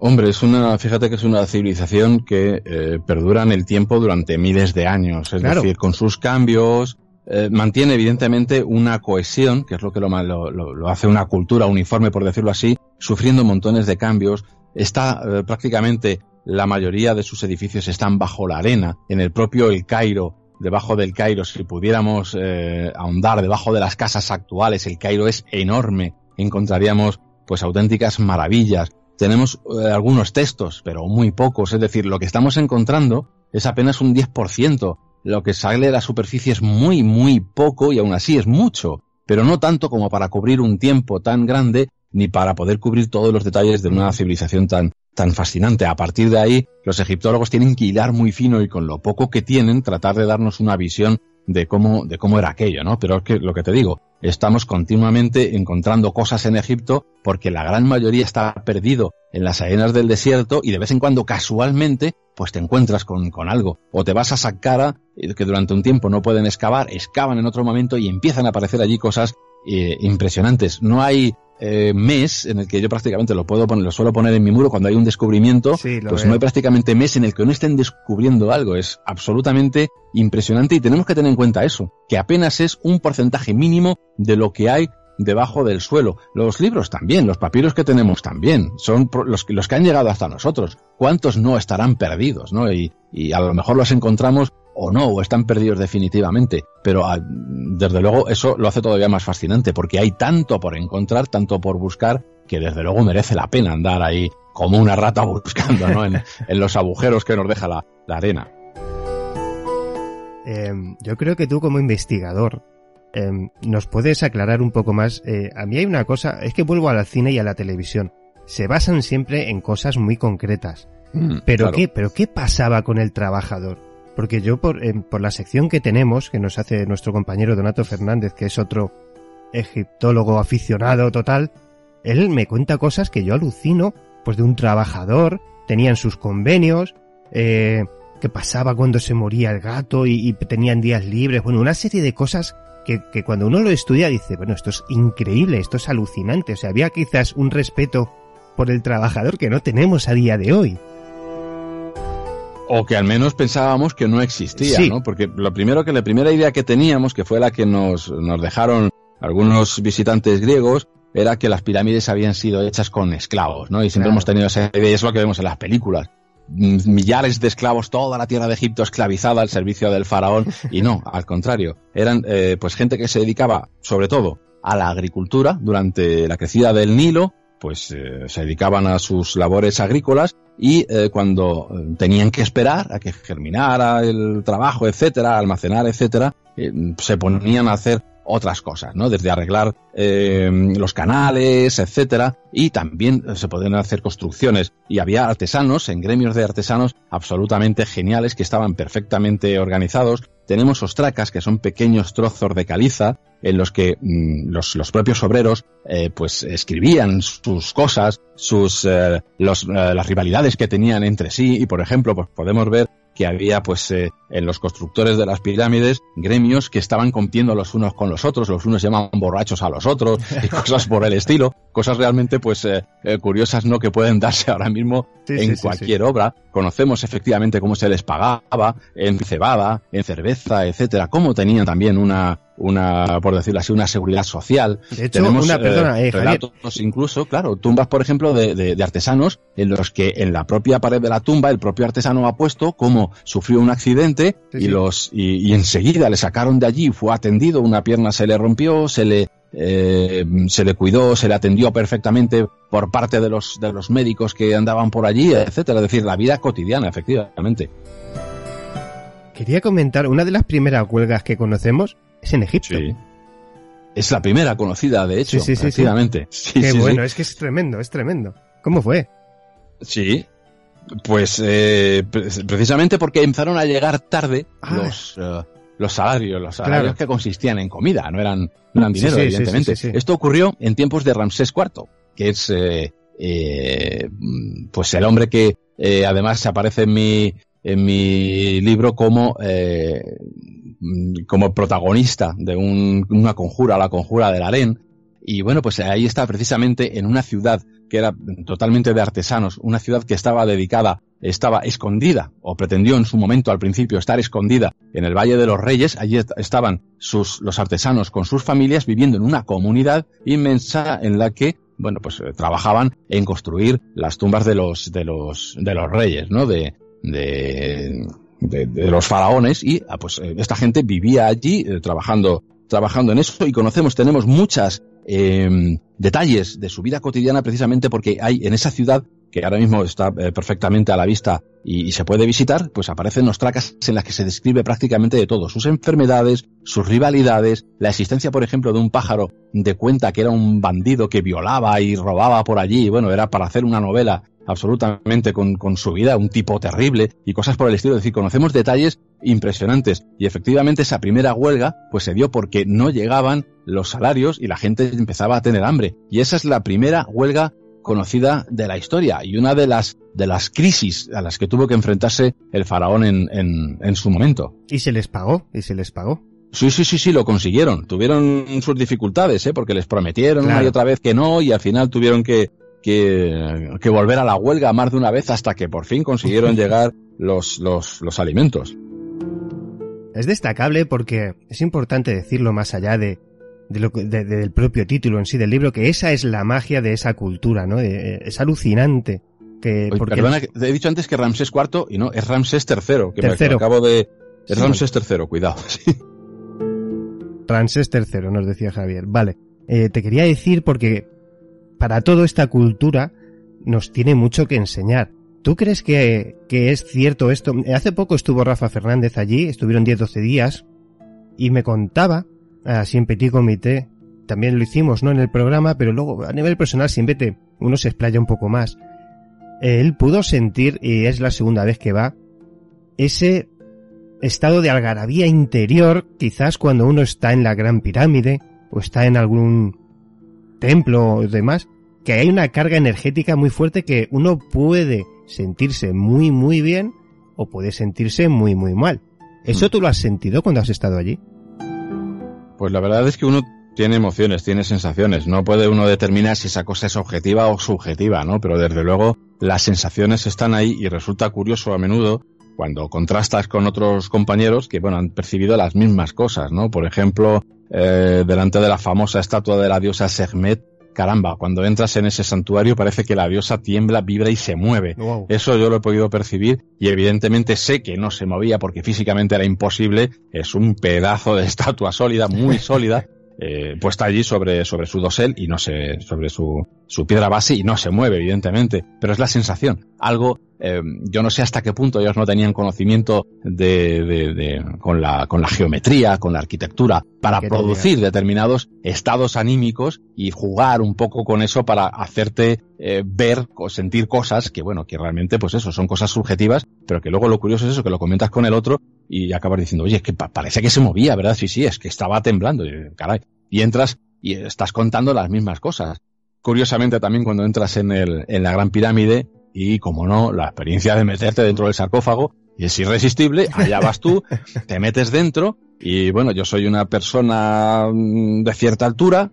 Hombre, es una, fíjate que es una civilización que eh, perdura en el tiempo durante miles de años, es claro. decir, con sus cambios, eh, mantiene evidentemente una cohesión, que es lo que lo, lo, lo, hace una cultura uniforme, por decirlo así, sufriendo montones de cambios, está eh, prácticamente la mayoría de sus edificios están bajo la arena, en el propio El Cairo, debajo del Cairo, si pudiéramos eh, ahondar debajo de las casas actuales, el Cairo es enorme, encontraríamos pues auténticas maravillas. Tenemos eh, algunos textos, pero muy pocos, es decir, lo que estamos encontrando es apenas un 10%, lo que sale de la superficie es muy, muy poco y aún así es mucho, pero no tanto como para cubrir un tiempo tan grande ni para poder cubrir todos los detalles de una civilización tan, tan fascinante. A partir de ahí, los egiptólogos tienen que hilar muy fino y con lo poco que tienen tratar de darnos una visión de cómo, de cómo era aquello, ¿no? Pero es que lo que te digo, estamos continuamente encontrando cosas en Egipto porque la gran mayoría está perdido en las arenas del desierto y de vez en cuando casualmente pues te encuentras con, con algo. O te vas a Saqqara, que durante un tiempo no pueden excavar, excavan en otro momento y empiezan a aparecer allí cosas eh, impresionantes. No hay eh, mes en el que yo prácticamente lo puedo poner, lo suelo poner en mi muro cuando hay un descubrimiento, sí, pues veo. no hay prácticamente mes en el que no estén descubriendo algo. Es absolutamente impresionante y tenemos que tener en cuenta eso, que apenas es un porcentaje mínimo de lo que hay debajo del suelo. Los libros también, los papiros que tenemos también, son los, los que han llegado hasta nosotros. ¿Cuántos no estarán perdidos? ¿no? Y, y a lo mejor los encontramos o no, o están perdidos definitivamente. Pero ah, desde luego eso lo hace todavía más fascinante, porque hay tanto por encontrar, tanto por buscar, que desde luego merece la pena andar ahí como una rata buscando, ¿no? En, en los agujeros que nos deja la, la arena. Eh, yo creo que tú como investigador eh, nos puedes aclarar un poco más. Eh, a mí hay una cosa, es que vuelvo al cine y a la televisión. Se basan siempre en cosas muy concretas. Mm, pero claro. qué, pero qué pasaba con el trabajador? Porque yo por, eh, por la sección que tenemos, que nos hace nuestro compañero Donato Fernández, que es otro egiptólogo aficionado total, él me cuenta cosas que yo alucino, pues de un trabajador, tenían sus convenios, eh, qué pasaba cuando se moría el gato y, y, tenían días libres, bueno, una serie de cosas que, que cuando uno lo estudia dice, bueno, esto es increíble, esto es alucinante, o sea, había quizás un respeto por el trabajador que no tenemos a día de hoy. O que al menos pensábamos que no existía, Sí. ¿no? Porque lo primero que la primera idea que teníamos, que fue la que nos, nos dejaron algunos visitantes griegos, era que las pirámides habían sido hechas con esclavos, ¿no? Y siempre Claro. hemos tenido esa idea, y es lo que vemos en las películas. Mm, Millares de esclavos, toda la tierra de Egipto esclavizada al servicio del faraón, y no, al contrario, eran eh, pues gente que se dedicaba, sobre todo, a la agricultura durante la crecida del Nilo, pues eh, se dedicaban a sus labores agrícolas y eh, cuando eh, tenían que esperar a que germinara el trabajo, etcétera, almacenar, etcétera, eh, se ponían a hacer otras cosas, ¿no? Desde arreglar eh, los canales, etcétera, y también se podían hacer construcciones. Y había artesanos, en gremios de artesanos absolutamente geniales que estaban perfectamente organizados. Tenemos ostracas, que son pequeños trozos de caliza, en los que mm, los, los propios obreros eh, pues escribían sus cosas, sus eh, los, las rivalidades que tenían entre sí y por ejemplo pues podemos ver que había pues eh, en los constructores de las pirámides gremios que estaban compitiendo los unos con los otros, los unos llamaban borrachos a los otros y cosas por el estilo, cosas realmente pues eh, eh, curiosas no que pueden darse ahora mismo Sí, en sí, sí, cualquier obra. Conocemos efectivamente cómo se les pagaba en cebada, en cerveza, etcétera, cómo tenían también una una por decirlo así una seguridad social. De hecho, una- perdona, eh, relatos incluso, claro, tumbas por ejemplo de, de- de artesanos en los que en la propia pared de la tumba el propio artesano ha puesto cómo sufrió un accidente Sí, y sí. los y, y enseguida le sacaron de allí, fue atendido, una pierna se le rompió, se le eh, se le cuidó, se le atendió perfectamente por parte de los de los médicos que andaban por allí, etcétera, es decir, la vida cotidiana, efectivamente. Quería comentar, una de las primeras huelgas que conocemos es en Egipto. Sí. Es la primera conocida, de hecho, Sí, sí, sí, sí. efectivamente. Sí, Qué bueno, es que es tremendo, es tremendo. ¿Cómo fue? Sí. Pues eh, pre- precisamente porque empezaron a llegar tarde Ah. los, eh, los salarios, los salarios Claro. que consistían en comida, no eran, no eran dinero, evidentemente. Esto ocurrió en tiempos de Ramsés IV, que es eh, eh, pues el hombre que además se aparece en mi, en mi libro como, como protagonista de un- una conjura, la conjura del harén. Y bueno, pues ahí está precisamente en una ciudad que era totalmente de artesanos, una ciudad que estaba dedicada, estaba escondida, o pretendió en su momento al principio estar escondida en el Valle de los Reyes, allí est- estaban sus, los artesanos con sus familias viviendo en una comunidad inmensa en la que, bueno, pues eh, trabajaban en construir las tumbas de los, de los, de los reyes, ¿no? De, de, de, de los faraones y ah, pues eh, esta gente vivía allí eh, trabajando trabajando en eso y conocemos tenemos muchas eh, detalles de su vida cotidiana precisamente porque hay en esa ciudad que ahora mismo está eh, perfectamente a la vista y, se puede visitar, pues aparecen ostracas en las que se describe prácticamente de todo, sus enfermedades, sus rivalidades, la existencia, por ejemplo, de un pájaro de cuenta que era un bandido que violaba y robaba por allí, bueno, era para hacer una novela absolutamente con, con su vida, un tipo terrible y cosas por el estilo. Es decir, conocemos detalles impresionantes y efectivamente esa primera huelga pues se dio porque no llegaban los salarios y la gente empezaba a tener hambre. Y esa es la primera huelga conocida de la historia y una de las de las crisis a las que tuvo que enfrentarse el faraón en, en, en su momento. Y se les pagó, y se les pagó. Sí, sí, sí, sí, lo consiguieron. Tuvieron sus dificultades, ¿eh? porque les prometieron una y otra vez que no y al final tuvieron que, que, que volver a la huelga más de una vez hasta que por fin consiguieron llegar los, los, los alimentos. Es destacable porque es importante decirlo más allá de, de lo de- del propio título en sí del libro, que esa es la magia de esa cultura, ¿no? De- es alucinante. Que, Oye, porque perdona, he dicho antes que Ramsés IV y no, es Ramsés III, que me Tercero. acabo de... Es Sí. Ramsés III, cuidado. sí. Ramsés III, nos decía Javier. Vale. Eh, te quería decir porque para toda esta cultura nos tiene mucho que enseñar. ¿Tú crees que, es cierto esto? Hace poco estuvo Rafa Fernández allí, estuvieron 10-12 días, y me contaba, así en Comité, también lo hicimos, ¿no? En el programa, pero luego a nivel personal siempre te, uno se explaya un poco más. Él pudo sentir, y es la segunda vez que va, ese estado de algarabía interior, quizás cuando uno está en la Gran Pirámide, o está en algún templo o demás, que hay una carga energética muy fuerte que uno puede sentirse muy muy bien o puede sentirse muy muy mal. ¿Eso tú lo has sentido cuando has estado allí? Pues la verdad es que uno tiene emociones, tiene sensaciones. No puede uno determinar si esa cosa es objetiva o subjetiva, ¿no? Pero desde luego las sensaciones están ahí y resulta curioso a menudo cuando contrastas con otros compañeros que, bueno, han percibido las mismas cosas, ¿no? Por ejemplo, eh, delante de la famosa estatua de la diosa Sekhmet, caramba, cuando entras en ese santuario parece que la diosa tiembla, vibra y se mueve. Wow. Eso yo lo he podido percibir y evidentemente sé que no se movía porque físicamente era imposible. Es un pedazo de estatua sólida, muy sólida. eh, puesta allí sobre, sobre su dosel y no se, sobre su, su piedra base y no se mueve, evidentemente. Pero es la sensación. Algo, eh, yo no sé hasta qué punto ellos no tenían conocimiento de, de, de- con la, con la geometría, con la arquitectura, para producir determinados estados anímicos y jugar un poco con eso para hacerte eh, ver o sentir cosas que, bueno, que realmente, pues eso, son cosas subjetivas, pero que luego lo curioso es eso, que lo comentas con el otro y acabas diciendo, oye, es que pa- parece que se movía, ¿verdad? Sí, sí, es que estaba temblando. Y, caray. Y entras y estás contando las mismas cosas. Curiosamente también cuando entras en, el, en la Gran Pirámide y, como no, la experiencia de meterte dentro del sarcófago y es irresistible, allá vas tú, te metes dentro y bueno, yo soy una persona mm, de cierta altura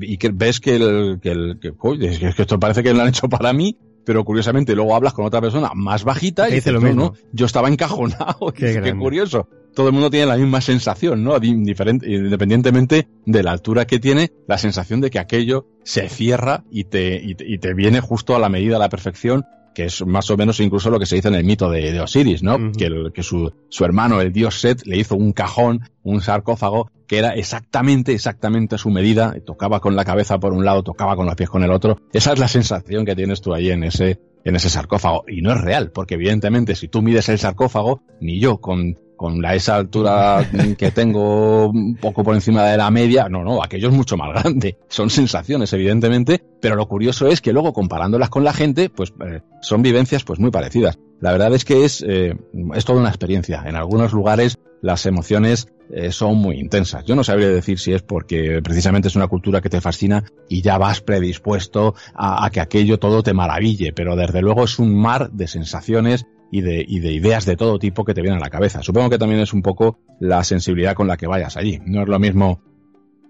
y que ves que, el, que, el, que, que es que esto parece que lo han hecho para mí, pero curiosamente luego hablas con otra persona más bajita y dice lo no, mismo. no, yo estaba encajonado, Qué curioso. Todo el mundo tiene la misma sensación, ¿no? Di- diferente- independientemente de la altura que tiene, la sensación de que aquello se cierra y te, y te, y te viene justo a la medida, a la perfección, que es más o menos incluso lo que se dice en el mito de, de Osiris, ¿no? Ujú. Que, el- que su, su hermano, el dios Set, le hizo un cajón, un sarcófago, que era exactamente, exactamente a su medida, tocaba con la cabeza por un lado, tocaba con los pies con el otro. Esa es la sensación que tienes tú ahí en ese, en ese sarcófago. Y no es real, porque evidentemente si tú mides el sarcófago, ni yo con, con la, esa altura que tengo un poco por encima de la media, no, no, aquello es mucho más grande. Son sensaciones, evidentemente, pero lo curioso es que luego comparándolas con la gente, pues eh, son vivencias pues muy parecidas. La verdad es que es, eh, es toda una experiencia. En algunos lugares las emociones eh, son muy intensas. Yo no sabría decir si es porque precisamente es una cultura que te fascina y ya vas predispuesto a, a que aquello todo te maraville, pero desde luego es un mar de sensaciones y de, y de ideas de todo tipo que te vienen a la cabeza. Supongo que también es un poco la sensibilidad con la que vayas allí. No es lo mismo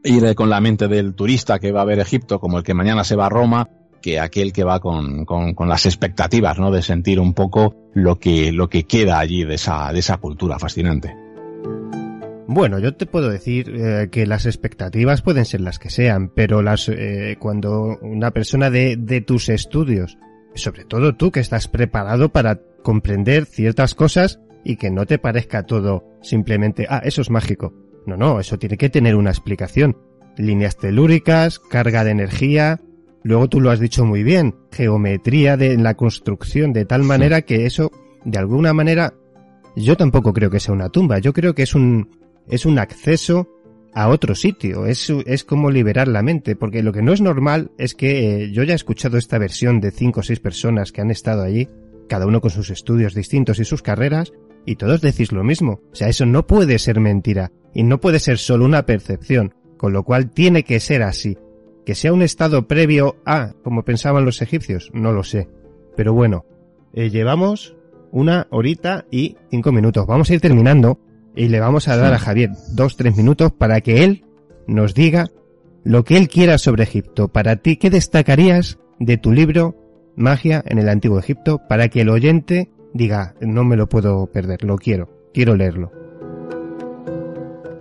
ir con la mente del turista que va a ver Egipto como el que mañana se va a Roma que aquel que va con, con, con las expectativas, ¿no? De sentir un poco lo que, lo que queda allí de esa, de esa cultura fascinante. Bueno, yo te puedo decir eh, que las expectativas pueden ser las que sean, pero las eh, cuando una persona de, de tus estudios, sobre todo tú que estás preparado para comprender ciertas cosas y que no te parezca todo simplemente, ah, eso es mágico. No, no, eso tiene que tener una explicación. Líneas telúricas, carga de energía, luego tú lo has dicho muy bien, geometría de la construcción de tal manera que eso, de alguna manera, yo tampoco creo que sea una tumba, yo creo que es un, es un acceso a otro sitio, es, es como liberar la mente, porque lo que no es normal es que eh, yo ya he escuchado esta versión de cinco o seis personas que han estado allí, cada uno con sus estudios distintos y sus carreras, y todos decís lo mismo. O sea, eso no puede ser mentira, y no puede ser solo una percepción, con lo cual tiene que ser así. Que sea un estado previo a, como pensaban los egipcios, no lo sé. Pero bueno, eh, llevamos una horita y cinco minutos. Vamos a ir terminando y le vamos a dar a Javier dos, tres minutos para que él nos diga lo que él quiera sobre Egipto. Para ti, ¿qué destacarías de tu libro Magia en el Antiguo Egipto para que el oyente diga, no me lo puedo perder, lo quiero, quiero leerlo?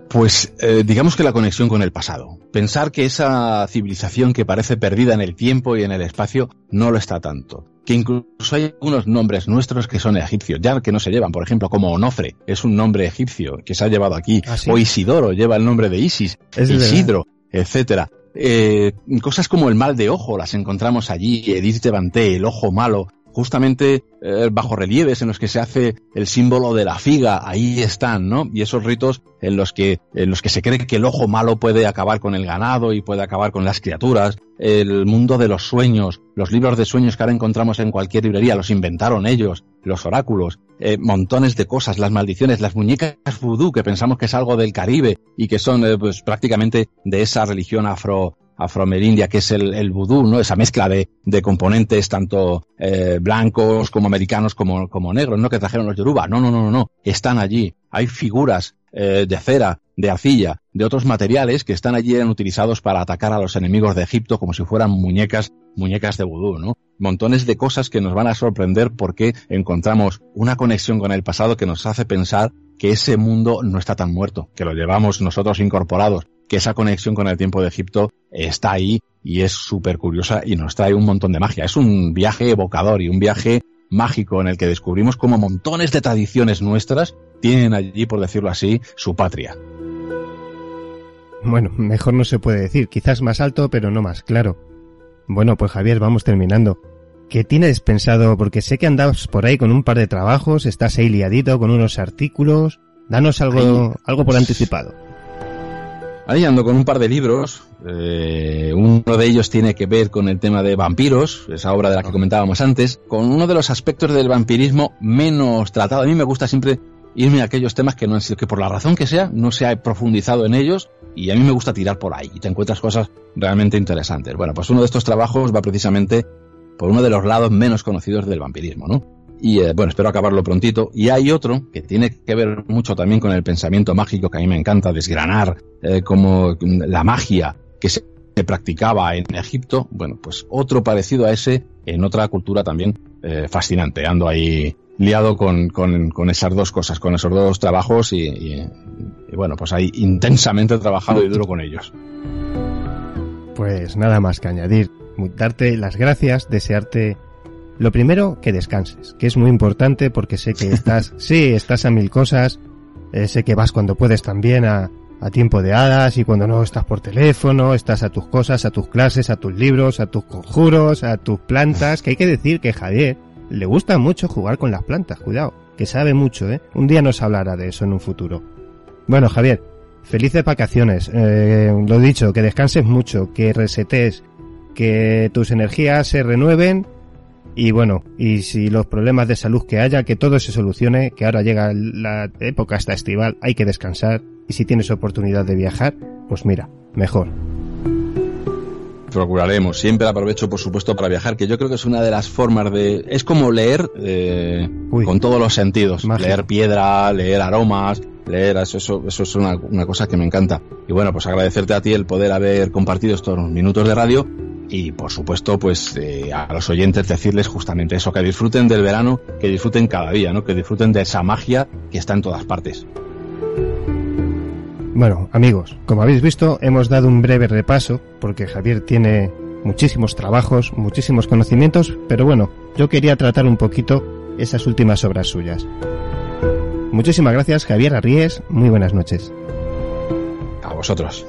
Pues eh, digamos que la conexión con el pasado. Pensar que esa civilización que parece perdida en el tiempo y en el espacio no lo está tanto. Que incluso hay algunos nombres nuestros que son egipcios, ya que no se llevan, por ejemplo, como Onofre, es un nombre egipcio que se ha llevado aquí, ¿Ah, sí? o Isidoro lleva el nombre de Isis, Es verdad. Isidro, etcétera. Eh, cosas como el mal de ojo las encontramos allí, Edith de Banté, el ojo malo, justamente eh, bajo relieves en los que se hace el símbolo de la figa, ahí están, ¿no? Y esos ritos en los que en los que se cree que el ojo malo puede acabar con el ganado y puede acabar con las criaturas, el mundo de los sueños, los libros de sueños que ahora encontramos en cualquier librería los inventaron ellos, los oráculos, eh, montones de cosas, las maldiciones, las muñecas vudú que pensamos que es algo del Caribe y que son eh, pues prácticamente de esa religión afro afroamerindia que es el, el vudú, ¿no? Esa mezcla de, de componentes tanto eh, blancos como americanos como, como negros, ¿no? Que trajeron los yoruba. No, no, no, no, no. Están allí. Hay figuras eh, de cera de arcilla, de otros materiales que están allí eran utilizados para atacar a los enemigos de Egipto como si fueran muñecas, muñecas de vudú, ¿no? Montones de cosas que nos van a sorprender porque encontramos una conexión con el pasado que nos hace pensar que ese mundo no está tan muerto, que lo llevamos nosotros incorporados, que esa conexión con el tiempo de Egipto está ahí y es súper curiosa y nos trae un montón de magia. Es un viaje evocador y un viaje mágico en el que descubrimos cómo montones de tradiciones nuestras tienen allí, por decirlo así, su patria. Bueno, mejor no se puede decir, quizás más alto, pero no más claro. Bueno, pues Javier, vamos terminando. ¿Qué tienes pensado? Porque sé que andas por ahí con un par de trabajos, estás ahí liadito con unos artículos. Danos algo, algo por anticipado. Ahí ando con un par de libros. Eh, uno de ellos tiene que ver con el tema de vampiros, esa obra de la que comentábamos antes, con uno de los aspectos del vampirismo menos tratado. A mí me gusta siempre irme a aquellos temas que no han sido, que por la razón que sea, no se ha profundizado en ellos y a mí me gusta tirar por ahí y te encuentras cosas realmente interesantes. Bueno, pues uno de estos trabajos va precisamente por uno de los lados menos conocidos del vampirismo, ¿no? Y eh, bueno, espero acabarlo prontito. Y hay otro que tiene que ver mucho también con el pensamiento mágico que a mí me encanta desgranar, eh, como la magia que se practicaba en Egipto. Bueno, pues otro parecido a ese en otra cultura también eh, fascinante. Ando ahí liado con, con, con, esas dos cosas, con esos dos trabajos y, y, y bueno, pues ahí intensamente trabajado y duro con ellos. Pues nada más que añadir. Darte las gracias, desearte lo primero, que descanses, que es muy importante porque sé que estás, sí, estás a mil cosas, eh, sé que vas cuando puedes también a, a tiempo de hadas y cuando no estás por teléfono, estás a tus cosas, a tus clases, a tus libros, a tus conjuros, a tus plantas, que hay que decir que Javier le gusta mucho jugar con las plantas, cuidado, que sabe mucho, ¿eh? Un día nos hablará de eso en un futuro. Bueno, Javier, felices vacaciones, eh, lo dicho, que descanses mucho, que resetes, que tus energías se renueven y bueno, y si los problemas de salud que haya, que todo se solucione, que ahora llega la época hasta estival, hay que descansar y si tienes oportunidad de viajar, pues mira, mejor. Procuraremos. Siempre aprovecho, por supuesto, para viajar, que yo creo que es una de las formas de... Es como leer eh, con todos los sentidos. Magia. Leer piedra, leer aromas, Eso, eso, eso es una, una cosa que me encanta. Y bueno, pues agradecerte a ti el poder haber compartido estos minutos de radio y por supuesto pues eh, a los oyentes decirles justamente eso, que disfruten del verano, que disfruten cada día, ¿no? que disfruten de esa magia que está en todas partes. Bueno, amigos, como habéis visto, hemos dado un breve repaso porque Javier tiene muchísimos trabajos, muchísimos conocimientos, pero bueno, yo quería tratar un poquito esas últimas obras suyas. Muchísimas gracias, Javier Arries, muy buenas noches. A vosotros.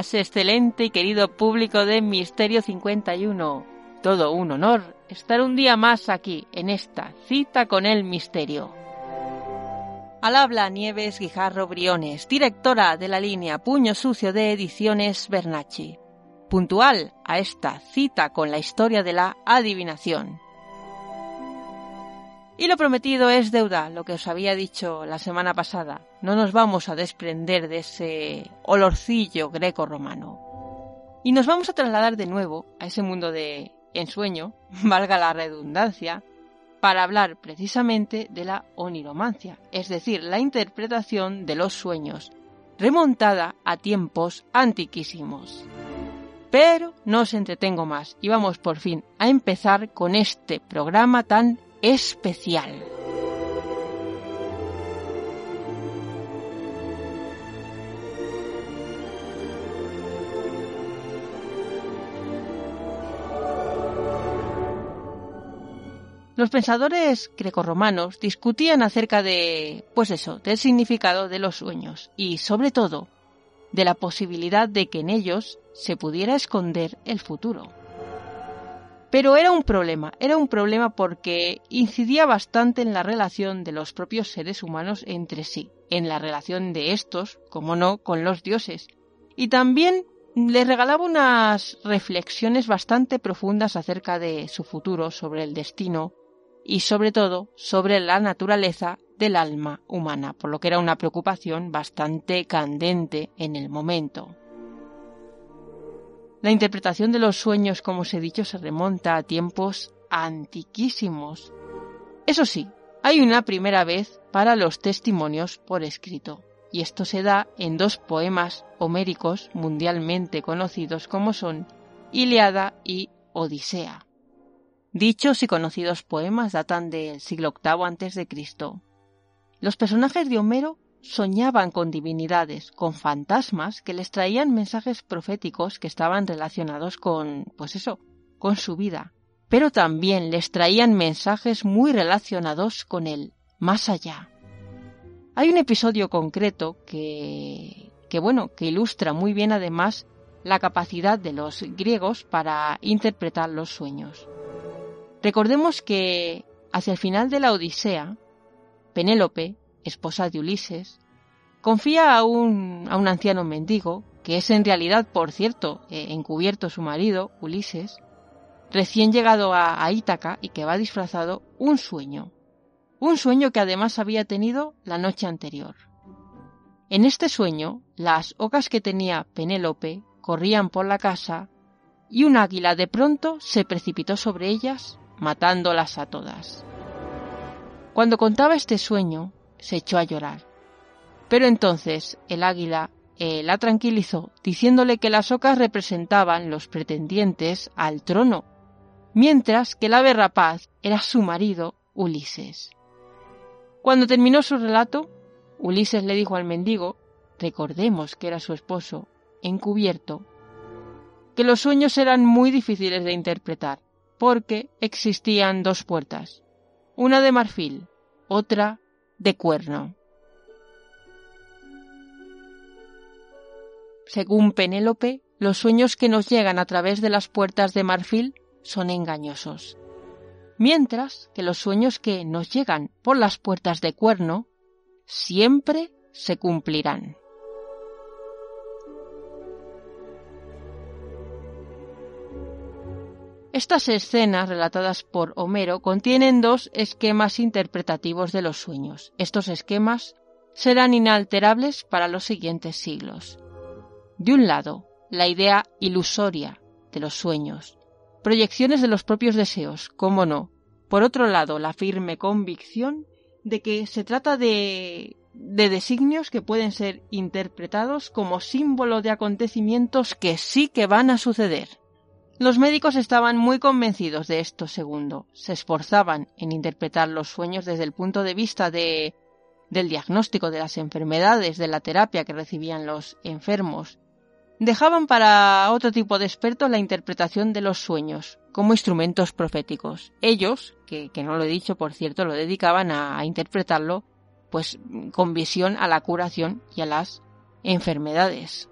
Excelente y querido público de Misterio 51. Todo un honor estar un día más aquí, en esta cita con el misterio. Al habla Nieves Guijarro Briones, directora de la línea Puño Sucio de Ediciones Bernacci. Puntual a esta cita con la historia de la adivinación. Y lo prometido es deuda, lo que os había dicho la semana pasada. No nos vamos a desprender de ese olorcillo greco-romano. Y nos vamos a trasladar de nuevo a ese mundo de ensueño, valga la redundancia, para hablar precisamente de la oniromancia, es decir, la interpretación de los sueños, remontada a tiempos antiquísimos. Pero no os entretengo más y vamos por fin a empezar con este programa tan especial. Los pensadores grecorromanos discutían acerca de, pues eso, del significado de los sueños y, sobre todo, de la posibilidad de que en ellos se pudiera esconder el futuro. Pero era un problema, era un problema porque incidía bastante en la relación de los propios seres humanos entre sí, en la relación de estos, como no, con los dioses, y también les regalaba unas reflexiones bastante profundas acerca de su futuro, sobre el destino y sobre todo sobre la naturaleza del alma humana, por lo que era una preocupación bastante candente en el momento. La interpretación de los sueños, como os he dicho, se remonta a tiempos antiquísimos. Eso sí, hay una primera vez para los testimonios por escrito, y esto se da en dos poemas homéricos mundialmente conocidos como son Iliada y Odisea. Dichos y conocidos poemas datan del siglo VIII a.C. Los personajes de Homero soñaban con divinidades, con fantasmas que les traían mensajes proféticos que estaban relacionados con, pues eso, con su vida. Pero también les traían mensajes muy relacionados con el más allá. Hay un episodio concreto que, que bueno, que ilustra muy bien además la capacidad de los griegos para interpretar los sueños. Recordemos que hacia el final de la Odisea, Penélope esposa de Ulises, confía a un, a un anciano mendigo, que es en realidad, por cierto, eh, encubierto su marido, Ulises, recién llegado a, a Ítaca y que va disfrazado, un sueño. Un sueño que además había tenido la noche anterior. En este sueño, las ocas que tenía Penélope corrían por la casa y un águila de pronto se precipitó sobre ellas, matándolas a todas. Cuando contaba este sueño, se echó a llorar. Pero entonces el águila eh, la tranquilizó, diciéndole que las ocas representaban los pretendientes al trono, mientras que el ave rapaz era su marido, Ulises. Cuando terminó su relato, Ulises le dijo al mendigo, recordemos que era su esposo, encubierto, que los sueños eran muy difíciles de interpretar, porque existían dos puertas, una de marfil, otra de cuerno. Según Penélope, los sueños que nos llegan a través de las puertas de marfil son engañosos, mientras que los sueños que nos llegan por las puertas de cuerno siempre se cumplirán. Estas escenas relatadas por Homero contienen dos esquemas interpretativos de los sueños. Estos esquemas serán inalterables para los siguientes siglos. De un lado, la idea ilusoria de los sueños, proyecciones de los propios deseos, cómo no. Por otro lado, la firme convicción de que se trata de, de designios que pueden ser interpretados como símbolo de acontecimientos que sí que van a suceder. Los médicos estaban muy convencidos de esto segundo. Se esforzaban en interpretar los sueños desde el punto de vista de, del diagnóstico de las enfermedades, de la terapia que recibían los enfermos. Dejaban para otro tipo de expertos la interpretación de los sueños como instrumentos proféticos. Ellos, que, no lo he dicho por cierto, lo dedicaban a, a interpretarlo pues con visión a la curación y a las enfermedades.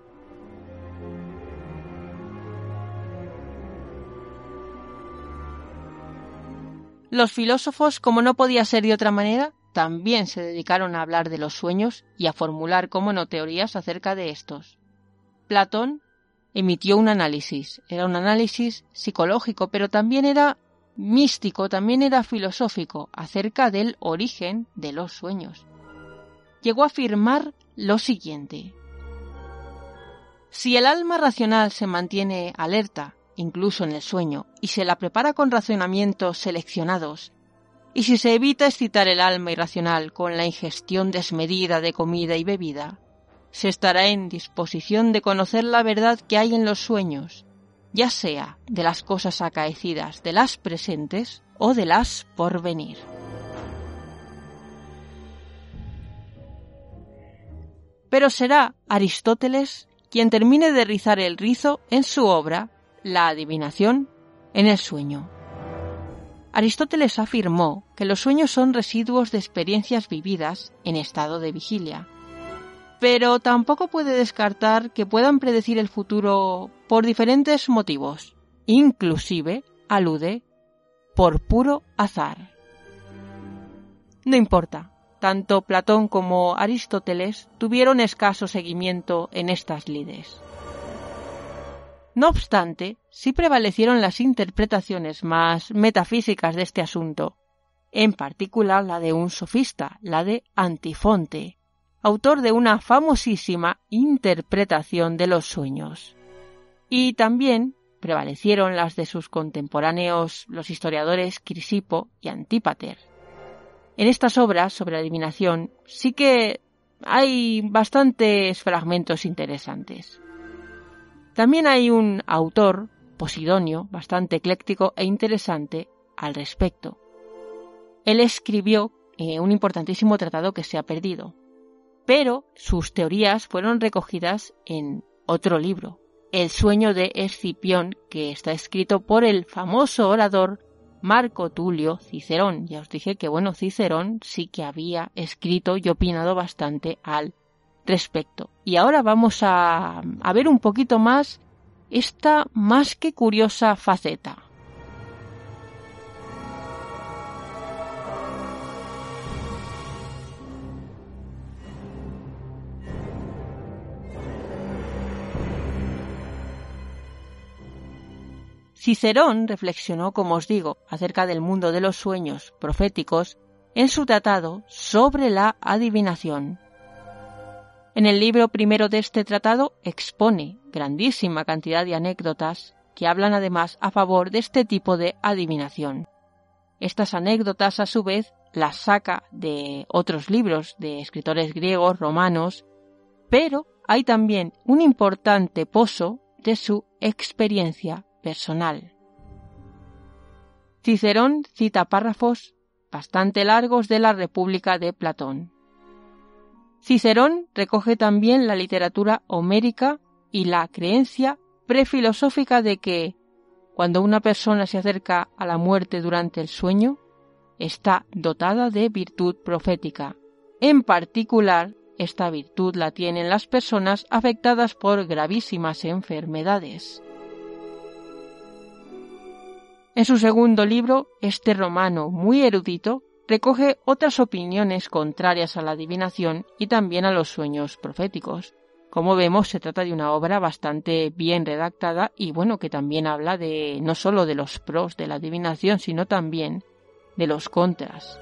Los filósofos, como no podía ser de otra manera, también se dedicaron a hablar de los sueños y a formular, como no, teorías acerca de estos. Platón emitió un análisis. Era un análisis psicológico, pero también era místico, también era filosófico, acerca del origen de los sueños. Llegó a afirmar lo siguiente. Si el alma racional se mantiene alerta incluso en el sueño, y se la prepara con razonamientos seleccionados, y si se evita excitar el alma irracional con la ingestión desmedida de comida y bebida, se estará en disposición de conocer la verdad que hay en los sueños, ya sea de las cosas acaecidas, de las presentes o de las por venir. Pero será Aristóteles quien termine de rizar el rizo en su obra la adivinación en el sueño. Aristóteles afirmó que los sueños son residuos de experiencias vividas en estado de vigilia. Pero tampoco puede descartar que puedan predecir el futuro por diferentes motivos. Inclusive, alude, por puro azar. No importa, tanto Platón como Aristóteles tuvieron escaso seguimiento en estas lides. No obstante, sí prevalecieron las interpretaciones más metafísicas de este asunto, en particular la de un sofista, la de Antifonte, autor de una famosísima interpretación de los sueños. Y también prevalecieron las de sus contemporáneos los historiadores Crisipo y Antípater. En estas obras sobre adivinación sí que hay bastantes fragmentos interesantes. También hay un autor, Posidonio, bastante ecléctico e interesante al respecto. Él escribió eh, un importantísimo tratado que se ha perdido, pero sus teorías fueron recogidas en otro libro, El sueño de Escipión, que está escrito por el famoso orador Marco Tulio Cicerón. Ya os dije que, bueno, Cicerón sí que había escrito y opinado bastante al respecto. Y ahora vamos a, a ver un poquito más esta más que curiosa faceta. Cicerón reflexionó, como os digo, acerca del mundo de los sueños proféticos en su tratado sobre la adivinación. En el libro primero de este tratado expone grandísima cantidad de anécdotas que hablan además a favor de este tipo de adivinación. Estas anécdotas a su vez las saca de otros libros de escritores griegos, romanos, pero hay también un importante pozo de su experiencia personal. Cicerón cita párrafos bastante largos de la República de Platón. Cicerón recoge también la literatura homérica y la creencia prefilosófica de que, cuando una persona se acerca a la muerte durante el sueño, está dotada de virtud profética. En particular, esta virtud la tienen las personas afectadas por gravísimas enfermedades. En su segundo libro, este romano muy erudito recoge otras opiniones contrarias a la adivinación y también a los sueños proféticos. Como vemos, se trata de una obra bastante bien redactada y bueno, que también habla de no solo de los pros de la adivinación, sino también de los contras.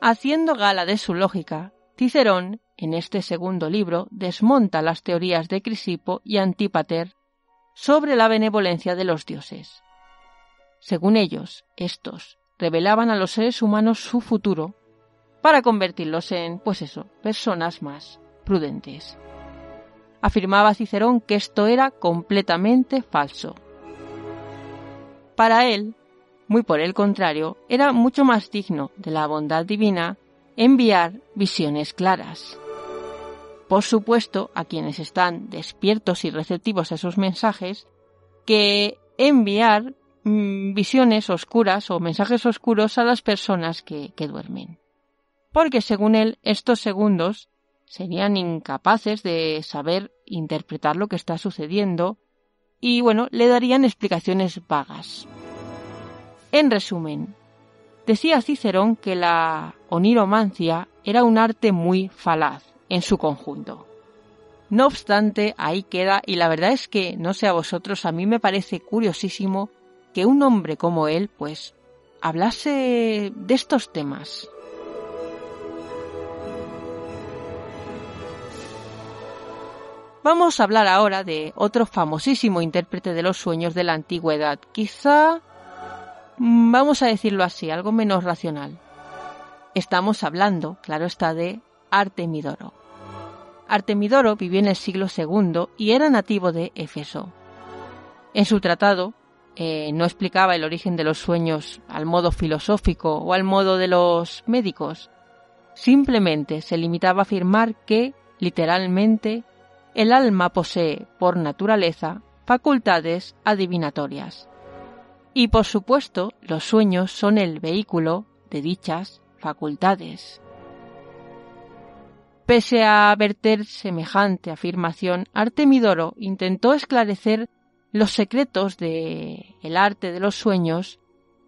Haciendo gala de su lógica, Cicerón, en este segundo libro, desmonta las teorías de Crisipo y Antípater sobre la benevolencia de los dioses. Según ellos, estos revelaban a los seres humanos su futuro para convertirlos en, pues eso, personas más prudentes. Afirmaba Cicerón que esto era completamente falso. Para él, muy por el contrario, era mucho más digno de la bondad divina enviar visiones claras. Por supuesto, a quienes están despiertos y receptivos a esos mensajes, que enviar Mm, visiones oscuras o mensajes oscuros a las personas que, que duermen. Porque según él, estos segundos serían incapaces de saber interpretar lo que está sucediendo y bueno, le darían explicaciones vagas. En resumen, decía Cicerón que la oniromancia era un arte muy falaz en su conjunto. No obstante, ahí queda y la verdad es que, no sé a vosotros, a mí me parece curiosísimo que un hombre como él, pues, hablase de estos temas. Vamos a hablar ahora de otro famosísimo intérprete de los sueños de la antigüedad, quizá, mm, vamos a decirlo así, algo menos racional. Estamos hablando, claro está, de Artemidoro. Artemidoro vivió en el siglo II y era nativo de Éfeso. En su tratado, eh, no explicaba el origen de los sueños al modo filosófico o al modo de los médicos. Simplemente se limitaba a afirmar que, literalmente, el alma posee, por naturaleza, facultades adivinatorias. Y por supuesto, los sueños son el vehículo de dichas facultades. Pese a verter semejante afirmación, Artemidoro intentó esclarecer los secretos de arte de los sueños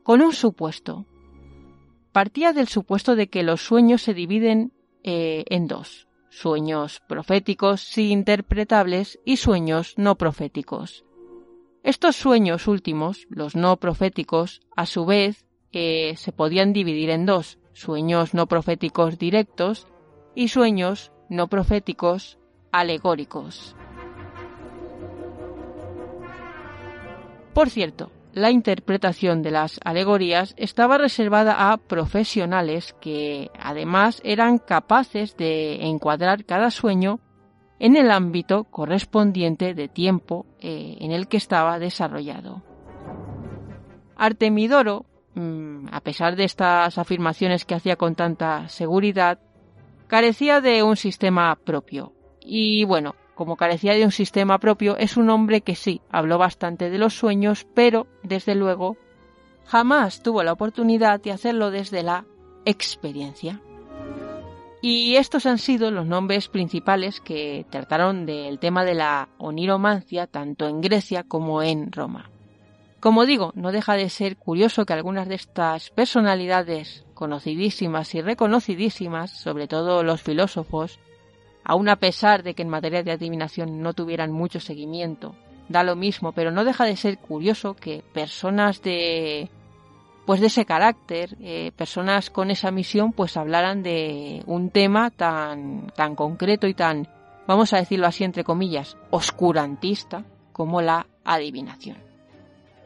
con un supuesto. Partía del supuesto de que los sueños se dividen eh, en dos, sueños proféticos sí interpretables y sueños no proféticos. Estos sueños últimos, los no proféticos, a su vez, eh, se podían dividir en dos, sueños no proféticos directos y sueños no proféticos alegóricos. Por cierto, la interpretación de las alegorías estaba reservada a profesionales que además eran capaces de encuadrar cada sueño en el ámbito correspondiente de tiempo eh, en el que estaba desarrollado. Artemidoro, mm, a pesar de estas afirmaciones que hacía con tanta seguridad, carecía de un sistema propio. Y bueno, como carecía de un sistema propio, es un hombre que sí, habló bastante de los sueños, pero, desde luego, jamás tuvo la oportunidad de hacerlo desde la experiencia. Y estos han sido los nombres principales que trataron del tema de la oniromancia tanto en Grecia como en Roma. Como digo, no deja de ser curioso que algunas de estas personalidades conocidísimas y reconocidísimas, sobre todo los filósofos, aun a pesar de que en materia de adivinación no tuvieran mucho seguimiento. Da lo mismo, pero no deja de ser curioso que personas de pues de ese carácter, eh, personas con esa misión, pues hablaran de un tema tan, tan concreto y tan, vamos a decirlo así entre comillas, oscurantista como la adivinación.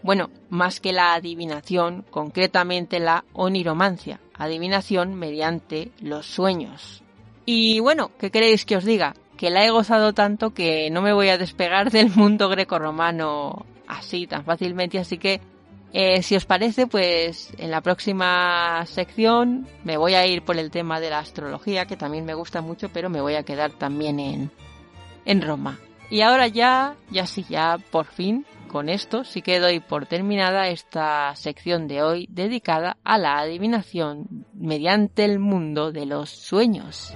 Bueno, más que la adivinación, concretamente la oniromancia, adivinación mediante los sueños. Y bueno, ¿qué queréis que os diga? Que la he gozado tanto que no me voy a despegar del mundo grecorromano así, tan fácilmente, así que eh, si os parece, pues en la próxima sección me voy a ir por el tema de la astrología, que también me gusta mucho, pero me voy a quedar también en, en Roma. Y ahora ya, ya sí, ya por fin, con esto sí que doy por terminada esta sección de hoy dedicada a la adivinación mediante el mundo de los sueños.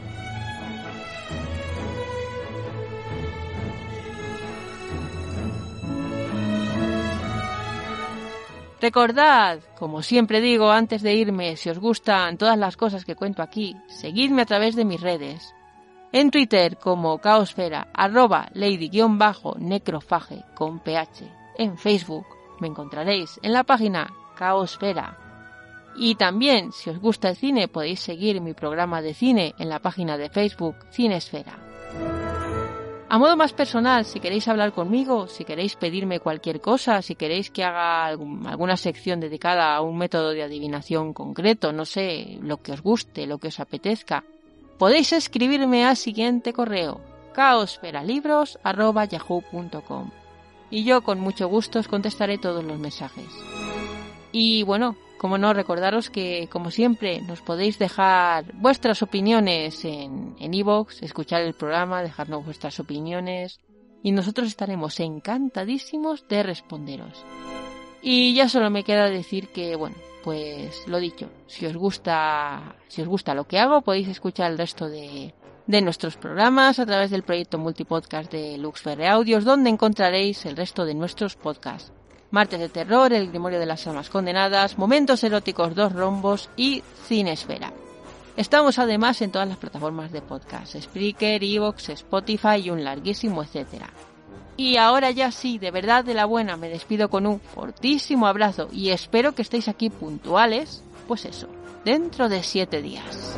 Recordad, como siempre digo antes de irme, si os gustan todas las cosas que cuento aquí, seguidme a través de mis redes. En Twitter como Caosfera, arroba lady-necrofage con ph. En Facebook me encontraréis en la página Caosfera. Y también, si os gusta el cine, podéis seguir mi programa de cine en la página de Facebook Cinesfera. A modo más personal, si queréis hablar conmigo, si queréis pedirme cualquier cosa, si queréis que haga alguna sección dedicada a un método de adivinación concreto, no sé, lo que os guste, lo que os apetezca, podéis escribirme al siguiente correo caosferalibros.yahoo.com y yo con mucho gusto os contestaré todos los mensajes. Y bueno, como no, recordaros que, como siempre, nos podéis dejar vuestras opiniones en iVoox, escuchar el programa, dejarnos vuestras opiniones y nosotros estaremos encantadísimos de responderos. Y ya solo me queda decir que, bueno, pues lo dicho, si os gusta, si os gusta lo que hago, podéis escuchar el resto de, de nuestros programas a través del proyecto multipodcast de Luxferre Audios, donde encontraréis el resto de nuestros podcasts. Martes de Terror, El Grimorio de las Almas Condenadas, Momentos Eróticos Dos Rombos y Cinesfera. Estamos además en todas las plataformas de podcast, Spreaker, Evox, Spotify y un larguísimo etcétera. Y ahora ya sí, de verdad de la buena, me despido con un fortísimo abrazo y espero que estéis aquí puntuales, pues eso, dentro de siete días.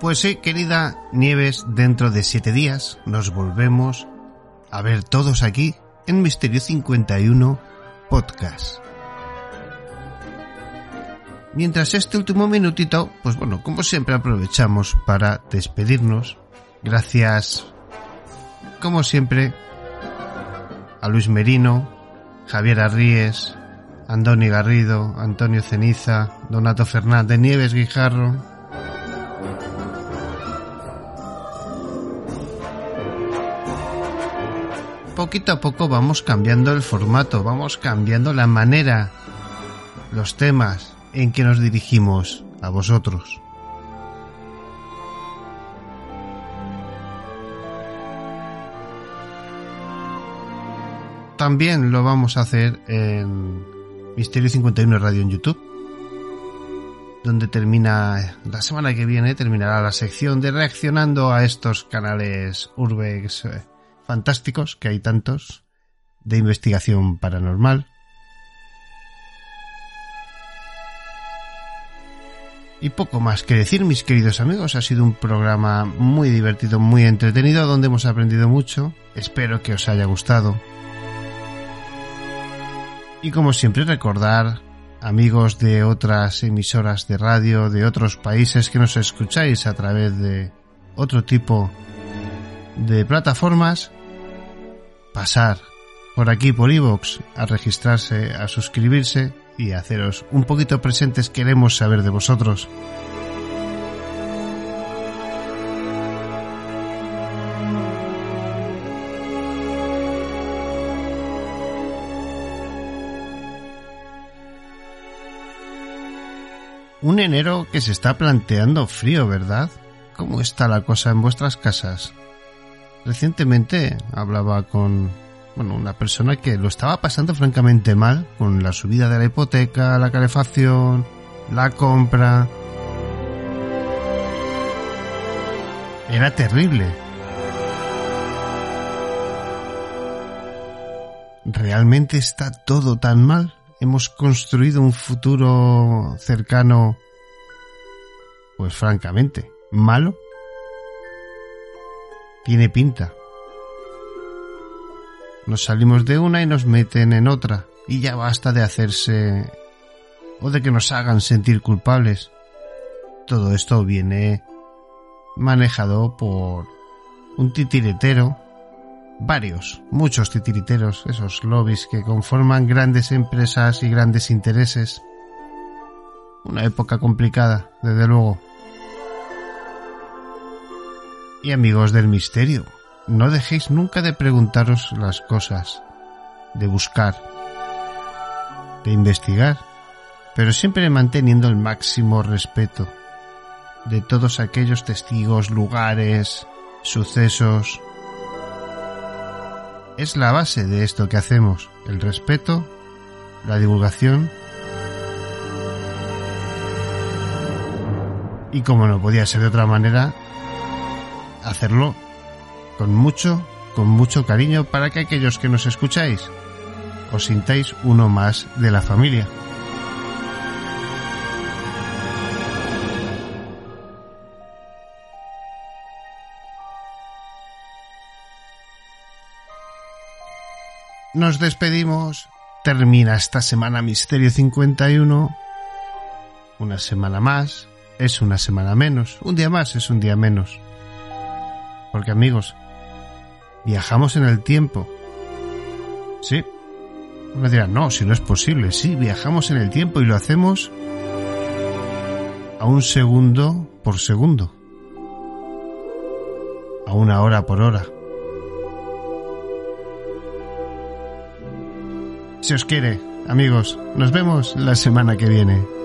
Pues sí, querida Nieves, dentro de siete días nos volvemos a ver todos aquí en Misterio 51 Podcast. Mientras este último minutito, pues bueno, como siempre aprovechamos para despedirnos. Gracias, como siempre, a Luis Merino, Javier Arríes, Andoni Garrido, Antonio Ceniza, Donato Fernández, Nieves Guijarro. Poquito a poco vamos cambiando el formato, vamos cambiando la manera, los temas en que nos dirigimos a vosotros. También lo vamos a hacer en Misterio 51 Radio en YouTube, donde termina la semana que viene terminará la sección de reaccionando a estos canales urbex eh, fantásticos que hay tantos de investigación paranormal. Y poco más que decir, mis queridos amigos. Ha sido un programa muy divertido, muy entretenido, donde hemos aprendido mucho. Espero que os haya gustado. Y como siempre recordar, amigos de otras emisoras de radio, de otros países que nos escucháis a través de otro tipo de plataformas, pasar por aquí por iVoox a registrarse, a suscribirse y haceros un poquito presentes. Queremos saber de vosotros. Un enero que se está planteando frío, ¿verdad? ¿Cómo está la cosa en vuestras casas? Recientemente hablaba con bueno, una persona que lo estaba pasando francamente mal con la subida de la hipoteca, la calefacción, la compra. Era terrible. ¿Realmente está todo tan mal? ¿Hemos construido un futuro cercano, pues francamente, malo? Tiene pinta. Nos salimos de una y nos meten en otra, y ya basta de hacerse o de que nos hagan sentir culpables. Todo esto viene manejado por un titiritero, varios, muchos titiriteros, esos lobbies que conforman grandes empresas y grandes intereses. Una época complicada, desde luego. Y amigos del misterio, no dejéis nunca de preguntaros las cosas, de buscar, de investigar, pero siempre manteniendo el máximo respeto de todos aquellos testigos, lugares, sucesos. Es la base de esto que hacemos, el respeto, la divulgación y como no podía ser de otra manera, hacerlo con mucho, con mucho cariño para que aquellos que nos escucháis os sintáis uno más de la familia. Nos despedimos. Termina esta semana Misterio 51. Una semana más es una semana menos. Un día más es un día menos. Porque amigos, viajamos en el tiempo. Sí. Me dirán, no, si no es posible. Sí, viajamos en el tiempo y lo hacemos a un segundo por segundo. A una hora por hora. Si os quiere, amigos, nos vemos la semana que viene.